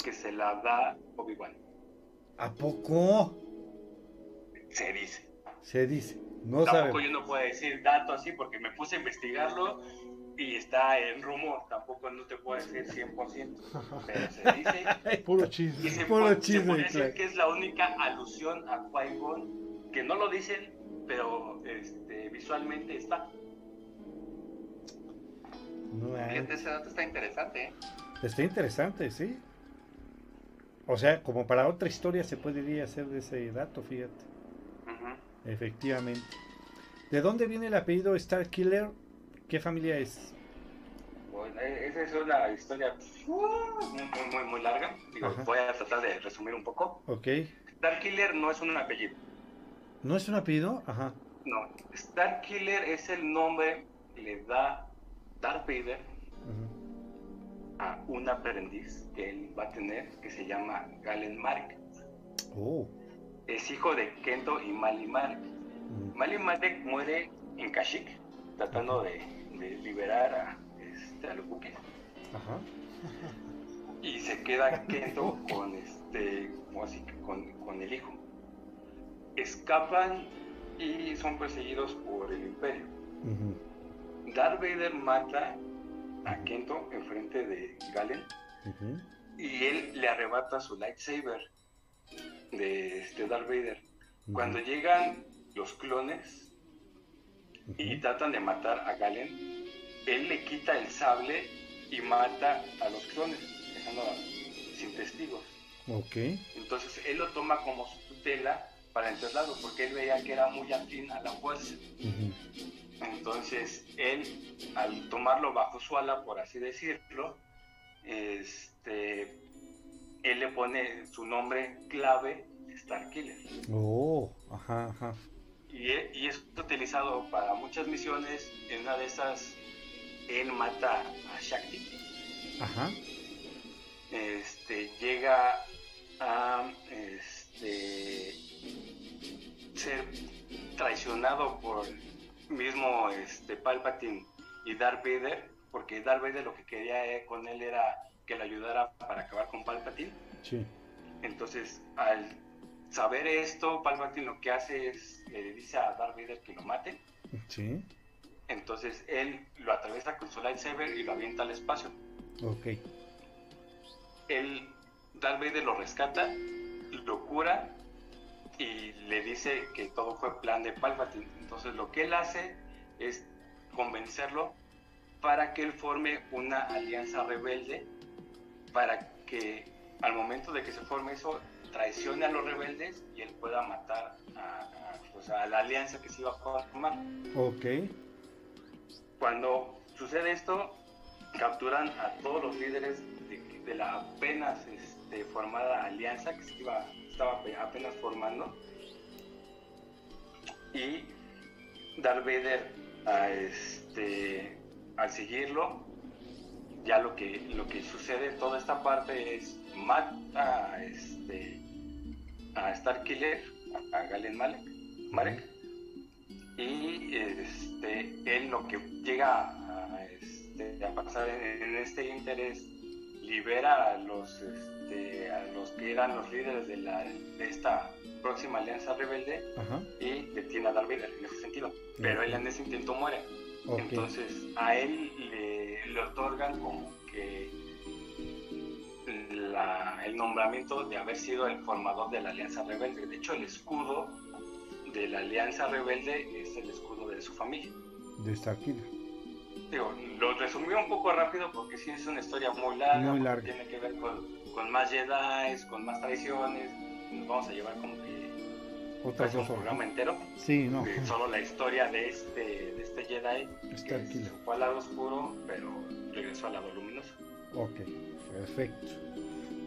que se la da Obi-Wan, ¿A poco? se dice. Se dice. No Tampoco yo no puedo decir dato así porque me puse a investigarlo y está en rumor, tampoco no te puedo decir 100%, pero se dice Puro y chisme. se, Puro se chisme, decir claro. que es la única alusión a Qui-Gon que no lo dicen, pero este, visualmente está. No, Fíjate, ese dato está interesante. ¿eh? está interesante, sí. O sea, como para otra historia se podría hacer de ese dato, fíjate. Efectivamente. ¿De dónde viene el apellido Star Killer? ¿Qué familia es? Bueno, e-, esa es una historia muy, muy, muy larga. Digo, voy a tratar de resumir un poco. Ok. Star Killer no es un apellido. ¿No es un apellido? Ajá. No, Star Killer es el nombre que le da Darth Vader. A un aprendiz que él va a tener que se llama Galen Marek. Oh. Es hijo de Kento y Mali Marek. Mm. Mali Marek muere en Kashyyyk tratando de, de liberar a, este, a los buques Ajá. y se queda Kento con este como así con, con el hijo. Escapan y son perseguidos por el imperio. Darth Vader mata a Kento enfrente de Galen y él le arrebata su lightsaber de este Darth Vader. Cuando llegan los clones y tratan de matar a Galen, él le quita el sable y mata a los clones, dejando sin testigos. Entonces él lo toma como su tutela para enterrarlo, porque él veía que era muy afín a la fuerza. Entonces él, al tomarlo bajo su ala, por así decirlo, este, él le pone su nombre clave, Starkiller. Oh. Ajá, ajá. Y, y es utilizado para muchas misiones. En una de esas, él mata a Shakti. Ajá. Este, llega a este, ser traicionado por mismo este, Palpatine y Darth Vader, porque Darth Vader lo que quería eh, con él era que le ayudara para acabar con Palpatine. Sí. Entonces, al saber esto, Palpatine lo que hace es le dice a Darth Vader que lo mate. Sí. Entonces él lo atraviesa con su lightsaber y lo avienta al espacio. Ok. Él, Darth Vader lo rescata, lo cura y le dice que todo fue plan de Palpatine. Entonces lo que él hace es convencerlo para que él forme una alianza rebelde para que al momento de que se forme eso traicione a los rebeldes y él pueda matar a, a, pues, a la alianza que se iba a formar. Ok. Cuando sucede esto, capturan a todos los líderes de, de la apenas este, formada alianza que se iba, estaba ape- apenas formando. Y Darth Vader, a este, al seguirlo, ya lo que, lo que sucede en toda esta parte es mata a, este, a Starkiller, a Galen Marek, y este, él lo que llega a, este, pasar en, en este interés libera a los, este, a los que eran los líderes de, la, de esta próxima alianza rebelde Ajá. y detiene a Darth Vader en ese sentido. Pero él en ese intento muere. Entonces a él le, le otorgan como que la- el nombramiento de haber sido el formador de la Alianza Rebelde. De hecho, el escudo de la Alianza Rebelde es el escudo de su familia. De Starkiller. Digo, lo resumí un poco rápido porque sí es una historia muy larga. Muy larga. Tiene que ver con, con más Jedi, con más traiciones. Nos vamos a llevar como que Otras casi un programa entero. Sí, no. de solo la historia de este, de este Jedi que Starkiller. se fue al lado oscuro, pero regresó al lado luminoso. Ok, perfecto.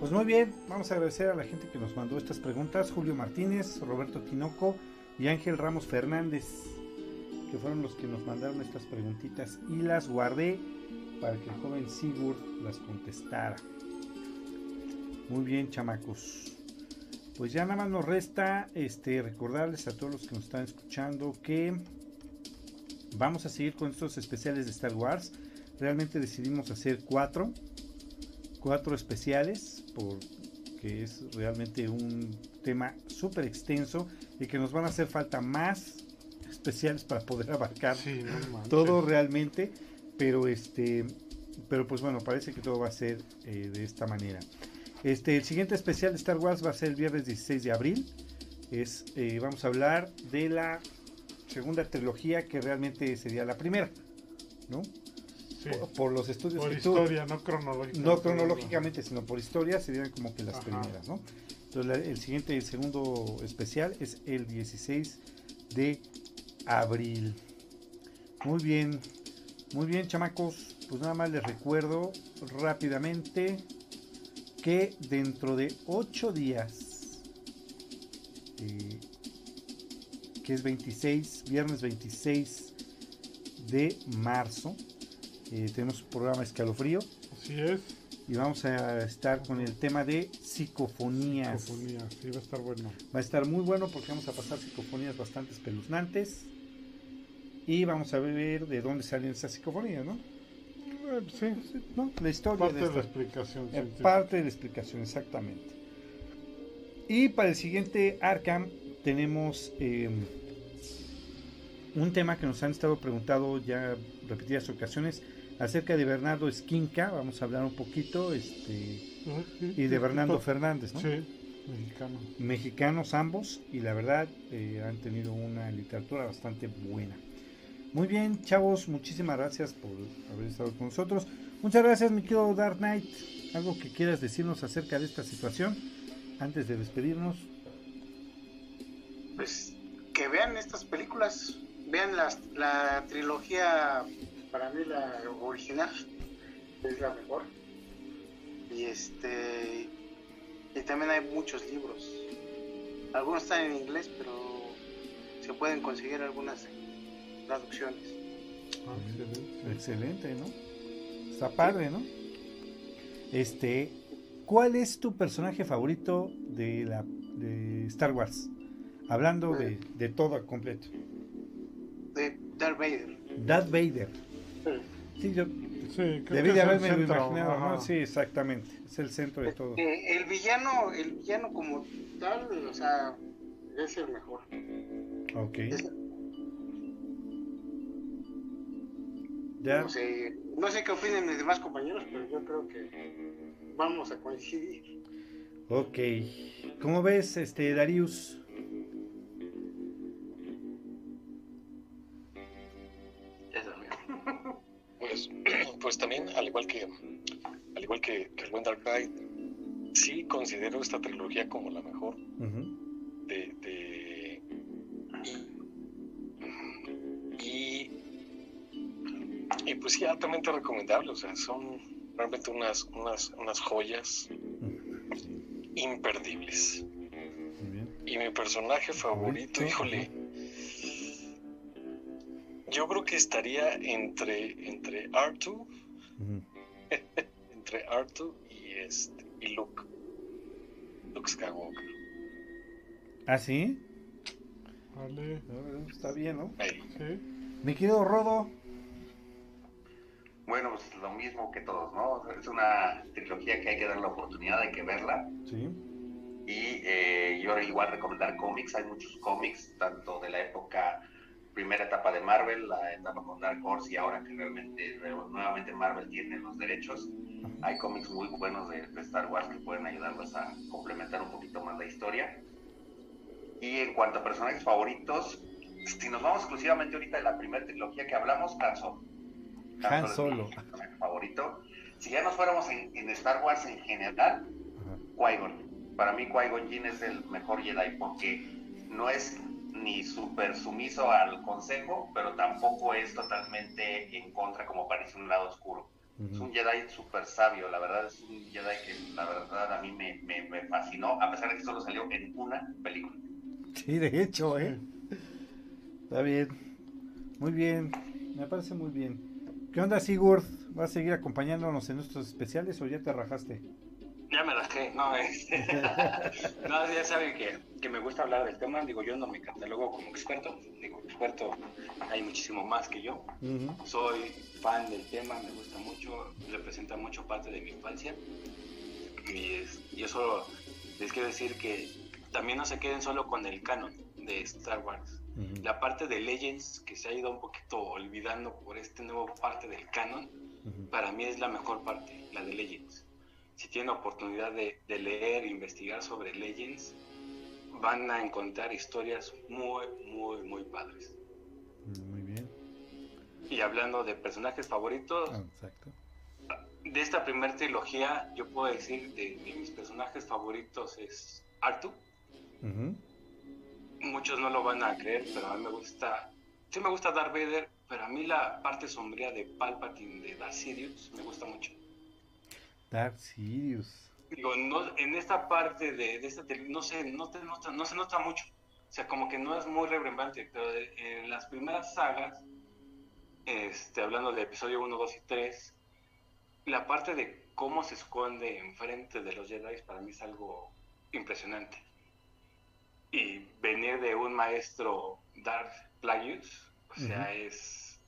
Pues muy bien, vamos a agradecer a la gente que nos mandó estas preguntas, Julio Martínez, Roberto Tinoco y Ángel Ramos Fernández, que fueron los que nos mandaron estas preguntitas y las guardé para que el joven Sigurd las contestara. Muy bien, chamacos. Pues ya nada más nos resta este recordarles a todos los que nos están escuchando que vamos a seguir con estos especiales de Star Wars. Realmente decidimos hacer cuatro, cuatro especiales, porque es realmente un tema súper extenso y que nos van a hacer falta más especiales para poder abarcar Sí, no manches. todo realmente, pero este, pero pues bueno, parece que todo va a ser eh, de esta manera. Este, el siguiente especial de Star Wars va a ser el viernes 16 de abril. Es, eh, vamos a hablar de la segunda trilogía que realmente sería la primera, ¿no? Sí. Por, por los estudios Por que historia, no cronológicamente. no cronológicamente, sino por historia, serían como que las Ajá. primeras, ¿no? Entonces la- el siguiente, el segundo especial es el 16 de abril. Muy bien, muy bien chamacos, pues nada más les recuerdo rápidamente que dentro de 8 días, eh, que es 26, viernes 26 de marzo, eh, tenemos un programa Escalofrío. Así es. Y vamos a estar con el tema de psicofonías. Psicofonías, sí, va a estar bueno. Va a estar muy bueno porque vamos a pasar psicofonías bastante espeluznantes. Y vamos a ver de dónde salen esas psicofonías, ¿no? Eh, sí, Sí, ¿no? La historia parte de de esta- la explicación. sí, parte de la explicación, exactamente. Y para el siguiente Arkham tenemos eh, un tema que nos han estado preguntando ya repetidas ocasiones acerca de Bernardo Esquinca. Vamos a hablar un poquito, este, y de Bernardo Fernández, ¿no? Sí, mexicano. Mexicanos ambos, y la verdad eh, han tenido una literatura bastante buena. Muy bien, chavos, muchísimas gracias por haber estado con nosotros. Muchas gracias, mi querido Dark Knight. ¿Algo que quieras decirnos acerca de esta situación antes de despedirnos? Pues que vean estas películas, vean las, la trilogía, para mí la original es la mejor. Y este y también hay muchos libros. Algunos están en inglés, pero se pueden conseguir algunas traducciones. Ah, excelente. Excelente, ¿no? Está padre, ¿no? Este, ¿cuál es tu personaje favorito de la de Star Wars? Hablando de, de todo completo. De Darth Vader. Darth Vader. Sí, yo Sí, creo debí que de es el haberme lo imaginado, ¿no? Sí, exactamente. Es el centro de todo. Eh, el villano, el villano como tal, o sea, es el mejor. Ok. Es- Ya, No sé, no sé qué opinen mis demás compañeros, pero yo creo que vamos a coincidir. ok. ¿Cómo ves, este, Darius? Ya. Pues, pues también, al igual que al igual que, que el buen Dark Knight, sí considero esta trilogía como la mejor de- y pues sí altamente recomendable o sea son realmente unas unas unas joyas imperdibles y mi personaje favorito híjole yo creo que estaría entre entre Artu entre Artu y este y Luke Luke Skywalker ¿Ah, sí? Vale, Está bien, ¿no? Sí. Mi querido Rodo. Bueno, pues lo mismo que todos, ¿no? Es una trilogía que hay que dar la oportunidad, hay que verla. Sí. Y eh, yo igual recomendar cómics, hay muchos cómics, tanto de la época, primera etapa de Marvel, la etapa con Dark Horse y ahora que realmente nuevamente Marvel tiene los derechos. Hay cómics muy buenos de, de Star Wars que pueden ayudarlos a complementar un poquito más la historia. Y en cuanto a personajes favoritos, si nos vamos exclusivamente ahorita de la primera trilogía que hablamos, Han Solo. Han es Solo. favorito. Si ya nos fuéramos en, en Star Wars en general, Ajá. Qui-Gon. Para mí Qui-Gon Jinn es el mejor Jedi porque no es ni súper sumiso al consejo, pero tampoco es totalmente en contra como parece un lado oscuro. Es un Jedi súper sabio, la verdad es un Jedi que la verdad a mí me, me, me fascinó, a pesar de que solo salió en una película. Sí, de hecho, ¿eh? Está bien. Muy bien. Me parece muy bien. ¿Qué onda, Sigurd? ¿Vas a seguir acompañándonos en nuestros especiales o ya te rajaste? Ya me rajé, no, este, no, ya saben que, que me gusta hablar del tema, digo, yo no me catalogo como experto, digo, experto hay muchísimo más que yo, soy fan del tema, me gusta mucho, representa mucho parte de mi infancia, y, es- y eso les quiero decir que también no se queden solo con el canon de Star Wars, La parte de Legends que se ha ido un poquito olvidando por este nuevo parte del canon, para mí es la mejor parte, la de Legends. Si tienen oportunidad de, de leer e investigar sobre Legends, van a encontrar historias muy, muy, muy padres. Muy bien. Y hablando de personajes favoritos, Ah, exacto. de esta primera trilogía, yo puedo decir de, de mis personajes favoritos es Artu. Muchos no lo van a creer, pero a mí me gusta, sí me gusta Darth Vader, pero a mí la parte sombría de Palpatine, de Darth Sirius, me gusta mucho. Darth Sirius. Digo, no, en esta parte de, de esta tele- no se, no, te nota, no se nota mucho. O sea, como que no es muy rebrembante, pero de- en las primeras sagas, este, hablando de episodio 1, 2 y 3, la parte de cómo se esconde enfrente de los Jedi para mí es algo impresionante. Y venir de un maestro Darth Plagueis, o sea, es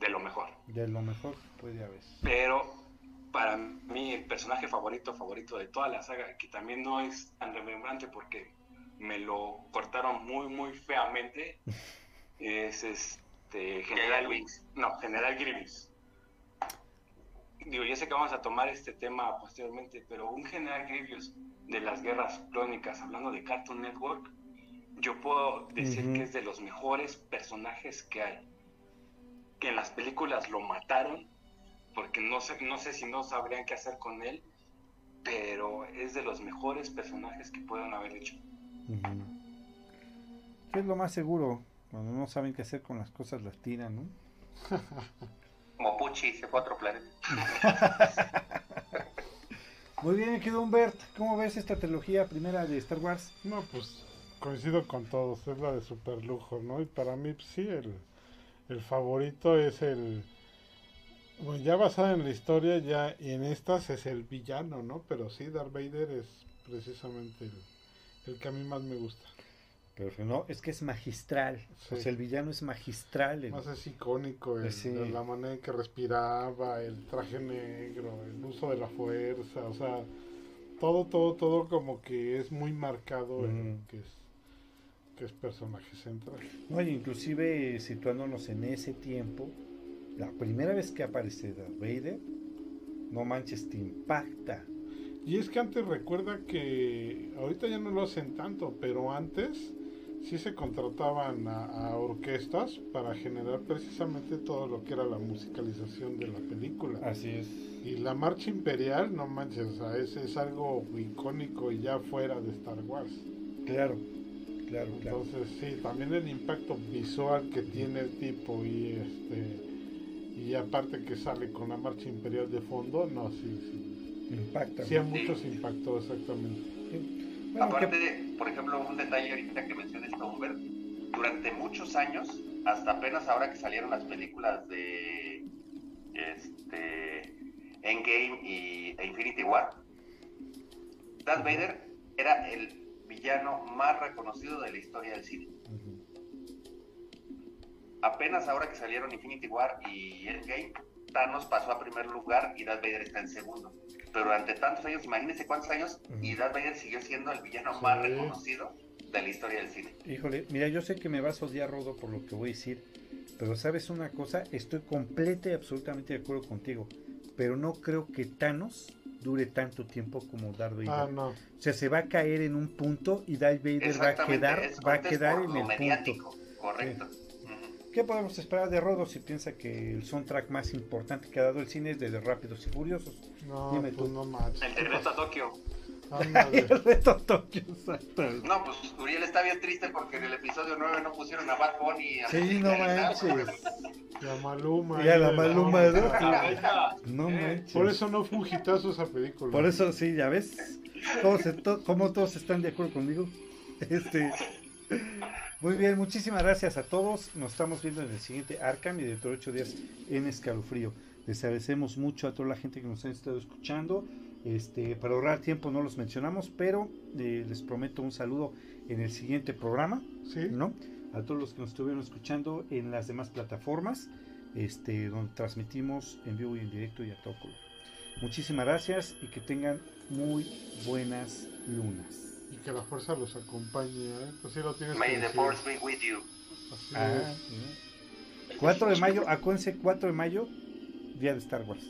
de lo mejor. De lo mejor puede haber. Pero para mí el personaje favorito, favorito de toda la saga, que también no es tan remembrante porque me lo cortaron muy, muy feamente, es este General Wings. No, General Grievous. Digo, ya sé que vamos a tomar este tema posteriormente, pero un General Grievous de las guerras crónicas, hablando de Cartoon Network, yo puedo decir que es de los mejores personajes que hay. Que en las películas lo mataron, porque no sé, no sé si no sabrían qué hacer con él, pero es de los mejores personajes que puedan haber hecho. ¿Qué es lo más seguro? Cuando no saben qué hacer con las cosas, las tiran, ¿no? Como Pucci se fue a otro planeta. Muy bien, quedó Humbert. ¿Cómo ves esta trilogía primera de Star Wars? No, pues coincido con todos, es la de super lujo, ¿no? Y para mí, pues, sí, el, favorito es el. Bueno, ya basada en la historia, ya y en estas es el villano, ¿no? Pero sí, Darth Vader es precisamente el, el que a mí más me gusta. No, es que es magistral. Sí. O sea, el villano es magistral. Más es icónico, el- Sí. la manera en que respiraba, el traje negro, el uso de la fuerza, o sea, todo, todo, todo como que es muy marcado en que es que es personaje central. No, y inclusive situándonos en ese tiempo, la primera vez que aparece Darth Vader, no manches, te impacta. Y es que antes recuerda que ahorita ya no lo hacen tanto, pero antes sí se contrataban a, a orquestas para generar precisamente todo lo que era la musicalización de la película. Así es. Y la marcha imperial, no manches, o sea, es, es algo icónico y ya fuera de Star Wars. Claro, claro, claro. Entonces, sí, también el impacto visual que tiene el tipo y este y aparte que sale con la marcha imperial de fondo, no, sí, sí. Impacta. Sí, a muchos impactó exactamente. Bueno, Aparte, que- por ejemplo, un detalle ahorita que mencioné Humbert, durante muchos años, hasta apenas ahora que salieron las películas de este Endgame y e Infinity War, Darth Vader era el villano más reconocido de la historia del cine. Apenas ahora que salieron Infinity War y Endgame, Thanos pasó a primer lugar y Darth Vader está en segundo. Pero durante tantos años, imagínense cuántos años, y. Darth Vader siguió siendo el villano Sí. más reconocido de la historia del cine. Híjole, mira, yo sé que me vas a odiar, Rodo, por lo que voy a decir, pero sabes una cosa, estoy completa y absolutamente de acuerdo contigo, pero no creo que Thanos dure tanto tiempo como Darth Vader. Ah, no. O sea, se va a caer en un punto y Darth Vader va a quedar, va a quedar en el mediático, punto. correcto. ¿Qué podemos esperar de Rodo si piensa que el soundtrack más importante que ha dado el cine es de Rápidos y Furiosos? No, Dime pues tú. no manches. El secreto a Tokio. Ándale. El reto Tokio, exacto. No, pues Uriel está bien triste porque en el episodio 9 no pusieron a Bad Bunny. a Sí, no manches. Y a Maluma. Y a la eh, Maluma, ¿no? Venga, No manches. Por eso no fue un hitazo esa película. Por eso sí, ya ves. Todos, to- como todos están de acuerdo conmigo. Este. Muy bien, muchísimas gracias a todos. Nos estamos viendo en el siguiente Arkham y dentro de ocho días en Escalofrío. Les agradecemos mucho a toda la gente que nos ha estado escuchando. Este, para ahorrar tiempo no los mencionamos, pero eh, les prometo un saludo en el siguiente programa. Sí. ¿no? A todos los que nos estuvieron escuchando en las demás plataformas, este, donde transmitimos en vivo y en directo y a todo color. Muchísimas gracias y que tengan muy buenas lunas. Que la fuerza los acompañe. ¿eh? Pues sí lo tienes May que the decir. force be with you. Así Ah, es. sí. 4 de mayo, acuérdense, 4 de mayo, día de Star Wars.